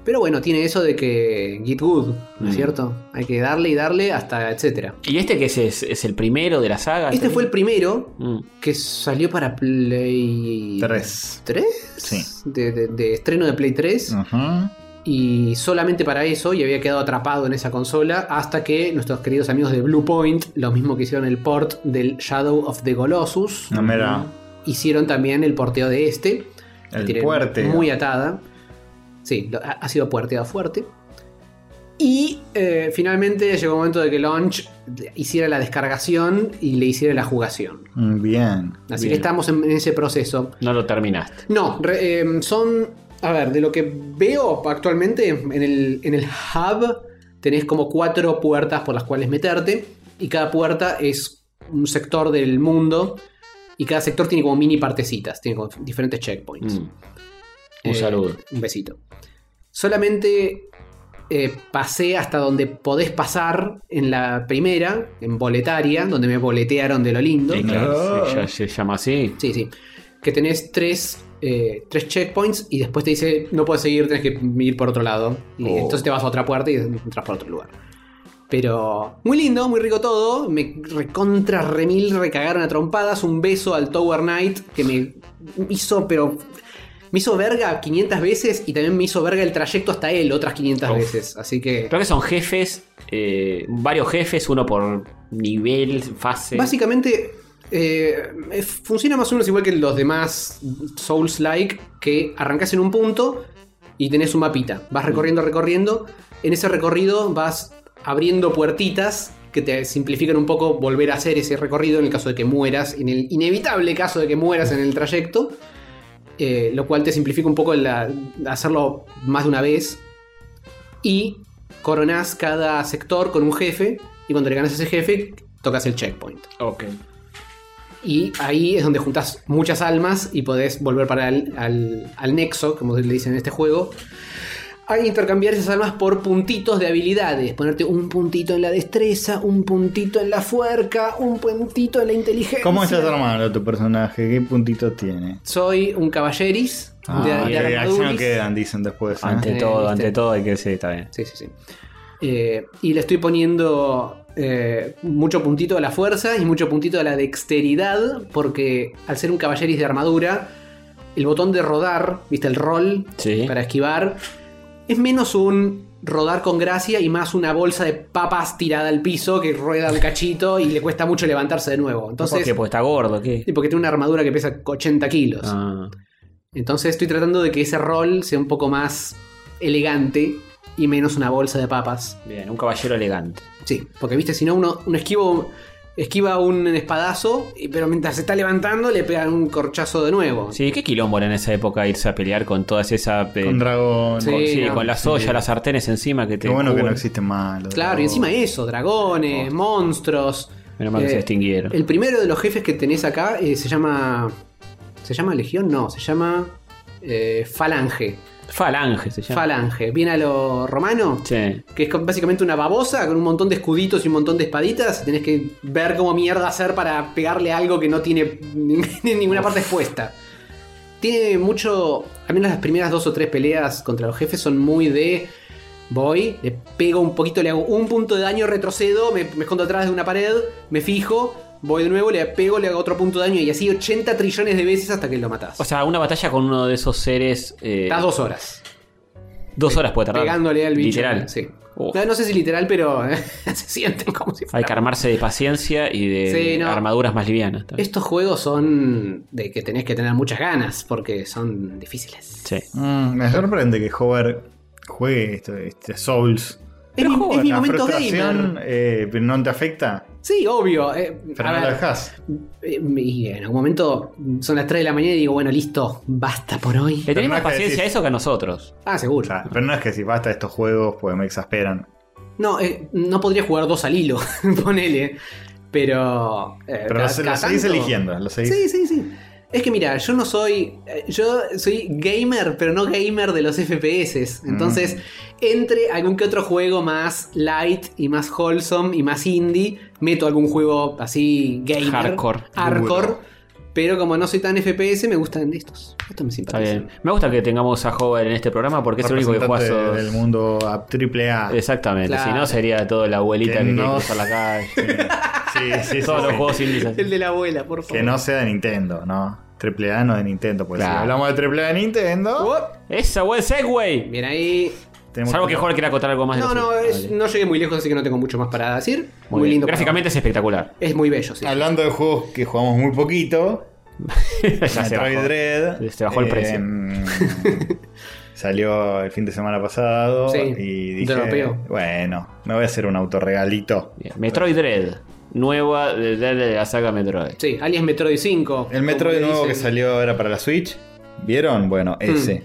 Pero bueno, tiene eso de que get good, ¿no es Mm. cierto? Hay que darle y darle hasta etcétera. ¿Y este que es, es, es el primero de la saga? Este fue el primero Mm. que salió para Play Tres. 3? Sí. De, de- de estreno de Play 3. Ujú. Y solamente para eso, y había quedado atrapado en esa consola, hasta que nuestros queridos amigos de Blue Point, lo mismo que hicieron el port del Shadow of the Colossus, No, mira, hicieron también el porteo de este. el fuerte. Muy atada. Sí, lo- ha, ha sido puerteado fuerte. Y eh, finalmente llegó el momento de que Launch hiciera la descargación y le hiciera la jugación. Mm, Bien. Así Bien. que estamos en, en ese proceso. No lo terminaste. No, re- eh, son. A ver, de lo que veo actualmente en el, en el hub, tenés como cuatro puertas por las cuales meterte. Y cada puerta es un sector del mundo Y cada sector tiene como mini partecitas, tiene como diferentes checkpoints. Mm. Un Eh, saludo. Un besito. Solamente eh, pasé hasta donde podés pasar en la primera, en boletaria, donde me boletearon de lo lindo. Sí, claro, ya se llama así. Sí, sí. Que tenés tres, eh, tres checkpoints y después te dice no puedes seguir, tenés que ir por otro lado. Y Oh. entonces te vas a otra puerta y entras por otro lugar. Pero muy lindo, muy rico todo. Me recontra remil recagaron a trompadas. Un beso al Tower Knight que me hizo, pero. Me hizo verga 500 veces y también me hizo verga el trayecto hasta él otras 500 Uf. veces. Así que. Creo que son jefes, eh, varios jefes, uno por nivel, fase. Básicamente eh, eh, funciona más o menos igual que los demás Souls-like, que arrancas en un punto y tenés un mapita. Vas recorriendo, recorriendo. En ese recorrido vas abriendo puertitas que te simplifican un poco volver a hacer ese recorrido en el caso de que mueras, en el inevitable caso de que mueras en el trayecto. Eh, lo cual te simplifica un poco hacerlo más de una vez. Y coronás cada sector con un jefe. Y cuando le ganas a ese jefe, tocas el checkpoint. Ok. Y ahí es donde juntas muchas almas y podés volver para el, al, al nexo, como le dicen en este juego. A intercambiar esas almas por puntitos de habilidades. Ponerte un puntito en la destreza, un puntito en la fuerza, un puntito en la inteligencia. ¿Cómo estás armado tu personaje? ¿Qué puntito tiene? Soy un caballeris de, Ah, de y acción armaduris. quedan, dicen después. ¿eh? Ante todo, ¿viste? ante todo hay que sí, está bien. Sí, sí, sí. Eh, y le estoy poniendo eh, mucho puntito a la fuerza y mucho puntito a la dexteridad, porque al ser un caballeris de armadura, el botón de rodar, viste el roll Sí. para esquivar, es menos un rodar con gracia y más una bolsa de papas tirada al piso que rueda un cachito y le cuesta mucho levantarse de nuevo. ¿Por Entonces, qué? Porque está gordo, ¿qué? Sí, porque tiene una armadura que pesa 80 kilos. Ah, Entonces estoy tratando de que ese rol sea un poco más elegante y menos una bolsa de papas. bien, un caballero elegante. Sí, porque viste, si no, uno, un esquivo esquiva un espadazo, y- pero mientras se está levantando le pegan un corchazo de nuevo. Sí, qué quilombo era en esa época irse a pelear con todas esas. eh, Con dragón. Sí, con, sí, no, con las sí. ollas, las sartenes encima que te. Qué bueno que no existen más. los Claro, y dragones. encima eso, dragones, monstruos. Menos mal que Eh, se extinguieron. El primero de los jefes que tenés acá eh, se llama. ¿Se llama Legión? No, se llama. eh, Falange. Falange se llama. Falange. Viene a lo romano. Sí. Que es básicamente una babosa con un montón de escuditos y un montón de espaditas. Tenés que ver cómo mierda hacer para pegarle algo que no tiene ninguna parte expuesta. Tiene mucho. Al menos las primeras dos o tres peleas contra los jefes son muy de. Voy, le pego un poquito, le hago un punto de daño, retrocedo, me, me escondo atrás de una pared, me fijo, voy de nuevo, le pego, le hago otro punto de daño y así 80 trillones de veces hasta que lo matás. O sea, una batalla con uno de esos seres. eh, Estás dos horas. dos horas puede tardar. Pegándole al bicho. Literal. Sí. No, no sé si literal, pero se sienten como si Hay fuera. que armarse de paciencia y de Sí, no. armaduras más livianas. también. Estos juegos son de que tenés que tener muchas ganas porque son difíciles. Sí. Mm, me sorprende que Hover juegue esto, este Souls. Es mi, es mi La momento gamer. eh, no te afecta, Sí, obvio. eh, pero no ver, lo dejas. eh, y en algún momento son las 3 de la mañana y digo, bueno, listo, basta por hoy. Le tenés no paciencia a eso que a nosotros. Ah, O seguro. sea, pero no es que si basta estos juegos, pues me exasperan. No, eh, no podría jugar dos al hilo, ponele. Pero. eh, Pero cada- lo, seguís tanto- eligiendo, lo seguís. Sí, sí, sí. Es que mira, yo no soy. eh, Yo soy gamer, pero no gamer de los FPS. Entonces, entre algún que otro juego más light y más wholesome y más indie, meto algún juego así gamer. Hardcore. Hardcore. Pero como no soy tan FPS, me gustan estos. Estos me Está simpatizan. bien. Me gusta que tengamos a Hover en este programa porque es el único que juega esos- del mundo a triple A. Exactamente. Claro. Si no, sería toda la abuelita Que que, quiere no- cruzar la calle. Sí, sí, sí, Todos los sí. juegos indies así. El de la abuela, por favor. Que no sea de Nintendo, ¿no? Triple A no de Nintendo, porque Claro. si hablamos de triple A de Nintendo, Oh, Esa buen segway. Bien ahí. Tenemos Salvo que Hover quiera acotar algo más de No, lo no, es- no llegué muy lejos, así que no tengo mucho más para decir. Muy, lindo. Gráficamente es espectacular. Es muy bello, sí. Hablando de juegos que jugamos muy poquito, ya se Metroid bajó. Dread. Se bajó el precio. eh, salió el fin de semana pasado Sí, y dije, bueno, me voy a hacer un autorregalito. Bien. Metroid Dread. Nueva de, de- de la saga Metroid. Sí, alias Metroid 5. El Metroid nuevo que salió ahora para la Switch, ¿vieron? Bueno, ese.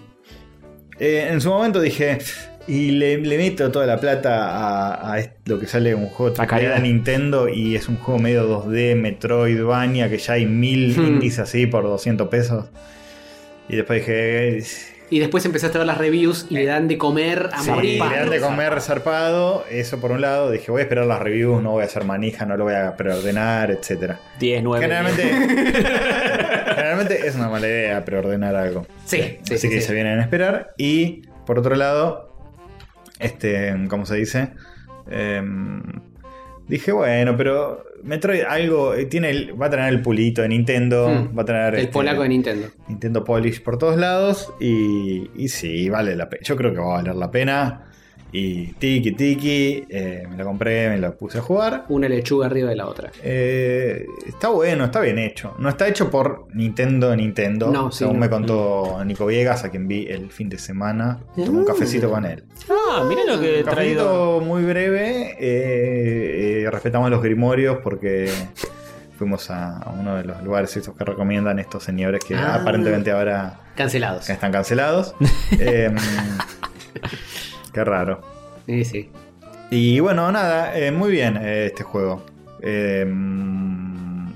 Eh, en su momento dije, Y le, le meto toda la plata a, lo que sale un juego A de. Nintendo y es un juego medio 2D, Metroidvania, que ya hay mil Hmm. indies así por 200 pesos. Y después dije, Y después empezaste a ver las reviews y le dan de comer a Sí, morir. le dan de comer zarpado, eso por un lado. Dije, voy a esperar las reviews, no voy a hacer manija, no lo voy a preordenar, etcétera. 10, 9. Generalmente, generalmente es una mala idea preordenar algo. Sí, sí, Así sí, que sí. se vienen a esperar. Y por otro lado, este, ¿cómo se dice? Em, dije, bueno, pero Metroid algo eh, tiene va a tener el pulito de Nintendo, Hmm. va a tener El este, polaco de Nintendo. Nintendo Polish por todos lados y, y sí, vale la pena. Yo creo que va a valer la pena. Y tiki tiki, eh, me lo compré, me lo puse a jugar. Una lechuga arriba de la otra. Eh, está bueno, está bien hecho. No está hecho por Nintendo Nintendo. No, sí, según no. me contó Nico Viegas, a quien vi el fin de semana. Tomé un Mm. cafecito con él. Ah, mira lo que he traído. muy breve. eh, eh, respetamos los grimorios porque fuimos a, uno de los lugares esos que recomiendan estos señores que Ah. aparentemente ahora Cancelados. están cancelados. Em, qué raro. Sí, sí. Y bueno, nada, eh, muy bien eh, este juego. Em,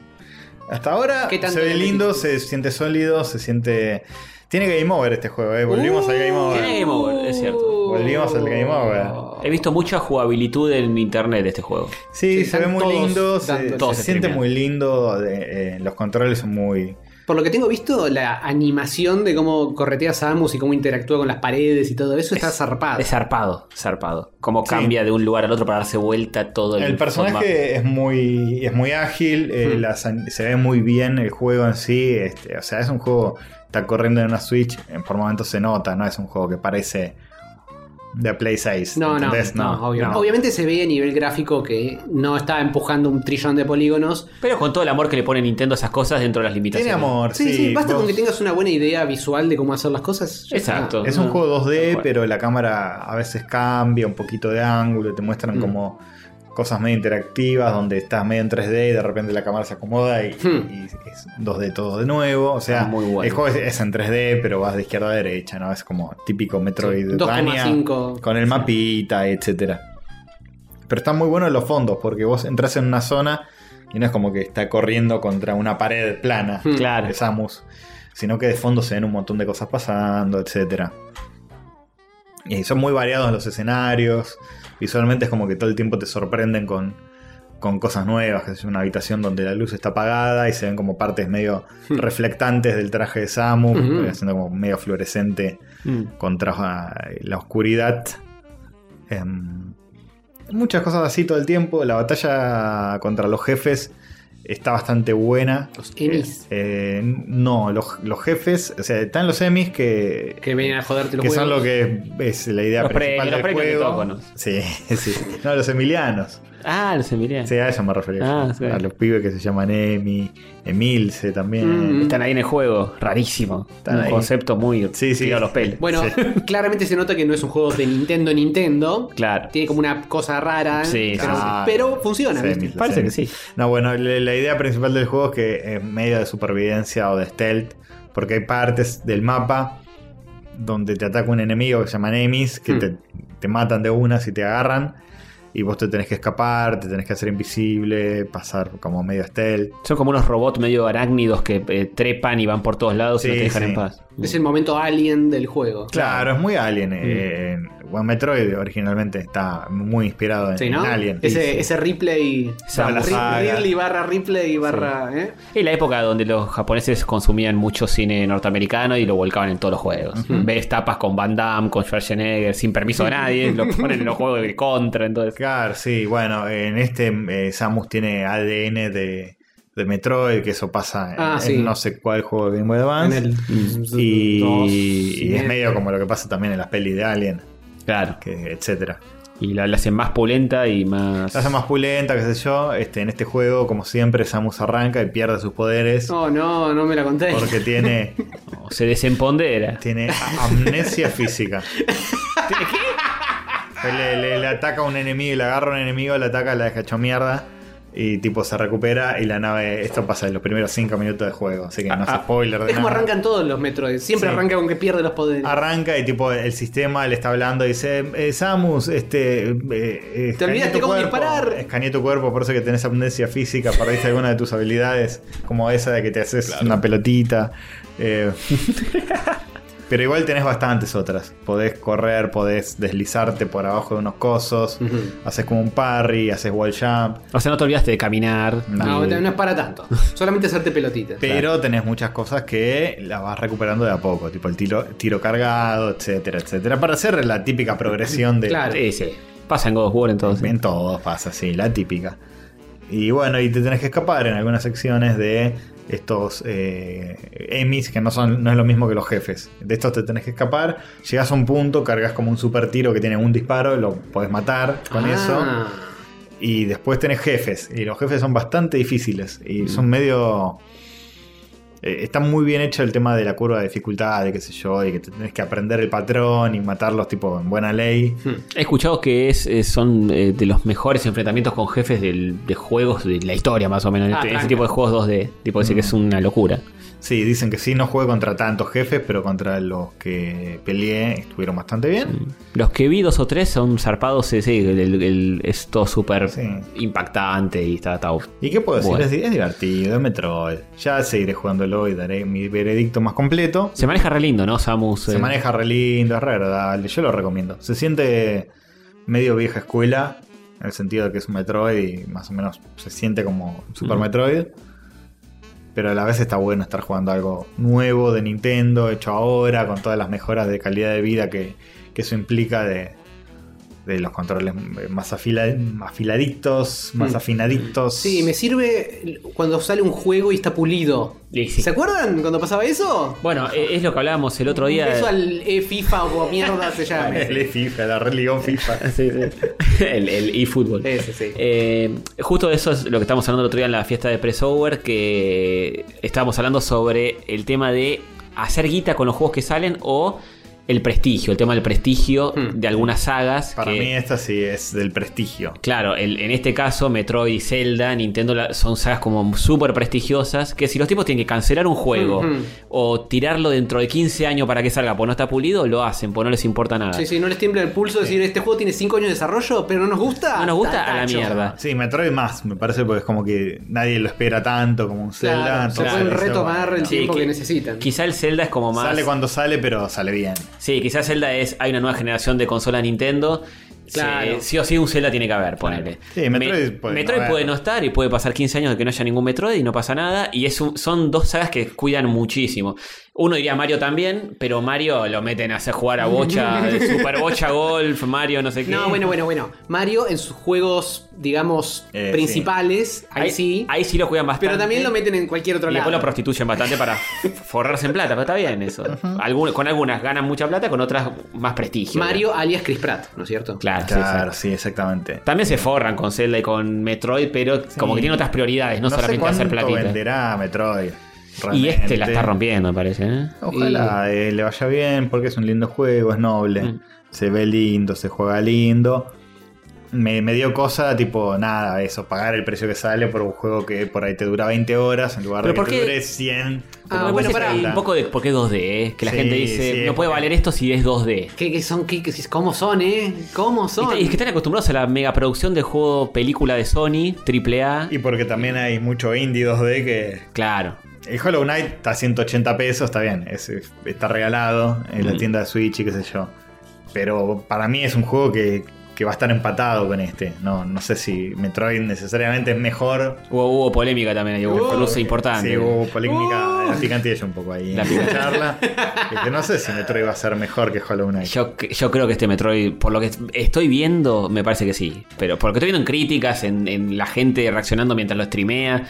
hasta ahora ¿Qué tanto se ve lindo, se siente sólido, se siente... Tiene Game Over este juego, eh. volvimos al Game Over. Game Over, es cierto. Volvimos al Game Over. He visto mucha jugabilitud en internet de este juego. Sí, Sí, se ve muy lindo, se, se siente muy lindo, de- eh, los controles son muy... Por lo que tengo visto, la animación de cómo corretea Samus y cómo interactúa con las paredes y todo eso está zarpado. Es zarpado, zarpado. Cómo Sí. cambia de un lugar al otro para darse vuelta todo el El personaje es muy, es muy ágil, eh, Hmm. las se ve muy bien el juego en sí. Este, o sea, es un juego, está corriendo en una Switch, por momentos se nota, no es un juego que parece de Play 6. No, no, no, obvio. no. Obviamente se ve a nivel gráfico que no está empujando un trillón de polígonos. Pero con todo el amor que le pone Nintendo a esas cosas dentro de las limitaciones. Tiene amor, Sí, sí. sí, basta vos- con que tengas una buena idea visual de cómo hacer las cosas. Exacto. Es un juego 2D, tal cual. pero la cámara a veces cambia un poquito de ángulo, te muestran Mm. como cosas medio interactivas donde estás medio en 3D y de repente la cámara se acomoda y, Hmm. y es 2D todo de nuevo. O sea, muy bueno. el juego es, es en 3D, pero vas de izquierda a derecha, ¿no? Es como típico Metroidvania 2,5. con el mapita, etcétera. Pero están muy buenos los fondos porque vos entras en una zona y no es como que está corriendo contra una pared plana Hmm. Claro. de Samus, sino que de fondo se ven un montón de cosas pasando, etcétera. Y son muy variados los escenarios. Visualmente es como que todo el tiempo te sorprenden con, con cosas nuevas. Que es una habitación donde la luz está apagada y se ven como partes medio reflectantes del traje de Samus, Ujú. eh, haciendo como medio fluorescente Mm. contra ah, la oscuridad. Em, muchas cosas así todo el tiempo. La batalla contra los jefes está bastante buena. Los emis. Eh, no, los, los jefes, o sea, están los emis que, Que vienen a joderte los que son lo que es la idea Los principal los del de juego. Sí, sí. No, los emilianos. Ah, lo sé, miré. Sí, a eso me refería. Ah, sí. A los pibes que se llaman Emi, Emilce también. Mm. Están ahí en el juego, rarísimo. Están un ahí. concepto muy Sí, sí. a los pelos. Bueno, Sí. claramente se nota que no es un juego de Nintendo Nintendo. Claro. Tiene como una cosa rara. Sí, pero, sí, sí. pero funciona, Sí, ¿viste? Parece que sí. No, bueno, la, idea principal del juego es que es medio de supervivencia o de stealth, porque hay partes del mapa donde te ataca un enemigo que se llama enemies, que Hmm. te, te matan de una si te agarran, y vos te tenés que escapar, te tenés que hacer invisible, pasar como medio stealth. Son como unos robots medio arácnidos que eh, trepan y van por todos lados y no te dejan sí. en paz. Es el momento alien del juego. Claro, es muy Alien. Mm. eh, bueno, Metroid originalmente está muy inspirado en, Sí, ¿no? en Alien. Ese, Sí, sí. ese replay. Ridley barra replay barra. ¿eh? Es la época donde los japoneses consumían mucho cine norteamericano y lo volcaban en todos los juegos. Ves tapas con Van Damme, con Schwarzenegger, sin permiso de nadie, lo ponen en los juegos de contra, entonces. Claro, sí, bueno, en este eh, Samus tiene ADN de, de Metroid, que eso pasa en, Ah, en sí. no sé cuál juego de Game Boy En Advance. el. y, dos, y es medio como lo que pasa también en las pelis de Alien, Claro. que, etcétera. Y la, la hacen más pulenta y más. La hace más pulenta, qué sé yo. Este, en este juego, como siempre, Samus arranca y pierde sus poderes Oh, no, no me la conté. porque tiene, Se desempondera. tiene amnesia física. Le, le- le ataca a un enemigo y le agarra a un enemigo, le ataca, la deja hecho mierda. Y tipo se recupera y la nave. Esto pasa en los primeros 5 minutos de juego. Así que no es Ah, spoiler de Es como nada. arrancan todos los Metroid. Siempre Sí. arranca con que pierde los poderes. Arranca y tipo el sistema le está hablando y dice, eh, Samus, este... eh, eh, escaneé olvidaste cómo disparar". Escaneé tu cuerpo, por eso que tenés amnesia física, perdiste alguna de tus habilidades, como esa de que te haces una pelotita. eh, pero igual tenés bastantes otras. Podés correr, podés deslizarte por abajo de unos cosos, haces como un parry, haces wall jump. O sea, no te olvidaste de caminar. No, no es para tanto. Solamente hacerte pelotitas. Pero tenés muchas cosas que las vas recuperando de a poco, tipo el tiro, tiro cargado, etcétera, etcétera, para hacer la típica progresión de, Claro. Sí, sí. Pasa en God of War entonces. En todos pasa así, la típica. Y bueno, y te tenés que escapar en algunas secciones de estos eh, emis que no son no es lo mismo que los jefes. De estos te tenés que escapar. Llegas a un punto, cargas como un super tiro que tiene un disparo, lo podés matar con Ah. eso. Y después tenés jefes. Y los jefes son bastante difíciles. Y son medio. Eh, está muy bien hecho el tema de la curva de dificultad, de qué sé yo, y que te tenés que aprender el patrón y matarlos tipo en buena ley. He escuchado que es, eh, son eh, de los mejores enfrentamientos con jefes del- de juegos de la historia, más o menos. Ah, Este- ese tipo de juegos 2D. Tipo, dice que es una locura. Sí, dicen que sí, no jugué contra tantos jefes, pero contra los que peleé estuvieron bastante bien. Los que vi dos o tres son zarpados, sí, sí, el- el- es todo súper Sí. impactante y está, está ¿Y qué puedo decir? Es, es divertido, es Metroid. Ya seguiré jugándolo y daré mi veredicto más completo. Se maneja re lindo, ¿no? Samus. Se eh, maneja re lindo, es re agradable. Yo lo recomiendo. Se siente medio vieja escuela, en el sentido de que es un Metroid y más o menos se siente como Super. Metroid. Pero a la vez está bueno estar jugando algo nuevo de Nintendo, hecho ahora, con todas las mejoras de calidad de vida que, que eso implica de, de los controles más afila- afiladitos, más Mm. afinaditos. Sí, me sirve cuando sale un juego y está pulido. Sí, sí. ¿Se acuerdan cuando pasaba eso? Bueno, eh, es lo que hablábamos el otro día. Eso al e FIFA o como mierda se llama. El FIFA, la Red League FIFA. Sí, sí. el, el eFootball. Ese, sí. Eh, justo eso es lo que estábamos hablando el otro día en la fiesta de Pressover, que estábamos hablando sobre el tema de hacer guita con los juegos que salen o el prestigio, el tema del prestigio Hmm. de algunas sagas. Para que- mí esta sí es del prestigio. Claro, el- en este caso, Metroid y Zelda, Nintendo la- son sagas como súper prestigiosas. Que si los tipos tienen que cancelar un juego Ujú. o tirarlo dentro de 15 años para que salga porque no está pulido, lo hacen, porque no les importa nada. Sí, sí, no les tiembla el pulso decir este juego tiene 5 años de desarrollo, pero no nos gusta. No nos gusta a la mierda. Sí, Metroid más, me parece, porque es como que nadie lo espera tanto como un Zelda. Claro, se pueden retomar el tiempo Sí, que qui- necesitan. Quizá el Zelda es como más. Sale cuando sale, pero sale bien. Sí, quizás Zelda es. Hay una nueva generación de consola Nintendo. Claro. Sí, sí o sí un Zelda tiene que haber, ponele. Sí, Metroid Me- puede no Metroid haber. puede no estar y puede pasar 15 años de que no haya ningún Metroid y no pasa nada. Y es un- son dos sagas que cuidan muchísimo. Uno diría Mario también, pero Mario lo meten a hacer jugar a bocha, de Super Bocha Golf, Mario no sé qué. No, bueno, bueno, bueno. Mario en sus juegos, digamos, Eh, principales, ahí, Ahí sí. Ahí sí lo cuidan bastante. pero también lo meten en cualquier otro Y después lado. lo prostituyen bastante para forrarse en plata, pero está bien eso. Con algunas ganan mucha plata, con otras más prestigio. Mario alias Chris Pratt, ¿no es cierto? Claro, sí, Claro, sí. sí, exactamente. También se forran con Zelda y con Metroid, pero como que tiene otras prioridades, no, sé solamente hacer cuánto platita. venderá Metroid. Y este la está rompiendo, me parece. ¿eh? Ojalá eh, le vaya bien, porque es un lindo juego, es noble. Mm. Se ve lindo, se juega lindo. Me, me dio cosa, tipo, nada, eso, pagar el precio que sale por un juego que por ahí te dura 20 horas en lugar Pero de ¿por que te dure 100. Ah, bueno, hay un poco de por qué 2D, ¿eh? que la Sí, gente dice, sí, no puede porque- valer esto si es 2D. ¿Qué, qué son? ¿Qué, qué- ¿Cómo son, eh? ¿Cómo Y, son? y es que están acostumbrados a la megaproducción de juego película de Sony, AAA. Y porque también hay mucho indie 2D que. Claro. El Hollow Knight está a 180 pesos, está bien, es- es- está regalado en la tienda de Switch y qué sé yo. Pero para mí es un juego que, que va a estar empatado con este. No, no sé si Metroid necesariamente es mejor. Hubo, hubo polémica también, hay hubo Uh, cruce importante. Sí, hubo polémica, Uh. la picantilla un poco ahí La en la charla. Y que no sé si Metroid va a ser mejor que Hollow Knight. Yo, yo creo que este Metroid, por lo que estoy viendo, me parece que sí. Pero por lo que estoy viendo en críticas, en, en la gente reaccionando mientras lo streamea,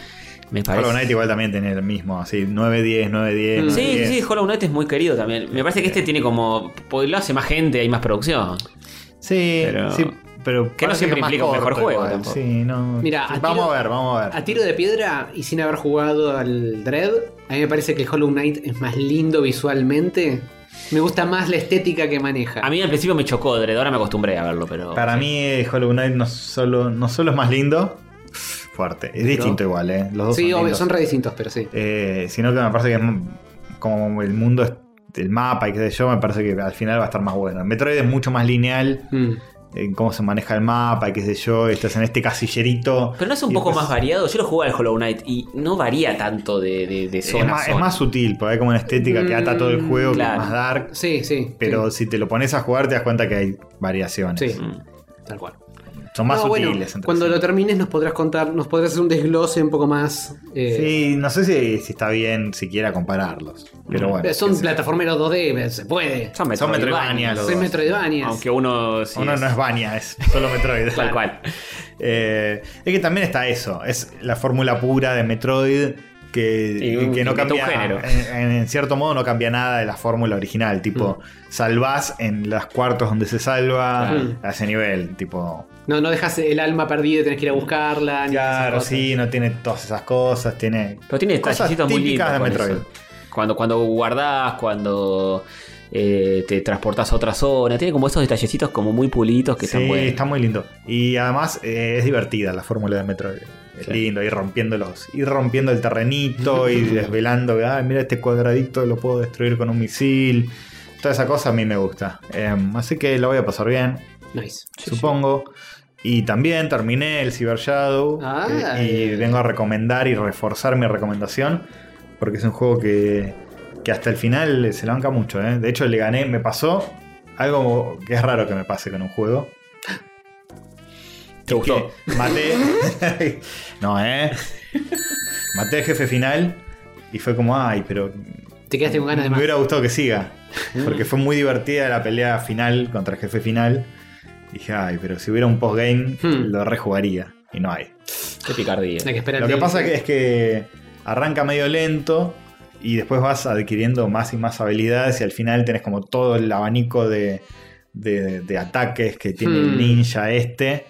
me parece. Hollow Knight igual también tiene el mismo, así 9-10, 9-10. Mm. Sí, sí, 9-10. sí, Hollow Knight es muy querido también. Me parece que este tiene como. Lo hace más gente, hay más producción. Sí, Pero- sí, pero Que no siempre implica un mejor juego igual. Sí, no. Mira, a vamos tiro- a ver, vamos a ver. A tiro de piedra y sin haber jugado al Dread, a mí me parece que el Hollow Knight es más lindo visualmente. Me gusta más la estética que maneja. A mí al principio me chocó Dread, ahora me acostumbré a verlo, pero. Para mí Hollow Knight no solo, no solo es más lindo, fuerte. Es distinto igual, ¿eh? Los dos Sí, son, obvio, lindos. son re distintos, pero sí. Eh, sino que me parece que es como el mundo, es- el mapa y qué sé yo, me parece que al final va a estar más bueno. Metroid es mucho más lineal Mm. en cómo se maneja el mapa y qué sé yo. Estás en este casillerito. Pero no es un poco después- más variado. Yo lo jugué al Hollow Knight y no varía tanto de, de, de Es zona a más, es más sutil, porque hay como una estética que ata todo el juego, que es más dark. Sí, sí. Pero sí. si te lo pones a jugar, te das cuenta que hay variaciones. Sí, Mm. tal cual. Son más No, bueno, sutiles. entre cuando sí. lo termines nos podrás contar, nos podrás hacer un desglose un poco más. eh, Sí, no sé si, si está bien siquiera compararlos. Pero bueno. son plataformeros 2D, se puede. Son Son Metroidvania. Dos. Metroidvania. Aunque uno sí Uno es- no es Vania, es solo Metroid. Tal cual. Eh, es que también está eso. Es la fórmula pura de Metroid que, Y un- que no cambia. género. En, en cierto modo no cambia nada de la fórmula original. Tipo, salvás en los cuartos donde se salva Claro. a ese nivel. Tipo, No, no dejas el alma perdida y tenés que ir a buscarla. claro, sí, no tiene todas esas cosas. Tiene Pero tiene cosas muy típicas de Metroid. eso. Cuando, cuando guardás, cuando eh, te transportás a otra zona. Tiene como esos detallecitos como muy pulitos que sí, están buenos. está muy lindo. Y además eh, es divertida la fórmula de Metroid. Es Sí. lindo ir rompiendo los, ir rompiendo el terrenito y desvelando, ah, mira este cuadradito lo puedo destruir con un misil. Toda esa cosa a mí me gusta. Em, así que lo voy a pasar bien, Nice. supongo. Y también terminé el Cyber Shadow Ah, eh, y vengo a recomendar y reforzar mi recomendación porque es un juego que, que hasta el final se la banca mucho. ¿eh? De hecho, le gané, me pasó algo que es raro que me pase con un juego. ¿Te Es gustó? Maté. no, ¿eh? Maté al jefe final y fue como, ay, pero. Te quedaste con ganas de Me más. hubiera gustado que siga. Porque fue muy divertida la pelea final contra el jefe final. Dije, ay, pero si hubiera un postgame, Hmm. lo rejugaría. Y no hay. Qué picardía. Hay que esperar Lo que pasa es que arranca medio lento y después vas adquiriendo más y más habilidades y al final tenés como todo el abanico de, de- de ataques que tiene el Hmm. ninja este.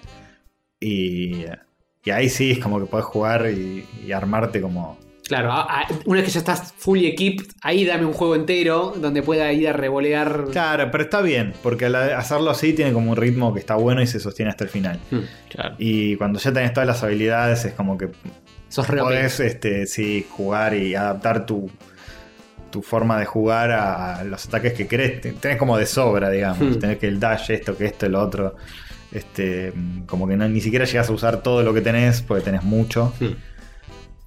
Y, y ahí sí es como que podés jugar y, y armarte como... Claro, a- a- una vez que ya estás fully equipped, ahí dame un juego entero donde pueda ir a revolear. Claro, pero está bien, porque al hacerlo así tiene como un ritmo que está bueno y se sostiene hasta el final. Hmm. Claro. Y cuando ya tenés todas las habilidades es como que Sos podés este, sí, jugar y adaptar tu, tu forma de jugar a, a los ataques que querés. Te- Tenés como de sobra, digamos. Hmm. Tenés que el dash, esto, que esto, lo otro. Este, mm, como que no, ni siquiera llegas a usar todo lo que tenés, porque tenés mucho. Hmm.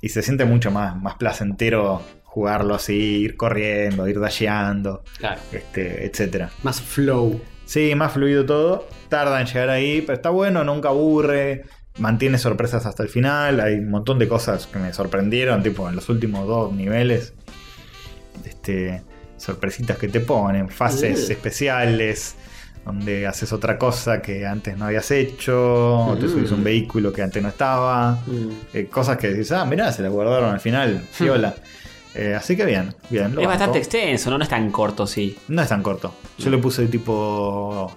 Y se siente mucho más, más placentero jugarlo así, ir corriendo, ir dasheando, Claro. este, etcétera. Más flow. Sí, más fluido todo. Tarda en llegar ahí, pero está bueno, nunca aburre. Mantiene sorpresas hasta el final. Hay un montón de cosas que me sorprendieron, tipo en los últimos dos niveles. Este, sorpresitas que te ponen, fases Uh. especiales, donde haces otra cosa que antes no habías hecho, o te Mm. subís un vehículo que antes no estaba. Mm. Eh, cosas que decís, ah, mirá, se la guardaron al final, fiola. Eh, así que bien, bien. lo Es banco. bastante extenso, ¿no? No es tan corto, sí. No es tan corto. Yo le puse tipo.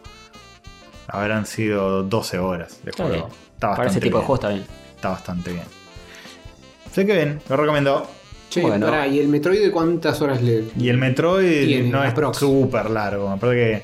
Habrán sido 12 horas de Está juego. bien. Está bastante Para ese tipo de bien. juegos está bien. Está bastante bien. Sé que bien, lo recomiendo. Che, Bueno. pará, ¿y el Metroid cuántas horas le.? Y el Metroid Tiene, no es súper largo. Me parece que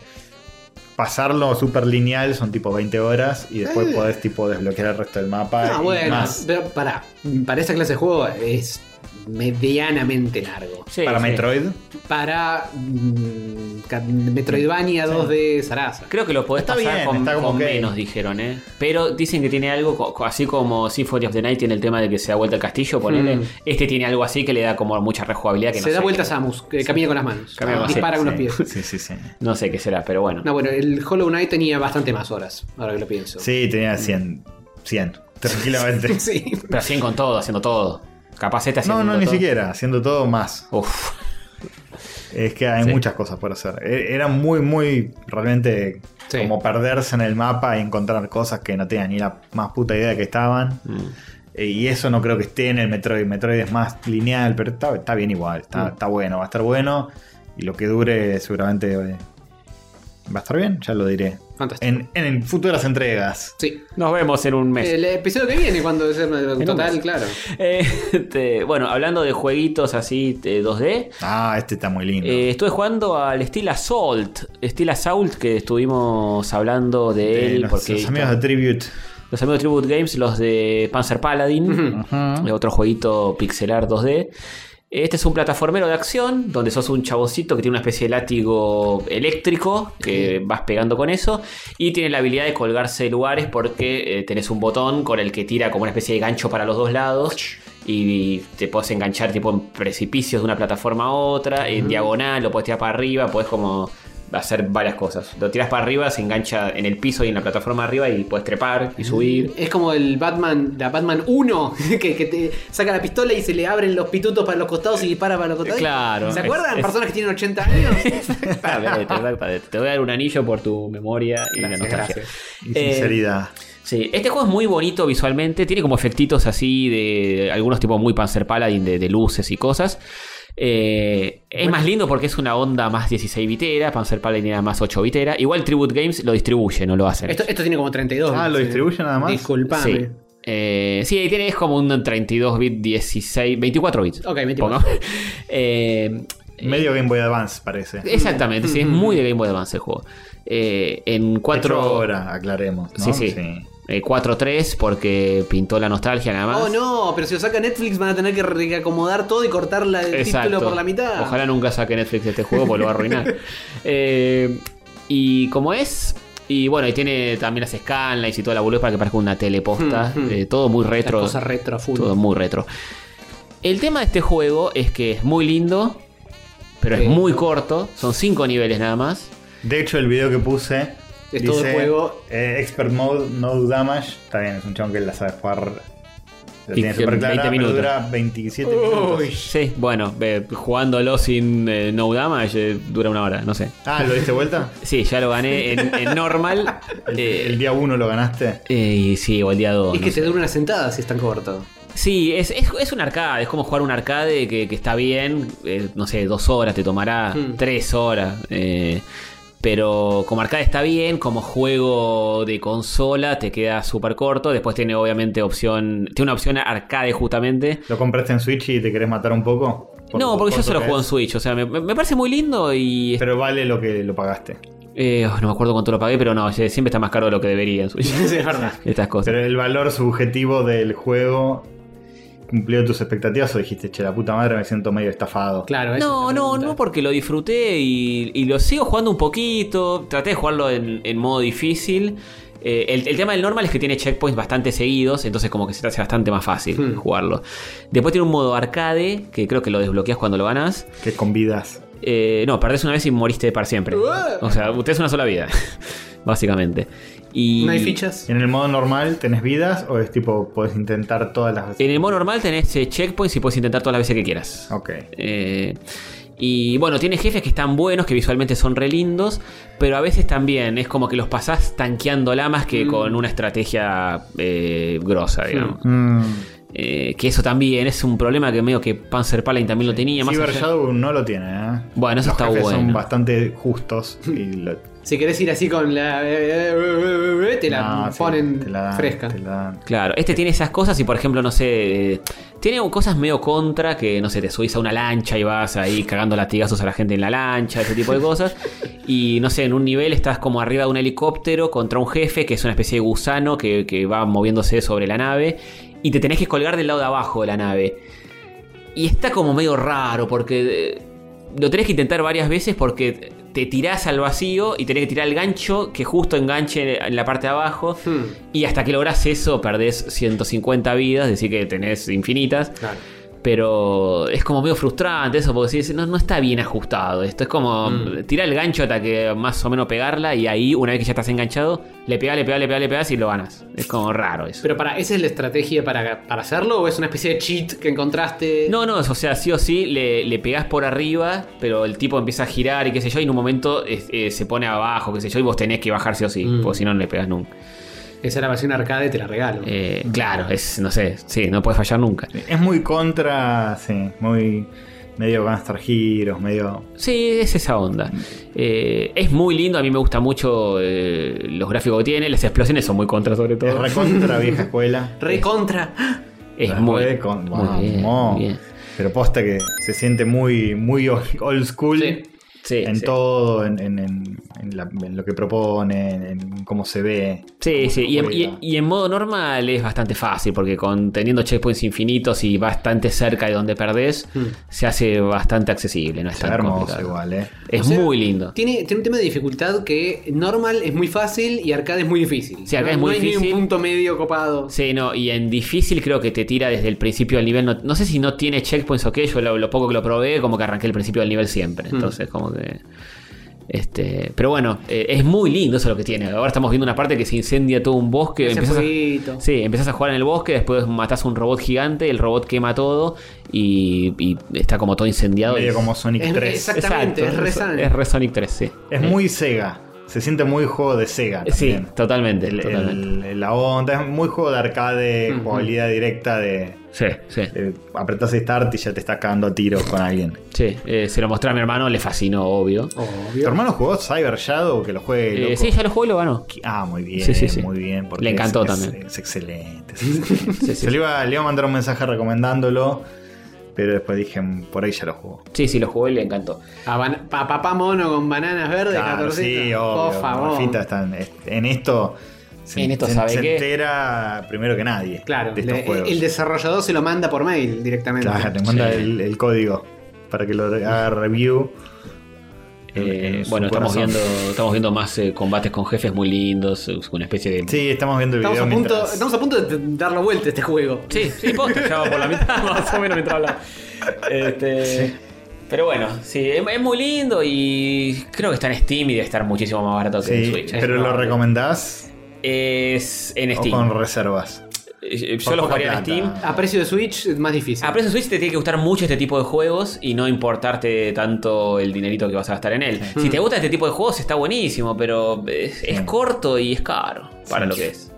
pasarlo súper lineal son tipo 20 horas y después Eh. podés tipo desbloquear el resto del mapa. Ah, bueno, más. pero pará. Para esa clase de juego es medianamente largo. Sí, Para sí. Metroid. Para mm, Metroidvania 2D Sarasa. Creo que lo podés Está pasar bien, con, está menos, dijeron, ¿eh? Pero dicen que tiene algo, así como Symphony of the Night tiene el tema de que se da vuelta al castillo, ponele. Mm. Este tiene algo así que le da como mucha rejugabilidad que no Se da sé vuelta qué- Samus, que camina con las manos. Camina con- Dispara sí, con los pies. Sí, sí, sí. No sé qué será, pero bueno. No, bueno, el Hollow Knight tenía bastante más horas, ahora que lo pienso. Sí, tenía 100. 100. Tranquilamente. Sí. Pero 100 con todo, haciendo todo. Capaz este No, no, ni siquiera. Haciendo todo más. Uf. Es que hay Sí. muchas cosas por hacer. E- Era muy, muy realmente Sí. como perderse en el mapa y encontrar cosas que no tenían ni la más puta idea que estaban. Mm. Y eso no creo que esté en el Metroid. Metroid es más lineal, pero está, está bien igual. Está, Mm. está bueno, va a estar bueno. Y lo que dure seguramente eh, va a estar bien, ya lo diré. Fantástico. En, en futuras entregas. Sí. Nos vemos en un mes. El episodio que viene, cuando es el total, claro. Eh, este, bueno, hablando de jueguitos así eh, 2D, Ah, este está muy lindo. eh, estuve jugando al Steel Assault. Steel Assault, que estuvimos hablando de De él. porque amigos de Tribute. los amigos de Tribute Games, los de Panzer Paladin, de otro jueguito pixelar 2D. Este es un plataformero de acción donde sos un chaboncito que tiene una especie de látigo eléctrico que vas pegando con eso y tiene la habilidad de colgarse de lugares porque eh, tenés un botón con el que tira como una especie de gancho para los dos lados y te puedes enganchar tipo en precipicios de una plataforma a otra, en diagonal, lo puedes tirar para arriba, puedes como hacer varias cosas. Lo tiras para arriba, se engancha en el piso y en la plataforma arriba y puedes trepar y subir. Es como el Batman, la Batman 1, que, que te saca la pistola y se le abren los pitutos para los costados y dispara para los costados. Claro, ¿Se acuerdan? es- Personas que tienen 80 años. Exactamente, exactamente. Te voy a dar un anillo por tu memoria y la Gracias, nostalgia. gracias. Y Eh, sinceridad. Sí, este juego es muy bonito visualmente, tiene como efectitos así de algunos tipos muy Panzer Paladin de, de luces y cosas. Eh, es más lindo porque es una onda más 16 bitera, Panzer Paladin era más 8 bitera. Igual Tribute Games lo distribuye, no lo hacen. Esto, esto tiene como 32. Ah, ¿lo sí. distribuye nada más? Disculpame. sí. Eh, sí, tiene es como un 32 bit, 16, 24 bits. Ok, 24. pongamos. Eh, Medio Game Boy Advance parece. exactamente, sí, es muy de Game Boy Advance el juego. Eh, en 4 Hecho ahora, aclaremos. ¿no? Sí, sí. Eh, 4-3 porque pintó la nostalgia nada más. Oh no, pero si lo saca Netflix van a tener que reacomodar todo y cortar la- el Exacto. título por la mitad. Ojalá nunca saque Netflix este juego porque lo va a arruinar. Eh, y como es. Y bueno, y tiene también las scanlines y toda la boludez para que parezca una teleposta. Mm, mm. Eh, todo muy retro. cosas retro a full. Todo muy retro. El tema de este juego es que es muy lindo, pero Sí. es muy corto. Son 5 niveles nada más. De hecho, el video que puse. Es todo el juego. eh, Expert Mode, No Damage. Está bien, es un chabón que la sabe jugar. La tiene súper clara, 20 pero minutos. dura 27 minutos. Sí, bueno, eh, jugándolo sin eh, no damage eh, dura una hora, no sé. Ah, ¿lo diste vuelta? Sí, ya lo gané en, en normal. eh, El día 1 lo ganaste. eh, y sí, o el día 2. Es que te dura una sentada si es tan corto. Sí, es, es, es un arcade, es como jugar un arcade que, que está bien, eh, no sé, dos horas, te tomará Hmm. tres horas. eh, pero como arcade está bien, como juego de consola te queda súper corto. Después tiene obviamente opción, tiene una opción arcade justamente. ¿Lo compraste en Switch y te querés matar un poco? Por no, porque yo corto se lo que juego en. Switch, o sea, me, me parece muy lindo y... Pero vale lo que lo pagaste. eh, no me acuerdo cuánto lo pagué, pero no, siempre está más caro de lo que debería en Switch. Sí, es verdad. Estas cosas. Pero el valor subjetivo del juego cumplió tus expectativas o dijiste, che, la puta madre, me siento medio estafado. Claro, No, no, pregunta. no, porque lo disfruté y, y lo sigo jugando un poquito. Traté de jugarlo en, en modo difícil. Eh, el, el tema del normal es que tiene checkpoints bastante seguidos, entonces como que se te hace bastante más fácil Hmm. jugarlo. Después tiene un modo arcade, que creo que lo desbloqueas cuando lo ganas. Que con vidas. Eh, no, perdés una vez y moriste para siempre. O sea, usted es una sola vida, básicamente. Y ¿No hay fichas? ¿En el modo normal tenés vidas o es tipo, podés intentar todas las veces? En el modo normal tenés eh, checkpoints y puedes intentar todas las veces que quieras. Ok. Eh, y bueno, tiene jefes que están buenos, que visualmente son re lindos, pero a veces también es como que los pasás tanqueándola más que con una estrategia eh, grosa, digamos. Mm. Eh, que eso también es un problema que medio que Panzer Paladin también lo tenía. Más Cyber allá- Shadow no lo tiene, ¿eh? Bueno, eso Los está jefes bueno. son bastante justos y lo- Si querés ir así con la. Te la No, sí, ponen te la dan, fresca. te la dan. Claro, este tiene esas cosas y por ejemplo, no sé, eh, tiene cosas medio contra que, no sé, te subís a una lancha y vas ahí cagando latigazos a la gente en la lancha, ese tipo de cosas. Y no sé, en un nivel estás como arriba de un helicóptero contra un jefe que es una especie de gusano que, que va moviéndose sobre la nave y te tenés que colgar del lado de abajo de la nave. Y está como medio raro porque eh, lo tenés que intentar varias veces porque te tirás al vacío y tenés que tirar el gancho que justo enganche en la parte de abajo. Hmm, Y hasta que lográs eso, perdés 150 vidas, es decir que tenés infinitas. claro. Pero es como medio frustrante eso, porque decís, no, no está bien ajustado. Esto es como Mm. tirar el gancho hasta que más o menos pegarla, y ahí, una vez que ya estás enganchado, le pegás, le pegás, le pegás, le pegás y lo ganas. Es como raro eso. Pero para, ¿esa es la estrategia para, para hacerlo o es una especie de cheat que encontraste? No, no, o sea, sí o sí le, le pegás por arriba, pero el tipo empieza a girar y qué sé yo, y en un momento eh, se pone abajo, qué sé yo, y vos tenés que bajar sí o sí, Mm. porque si no, no le pegas nunca. Esa es la versión arcade, te la regalo. Eh, claro, es, no sé, sí, no puedes fallar nunca. Es muy contra, sí, muy medio Gunstar Heroes, medio... Sí, es esa onda. Eh, es muy lindo, a mí me gusta mucho eh, los gráficos que tiene, las explosiones son muy contra sobre Es todo. recontra vieja escuela. Re contra. Es Re muy, con- muy bien, vamos. muy bien. Pero posta que se siente muy, muy old old school. Sí. Sí, en sí. todo, en, en- en- en la- en lo que propone, en cómo se ve. Sí, sí, y en, juega. y- y en modo normal es bastante fácil, porque con teniendo checkpoints infinitos y bastante cerca de donde perdés, se hace bastante accesible, no es tan hermoso complicado. igual, ¿eh? Es O sea, muy lindo. Tiene, tiene un tema de dificultad que normal es muy fácil y arcade es muy difícil. Sí, acá No- es muy no hay ni difícil. un punto medio copado. Sí, no, y en difícil creo que te tira desde el principio del nivel. No, no sé si no tiene checkpoints o qué, yo lo, lo poco que lo probé, como que arranqué el principio del nivel siempre. Entonces, como que. Este, pero bueno, eh, es muy lindo eso lo que tiene. Ahora estamos viendo una parte que se incendia todo un bosque. Ese empezás a- sí, empezás a jugar en el bosque, después matás a un robot gigante, el robot quema todo y, y está como todo incendiado. Medio y- como Sonic Es- 3. Exactamente, es re Sonic. es re Sonic 3, sí. Es muy Sega. Se siente muy juego de Sega. Sí, totalmente. El- totalmente. el- la onda es muy juego de arcade, jugabilidad directa de, Sí, sí. de apretás start y ya te estás cagando a tiros con alguien. sí. Eh, se lo mostré a mi hermano, le fascinó, obvio. ¿Tu Obvio. hermano jugó Cyber Shadow? Que lo juegue. Eh, sí, ya lo jugué y lo ganó. Ah, muy bien, Sí, sí, sí. muy bien. Le encantó es- también. Es, excelente. es excelente. Sí, sí, Se le iba, le iba a mandar un mensaje recomendándolo, pero después dije, "Mm, por ahí ya lo jugó. Sí, sí, lo jugué y le encantó. A, papá mono con bananas verdes, Claro, 14. sí, obvio. Por favor. En, en esto. Se, En esto se- sabe se qué. entera primero que nadie. Claro, de estos le- juegos. el desarrollador se lo manda por mail directamente. Claro, te manda Sí. el, el código para que lo haga review. En- Eh, en su bueno, estamos corazón. viendo, estamos viendo más eh, combates con jefes muy lindos, eh, una especie de... Sí, estamos viendo el Estamos video a, punto, mientras- estamos a punto de dar la vuelta a este juego. Sí, sí, posta, ya va por la mitad más o menos mientras hablamos. Este, Pero bueno, sí, es, es muy lindo y creo que está en Steam y debe estar muchísimo más barato que en Sí, Switch. pero lo recomendás Es en o Steam. con reservas. Eh, Yo por lo jugaría en. Steam. A precio de Switch es más difícil. A precio Switch te tiene que gustar mucho este tipo de juegos y no importarte tanto el dinerito que vas a gastar en él. Si te gusta este tipo de juegos está buenísimo, pero es, corto y es caro para Sí. lo que es.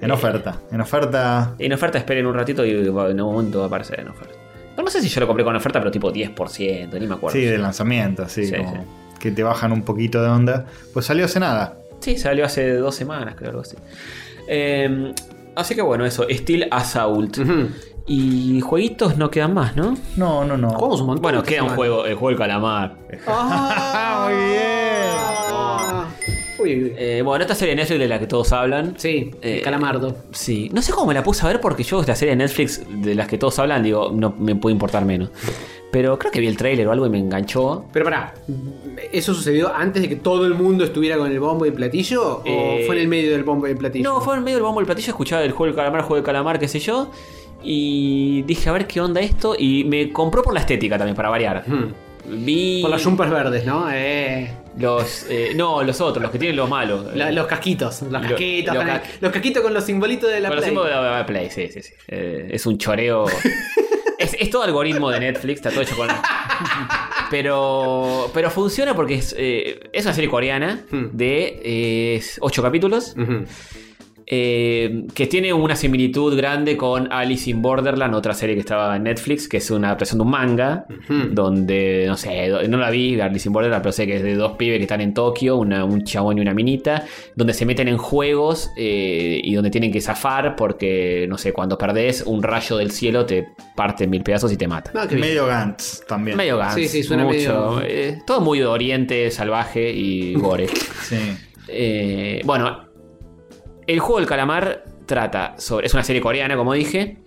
En Eh, oferta. En oferta. En oferta esperen un ratito y en un momento va a aparecer en oferta. No, no sé si yo lo compré con oferta, pero tipo 10%, ni me acuerdo. Sí, de lanzamiento, sí, Sí, como sí. que te bajan un poquito de onda. Pues salió hace nada. Sí, salió hace dos semanas, creo, algo así. Eh, así que bueno, eso, Steel Assault. Y jueguitos no quedan más, ¿no? No, no, no. Jugamos un montón. Bueno, queda un juego, el juego del calamar. Ah, Muy bien. Ah. Uy, uy. Eh, bueno, esta serie de Netflix de la que todos hablan. sí, eh, Calamardo. Sí, no sé cómo me la puse a ver porque yo esta serie de Netflix de las que todos hablan, digo, no me puede importar menos. Pero creo que vi el tráiler o algo y me enganchó. Pero pará, ¿eso sucedió antes de que todo el mundo estuviera con el bombo y el platillo? ¿O Eh, fue en el medio del bombo y el platillo? No, fue en medio del bombo del platillo, escuchaba el juego del calamar, juego del calamar, qué sé yo. Y dije, a ver qué onda esto. Y me compró por la estética también, para variar. Ujú. Vi. Por las jumpers verdes, ¿no? Eh, Los. eh, no, los otros, los que tienen los malos. la- los casquitos. Los Lo- casquitos. lo con el- ca- los casquitos con los simbolitos de la Con los Play. símbolos de la Play, sí, sí, sí. Eh, es un choreo. es, todo algoritmo de Netflix, está todo hecho con. Pero. Pero funciona porque es, eh, es una serie coreana Hmm. de eh, 8 capítulos. Ujú. Eh, que tiene una similitud grande con Alice in Borderland, otra serie que estaba en Netflix, que es una adaptación de un manga, donde, no sé, no la vi, Alice in Borderland, pero sé que es de dos pibes que están en Tokio, una- un chabón y una minita, donde se meten en juegos eh, y donde tienen que zafar porque, no sé, cuando perdés, un rayo del cielo te parte en mil pedazos y te mata. No, bien. Medio Gantz también. Medio Gantz, Sí, sí, suena mucho, medio- eh, todo muy de oriente, salvaje y gore. Sí. Eh, bueno, el juego del calamar trata sobre. Es una serie coreana, como dije.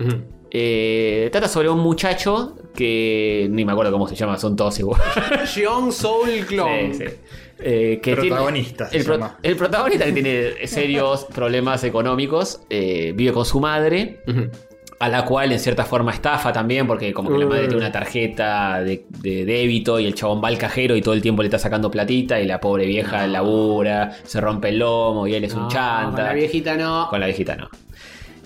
Eh, trata sobre un muchacho que. Ni me acuerdo cómo se llama, son todos iguales. Jeon Soul Clone. Sí, sí. Eh, que tiene- Protagonista se el, pro- llama. el protagonista que tiene serios problemas económicos. eh, vive con su madre. A la cual en cierta forma estafa también, porque como que la madre tiene una tarjeta de, de débito y el chabón va al cajero y todo el tiempo le está sacando platita y la pobre vieja labura, se rompe el lomo y él es un chanta. con la viejita no. Con la viejita no.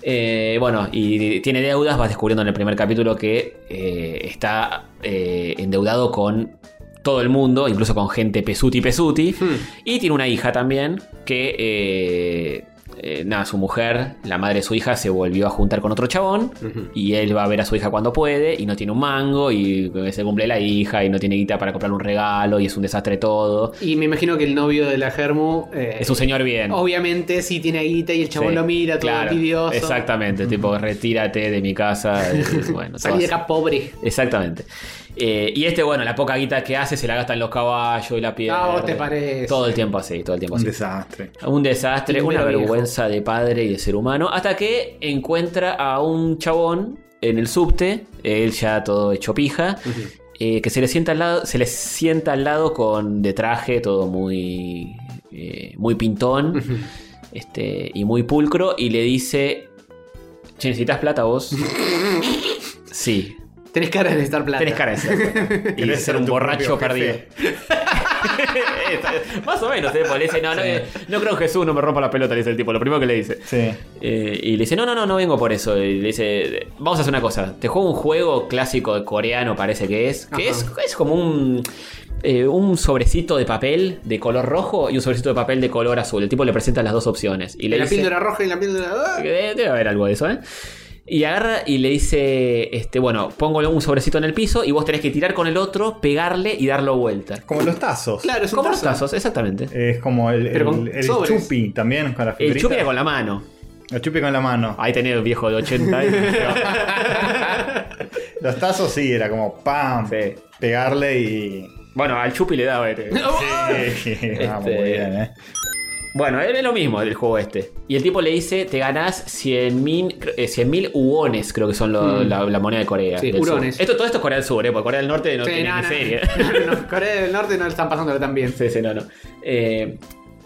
Eh, bueno, y tiene deudas, vas descubriendo en el primer capítulo que eh, está eh, endeudado con todo el mundo, incluso con gente pesuti pesuti. Hmm. Y tiene una hija también que eh, eh, nada, su mujer, la madre de su hija, se volvió a juntar con otro chabón. Y él va a ver a su hija cuando puede. Y no tiene un mango. Y se cumple la hija. Y no tiene guita para comprar un regalo. Y es un desastre todo. Y me imagino que el novio de la Germu. eh, Es un señor bien. Obviamente sí tiene guita y el chabón Sí, lo mira todo claro. Exactamente, tipo, retírate de mi casa. eh, bueno, Salí de todas- acá pobre. Exactamente. Eh, y este, bueno, la poca guita que hace se la gasta en los caballos y la pierde. Ah, ¿vos te parece? Todo el tiempo así, todo el tiempo Un así. desastre. Un desastre, una viejo. vergüenza de padre y de ser humano. Hasta que encuentra a un chabón en el subte, él ya todo hecho pija, eh, que se le sienta al lado, se le sienta al lado con de traje, todo muy, eh, muy pintón, este, y muy pulcro, y le dice: Che, ¿necesitas plata vos? sí. Tenés cara de necesitar plata. Tenés cara de ser. y de ser un borracho perdido. Más o menos, ¿eh? Le dice, no, no, no creo que Jesús no me rompa la pelota, le dice el tipo, lo primero que le dice. Sí. Eh, y le dice, no, no, no, no vengo por eso. Y le dice, vamos a hacer una cosa. Te juego un juego clásico coreano, parece que es. Que es, es como un, eh, un sobrecito de papel de color rojo y un sobrecito de papel de color azul. El tipo le presenta las dos opciones. Y le la dice, píldora roja y la píldora. ¡Ah! que Debe haber algo de eso, ¿eh? Y agarra y le dice, este, bueno, pongo un sobrecito en el piso y vos tenés que tirar con el otro, pegarle y darlo vuelta. Como los tazos. Claro, es un Como los tazo. tazos, exactamente. Es como el, el, el chupi también, con la El figurita. chupi era con la mano. El chupi con la mano. Ahí tenés el viejo de 80 años. Los tazos sí, era como pam, Sí. pegarle y... bueno, al chupi le daba. este. Sí, vamos, Este- muy bien, ¿eh? Bueno, es lo mismo el juego este. Y el tipo le dice, te ganás 100 mil uones, creo que son lo- la, la moneda de Corea. Sí, Sur. hurones. Esto, todo esto es Corea del Sur, ¿eh? Porque Corea del Norte no Sí, tiene no, ni no. serie. No, Corea del Norte no le están pasándolo tan bien. Sí, sí, no, no. Eh,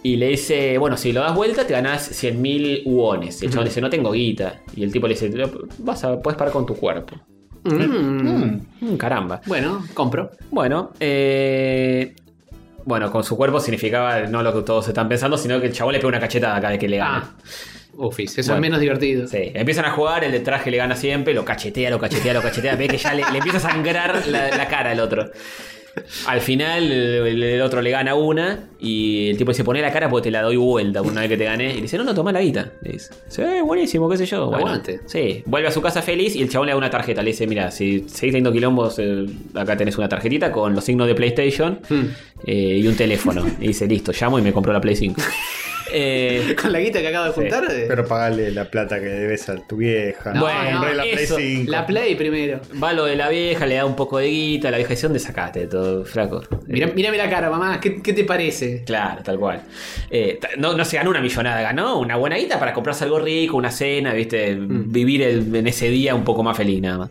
y le dice, bueno, si lo das vuelta te ganás 100 mil uones. El chabón dice, no tengo guita. Y el tipo le dice, vas a, puedes parar con tu cuerpo. Mm. Mm, caramba. Bueno, compro. Bueno, eh, bueno, con su cuerpo significaba no lo que todos están pensando, sino que el chabón le pega una cachetada cada vez que le gana. Ah, ufis, eso Bueno. es menos divertido. Sí, empiezan a jugar, el de traje le gana siempre, lo cachetea, lo cachetea, lo cachetea, ve que ya le, le empieza a sangrar la, la cara al otro. Al final el, el otro le gana una y el tipo dice, poné la cara porque te la doy vuelta una vez que te gané. Y le dice, no, no, toma la guita. Le dice, sí, buenísimo, qué sé yo. Bueno, Aguante. Sí, vuelve a su casa feliz y el chabón le da una tarjeta. Le dice, mira, si seguís teniendo quilombos, eh, acá tenés una tarjetita con los signos de PlayStation Hmm. eh, y un teléfono. Y dice, listo, llamo y me compró la Play 5. Eh, Con la guita que acabo de juntar. eh, Pero pagale la plata que debes a tu vieja. No, Bueno, Compré la Play eso, 5. la Play primero. Va lo de la vieja, le da un poco de guita, la vieja dice, ¿dónde sacaste todo, flaco? Mira, Eh, mírame la cara, mamá. ¿Qué, qué te parece? Claro, tal cual. Eh, no, no se ganó una millonada, ganó una buena guita para comprarse algo rico, una cena, ¿viste? Vivir el- en ese día un poco más feliz, nada más.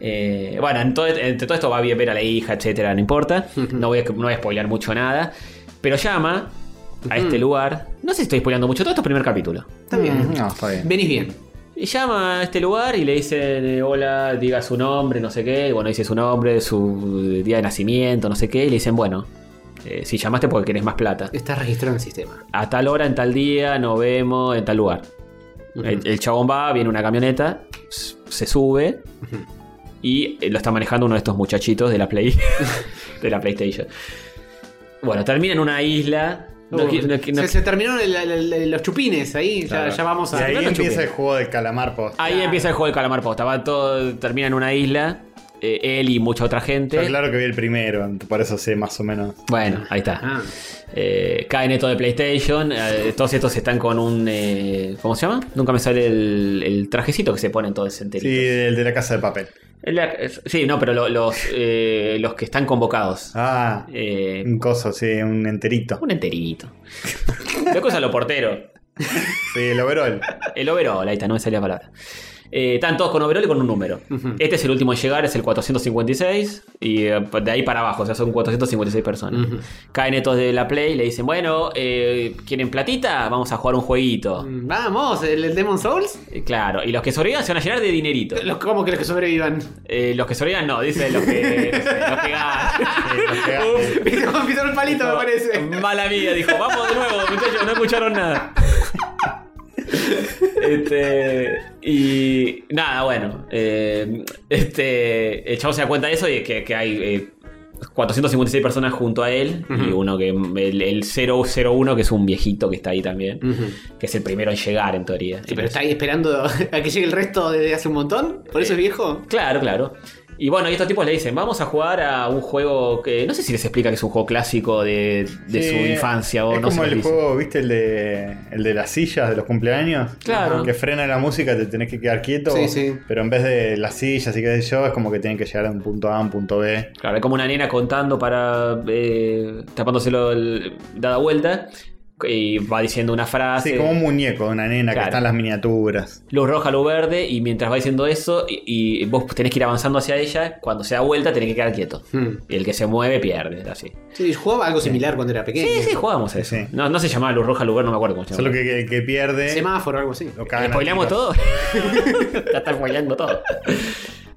Eh, bueno, en todo- entre todo esto va bien ver a la hija, etcétera, no importa. No voy a, no voy a spoilear mucho nada. Pero llama a este lugar. No sé si estoy spoileando mucho, todo esto es primer capítulo. Está bien. No, está bien. Venís bien. Y llama a este lugar y le dice, hola, diga su nombre, no sé qué. Y Bueno, dice su nombre, su día de nacimiento, no sé qué. Y le dicen, bueno, eh, si llamaste porque querés más plata. Estás registrado en el sistema. A tal hora, en tal día, nos vemos en tal lugar. el, el chabón va, viene una camioneta, se sube y eh, lo está manejando uno de estos muchachitos de la Play, de la PlayStation. Bueno, termina en una isla. No, qui- no qui- no se, se terminaron el- el- el- los chupines ahí. ya- Claro. Ya, vamos Y a. ahí no empieza el juego del calamar post. Ahí empieza el juego del calamar posta. Va todo, termina en una isla. eh, él y mucha otra gente. Claro que vi el primero, por eso sé más o menos. Bueno, ahí está. Ah, Eh, caen estos de PlayStation. eh, todos estos están con un. eh, ¿Cómo se llama? Nunca me sale el, el trajecito que se ponen todos enteritos. Sí, el de la casa de papel. Sí, no, pero lo- los, eh, los que están convocados. Ah, Eh, un coso, sí, un enterito. un enterito. De cosa lo portero. Sí, el overall. El overall, ahí está, no me salía la palabra. Eh, están todos con overall y con un número. Este es el último en llegar, es el 456. Y eh, de ahí para abajo, o sea, son 456 personas. Caen estos de la Play y le dicen: Bueno, eh, ¿quieren platita? Vamos a jugar un jueguito. Mm, Vamos, el, Demon Souls. Eh, Claro, y los que sobrevivan se van a llenar de dinerito. Los, ¿Cómo que los que sobrevivan? Eh, los que sobrevivan no, dice los que. no los que ganan. Viste cómo el palito, me parece. Mala mía, dijo, vamos de nuevo, muchachos, no escucharon nada. Este. Y. Nada, bueno. eh, este. El chavo se da cuenta de eso y que, que hay. eh, 456 personas junto a él y uno que el, el 001 que es un viejito que está ahí también, que es el primero en llegar en teoría. Sí, pero está ahí esperando a que llegue el resto desde hace un montón. ¿Por eso es viejo? Claro, claro. Y bueno, y estos tipos le dicen, vamos a jugar a un juego que no sé si les explica que es un juego clásico de, de Sí, su infancia o es no sé como el juego, ¿viste? El de, el de las sillas de los cumpleaños. Claro. Que frena la música, te tenés que quedar quieto. Sí, sí. Pero en vez de las sillas y qué sé yo, es como que tienen que llegar a un punto A, a un punto B. Claro, hay como una nena contando para. Eh, tapándoselo el- dada vuelta. Y va diciendo una frase. Así como un muñeco de una nena Claro. que está en las miniaturas. Luz roja, luz verde. Y mientras va diciendo eso, y, y vos tenés que ir avanzando hacia ella. Cuando se da vuelta, tenés que quedar quieto. Hmm. Y el que se mueve pierde, así. Sí, jugaba algo similar cuando era pequeño. Sí, sí, jugábamos eso. Sí, sí. No, no se llamaba luz roja, luz verde, no me acuerdo cómo se Solo llamaba. que el que pierde. Semáforo o algo así. Lo ¿Spoileamos todo? ya está spoileando todo.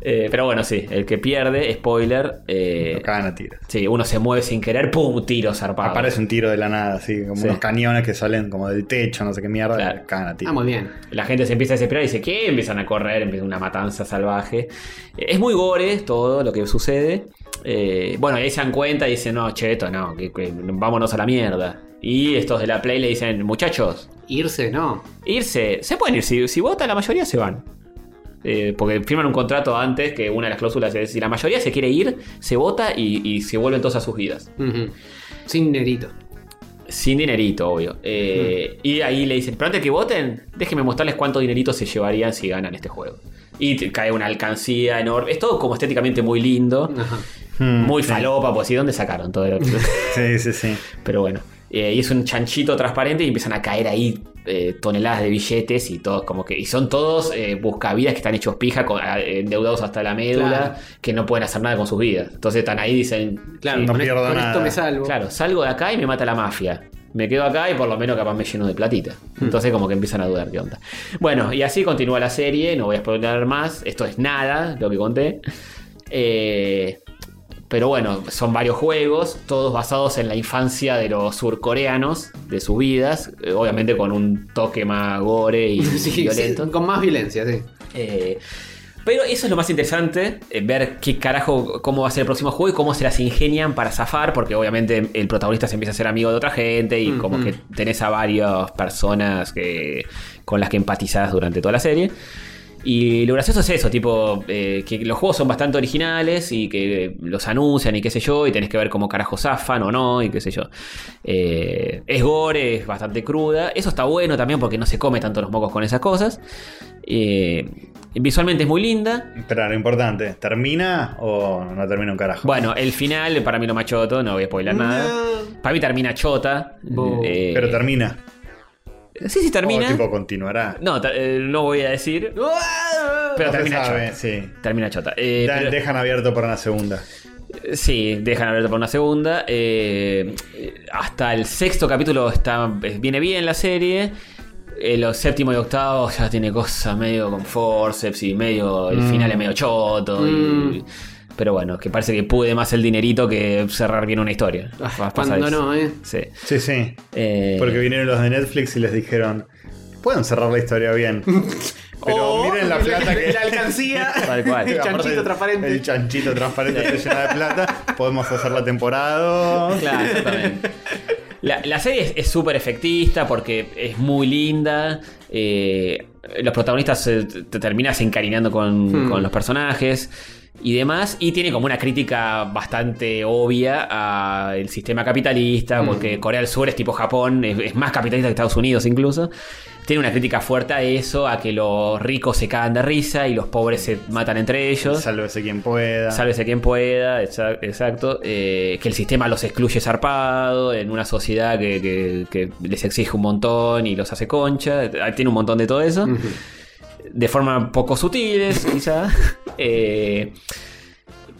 Eh, pero bueno, sí, el que pierde, spoiler. eh, Lo cagan a tiros. sí, uno se mueve sin querer, ¡pum! Tiro zarpado. Aparece un tiro de la nada, así, como Sí. unos cañones que salen como del techo, no sé qué mierda, Claro. cagan a tiros. Ah, muy bien. La gente se empieza a desesperar y dice, ¿qué? Empiezan a correr, empieza una matanza salvaje. Eh, Es muy gore todo lo que sucede. Eh, bueno, y ahí se dan cuenta y dicen, no, cheto, no, que, que vámonos a la mierda. Y estos de la Play le dicen, muchachos, Irse, no. irse, se pueden ir, si, si vota la mayoría se van. Eh, porque firman un contrato antes que una de las cláusulas es, si la mayoría se quiere ir, se vota y, y se vuelven todos a sus vidas. Sin dinerito. Sin dinerito, obvio. Eh, Y ahí le dicen, pero antes que voten, déjenme mostrarles cuánto dinerito se llevarían si ganan este juego. Y te cae una alcancía enorme. Es todo como estéticamente muy lindo. Ajá. Hmm, Muy sí. falopa, pues, ¿y dónde sacaron todo? el- Sí, sí, sí. Pero bueno. Eh, y es un chanchito transparente y empiezan a caer ahí eh, toneladas de billetes y todos como que. Y son todos eh, buscavidas que están hechos pija, con- endeudados hasta la médula, Claro. que no pueden hacer nada con sus vidas. Entonces están ahí y dicen. Claro, sí, no con, pierdo con nada. esto me salvo. Claro, salgo de acá y me mata la mafia. Me quedo acá y por lo menos capaz me lleno de platita. Entonces como que empiezan a dudar qué onda. Bueno, y así continúa la serie, no voy a spoiler más. Esto es nada, lo que conté. Eh, pero bueno, son varios juegos, todos basados en la infancia de los surcoreanos, de sus vidas. eh, obviamente con un toque más gore y Sí, sí, violento. con más violencia, sí. Eh, pero eso es lo más interesante, eh, ver qué carajo, cómo va a ser el próximo juego y cómo se las ingenian para zafar, porque obviamente el protagonista se empieza a ser amigo de otra gente y como que tenés a varias personas que, con las que empatizás durante toda la serie. Y lo gracioso es eso, tipo, eh, que los juegos son bastante originales y que los anuncian y qué sé yo, y tenés que ver cómo carajo zafan o no, y qué sé yo. Eh, es gore, es bastante cruda. Eso está bueno también porque no se come tanto los mocos con esas cosas. Eh, visualmente es muy linda. Lo importante, ¿termina o no termina un carajo? Bueno, el final para mí lo machoto, no voy a spoiler nada. Para mí termina chota. Eh, Pero termina. Sí, sí, termina. O tipo continuará. No, eh, no voy a decir. Pero No termina sabe, chota. sí. Termina chota. Eh, Da- pero- Dejan abierto para una segunda. Sí, dejan abierto para una segunda. Eh, hasta el sexto capítulo está, eh, viene bien la serie. Eh, los séptimo y octavo ya tiene cosas medio con forceps y medio. El Mm. final es medio choto. y- Mm. Pero bueno, que parece que pude más el dinerito que cerrar bien una historia. Ah, cuando no, ¿eh? Sí. Sí, sí. Eh, Porque vinieron los de Netflix y les dijeron, pueden cerrar la historia bien. Pero O miren la plata que... La alcancía. Tal cual. El Aparte, chanchito transparente. El chanchito transparente está llena de plata. Podemos hacer la temporada. Claro, exactamente. La, la serie es- súper efectista porque es muy linda. eh, los protagonistas se- te terminas encariñando con, Hmm. con los personajes y demás. Y tiene como una crítica bastante obvia al sistema capitalista, porque Corea del Sur es tipo Japón, es, es más capitalista que Estados Unidos incluso. Tiene una crítica fuerte a eso, a que los ricos se cagan de risa y los pobres se matan entre ellos. Sálvese quien pueda. Sálvese quien pueda, exa- exacto. eh, que el sistema los excluye zarpado en una sociedad que, que- que les exige un montón y los hace concha. eh, Tiene un montón de todo eso. De forma poco sutiles, quizá. Eh,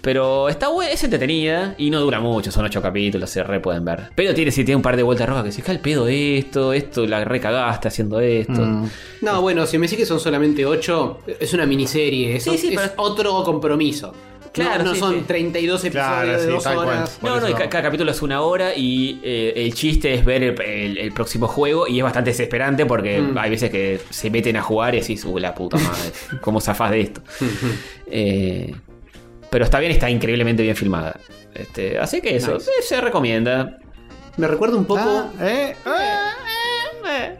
pero está buena, es entretenida y no dura mucho, son ocho capítulos, se re pueden ver. Pero tiene, sí, tiene un par de vueltas rojas que se cae el pedo esto, esto, la recagaste haciendo esto. Mm. No, bueno, si me decís que son solamente 8, es una miniserie. Es, Sí, sí, es pero- otro compromiso. Claro, no, no sí, son sí. 32 episodios Claro, de sí, 2 tal cual. horas. No, no, cada capítulo es una hora y eh, el chiste es ver el, el- el próximo juego y es bastante desesperante porque Mm. hay veces que se meten a jugar y decís, uh, la puta madre, ¿cómo zafás de esto? Eh, pero está bien, está increíblemente bien filmada. Este, así que eso, Nice. eh, se recomienda. Me recuerda un poco. Ah, ¿eh?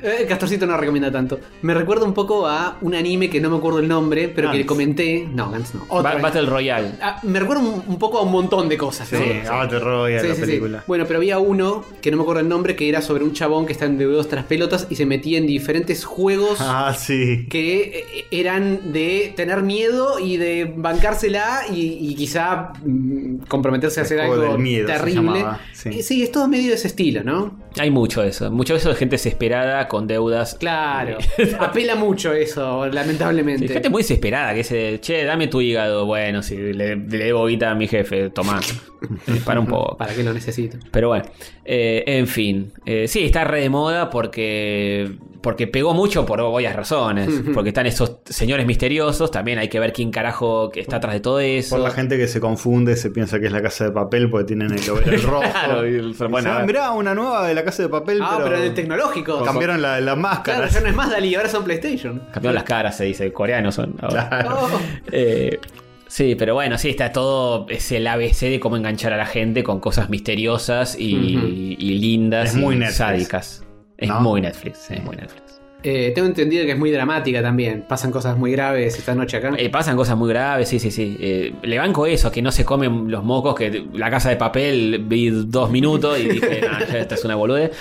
Eh, Castorcito no recomienda tanto. Me recuerda un poco a un anime que no me acuerdo el nombre, pero que Gantz. comenté. No, Gantz no. Ba-. Battle Royale. Ah, me recuerda un, un poco a un montón de cosas. ¿no? Sí, Battle Royale, Sí, la sí, sí. película. Bueno, pero había uno que no me acuerdo el nombre, que era sobre un chabón que está endeudados tras pelotas y se metía en diferentes juegos Ah, sí. que eh, eran de tener miedo y de bancársela y, y quizá mm, comprometerse a El hacer juego algo del miedo se terrible. llamaba, sí. Eh, sí, es todo medio de ese estilo, ¿no? Hay mucho de eso. Mucho de eso de gente desesperada con deudas. Claro. Apela mucho eso, lamentablemente. Gente muy desesperada que dice, che, dame tu hígado. Bueno, si le, le debo guita a mi jefe, tomá. Eh, Para un poco. ¿Para qué lo necesito? Pero bueno, eh, en fin. Eh, sí, está re de moda porque, porque pegó mucho por obvias razones. Porque están esos señores misteriosos. También hay que ver quién carajo que está atrás de todo eso. Por la gente que se confunde, se piensa que es la casa de papel porque tienen el overol rojo. Claro, y el- bueno, "Ah, mirá, una nueva de la casa de papel, Ah, pero, en el tecnológico. cambiaron la, la máscara. Claro, ya no es más Dalí, ahora son PlayStation. Cambiaron las caras, se dice. Coreanos son ahora. Claro. Oh. Eh, sí, pero bueno, sí, está todo. Es el ABC de cómo enganchar a la gente con cosas misteriosas y, lindas Es muy y Netflix. sádicas. Es ¿No? muy Netflix, es muy Netflix. Eh, tengo entendido que es muy dramática también. Pasan cosas muy graves esta noche acá. Eh, pasan cosas muy graves, sí, sí, sí. Eh, le banco eso, que no se comen los mocos, que la casa de papel vi dos minutos y dije, "Nah, ya esta es una boludez.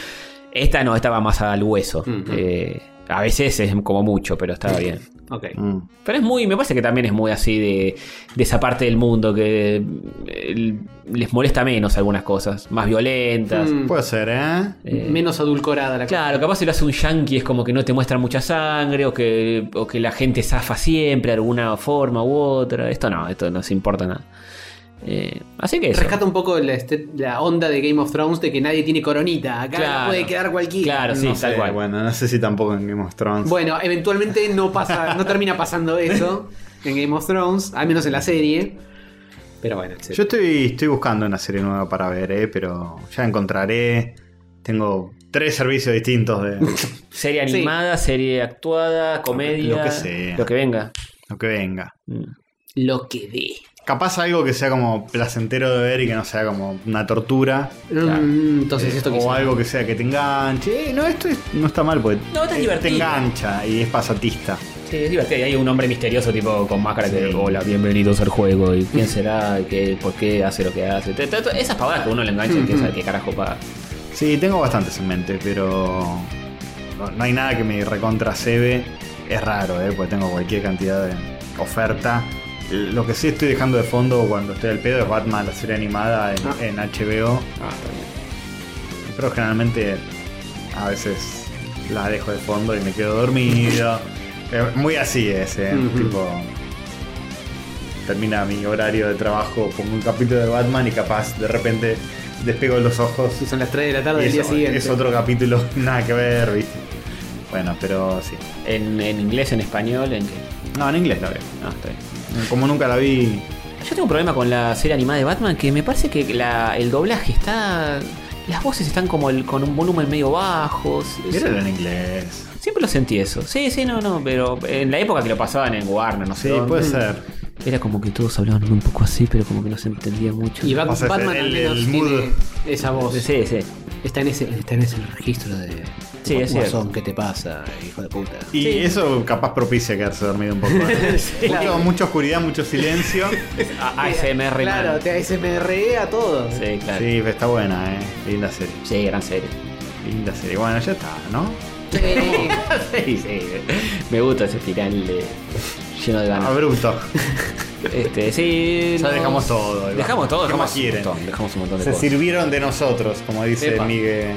Esta no, esta va más al hueso. Eh, a veces es como mucho, pero está bien. Ok. Mm. Pero es muy, me parece que también es muy así de, de esa parte del mundo que les molesta menos algunas cosas, más violentas. Mm, Puede ser, ¿eh? Eh, menos adulcorada la Claro, capaz si lo hace un yankee es como que no te muestra mucha sangre o que, o que la gente zafa siempre de alguna forma u otra. Esto no, esto no se importa nada. Eh, así que eso. Rescata un poco la, este- la onda de Game of Thrones de que nadie tiene coronita. Acá Claro. puede quedar cualquiera. Claro, sí, no tal sé, cual. Bueno, no sé si tampoco en Game of Thrones. Bueno, eventualmente no pasa, no termina pasando eso en Game of Thrones, al menos en la serie. Pero bueno, Yo estoy, estoy buscando una serie nueva para ver, ¿eh? Pero ya encontraré. Tengo tres servicios distintos de Serie Sí. animada, serie actuada, comedia. Lo que sea. Lo que venga. lo que venga. Mm. lo que dé. Capaz algo que sea como placentero de ver y que no sea como una tortura. Mm, entonces Eh, esto o algo que sea que te enganche. Eh, no, esto es- no está mal porque No, está eh, te divertido. engancha y es pasatista. Sí, es divertido. Y hay un hombre misterioso tipo con máscara que, hola, bienvenidos al juego. ¿Y quién será? ¿Y qué, ¿Por qué hace lo que hace? Te- te- te- Esas pavadas que uno le engancha y quién sabe qué carajo paga. Sí, tengo bastantes en mente, pero no, no hay nada que me recontra. Es raro, ¿eh? porque tengo cualquier cantidad de oferta. Lo que sí estoy dejando de fondo cuando estoy al pedo es Batman, la serie animada en, Ah. en HBO. Ah, está bien. Pero generalmente a veces la dejo de fondo y me quedo dormido. Muy así es, ¿eh? Tipo. Termina mi horario de trabajo, pongo un capítulo de Batman y capaz de repente despego los ojos son las 3 de la tarde del día siguiente. es otro capítulo, nada que ver, ¿viste? Bueno, pero sí. ¿En, en inglés, en español? ¿En qué? No, en inglés la veo. No, está bien. Como nunca la vi. Yo tengo un problema con la serie animada de Batman que me parece que la- el doblaje está. Las voces están como el- con un volumen medio bajo. Míralo en inglés. Siempre lo sentí eso. Sí, sí, no, no, pero en la época que lo pasaban en Warner, no sé. Sí, dónde, puede ser. Era como que todos hablaban un poco así, pero como que no se entendía mucho. Y Bat- Pasa ese- Batman al el- menos el tiene esa voz. Sí, sí. Está en ese, está en ese registro de Sí, es cierto. Guasón, ¿qué te pasa, hijo de puta? Y Sí. eso capaz propicia quedarse dormido un poco. ¿eh? Sí, mucho, claro. mucha oscuridad, mucho silencio. A- ASMR Claro, man. te ASMR a todos. Sí, claro. Sí, está buena, eh. Linda serie. Sí, gran serie. Linda serie. Bueno, ya está, ¿no? Sí. sí, sí. Me gusta ese final eh, lleno de ganas. Abrupto. Este, sí. Ya dejamos todo. Dejamos todo, ¿Qué dejamos más quieren? un montón, dejamos un montón de Se cosas. sirvieron de nosotros, como dice Epa. Miguel.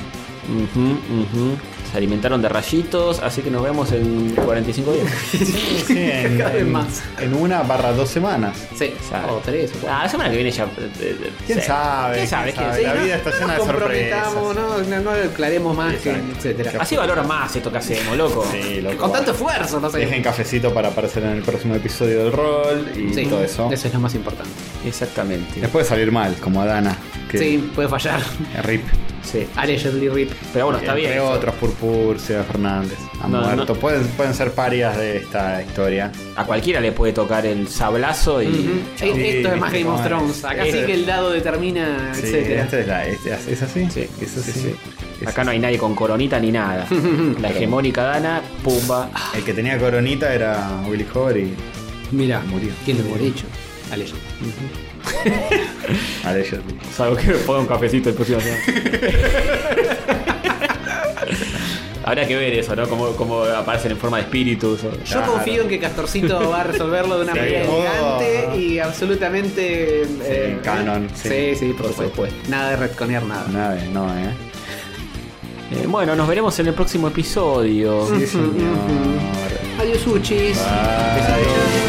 Ujú, ujú. Se alimentaron de rayitos, así que nos vemos en 45 días. Sí, sí, en, Cada vez en- más. en una barra dos semanas. Sí, Sabe. o tres o cuatro. Ah, la semana que viene ya. eh, eh, ¿Quién sí. sabe? ¿Quién sabe? ¿Quién La vida está llena de sorpresas. comprometamos, no, no, no aclaremos más, que, Exacto. etcétera. Así valora más esto que hacemos, loco. Sí, loco. Con tanto esfuerzo, no sé. Dejen cafecito para aparecer en el próximo episodio del rol y Sí, todo eso. Eso es lo más importante. Exactamente. Les puede salir mal, como a Dana. Que Sí, puede fallar. RIP. Sí. Allegedly Rip. Pero bueno, está bien. Entre eso. otros, Purpur, Seba Fernández. Han No, muerto. no. Pueden, pueden ser parias de esta historia. A cualquiera le puede tocar el sablazo y. Esto es más Game of. Thrones. Acá sí Eh. que el dado determina, Sí, etcétera. esta es, la, este- ¿es así? Sí, es así. sí, sí. Es Acá no hay nadie con coronita ni nada. La hegemónica Dana, pumba. El que tenía coronita era Willy Hover y Mira, Murió. ¿Quién lo hubiera dicho? Allegedly. Allegedly. Salvo que me ponga un cafecito el próximo semana. Habrá que ver eso, ¿no? Cómo, cómo aparecen en forma de espíritus. o- Yo Claro. confío en que Castorcito va a resolverlo de una Sí, manera todo. elegante y absolutamente. eh, canon, Sí, sí. sí, por, Por supuesto. Nada de retconear nada. Nada, no, eh. Eh, bueno, nos veremos en el próximo episodio. Sí, señor. Adiós, Uchis. Bye. Besitos.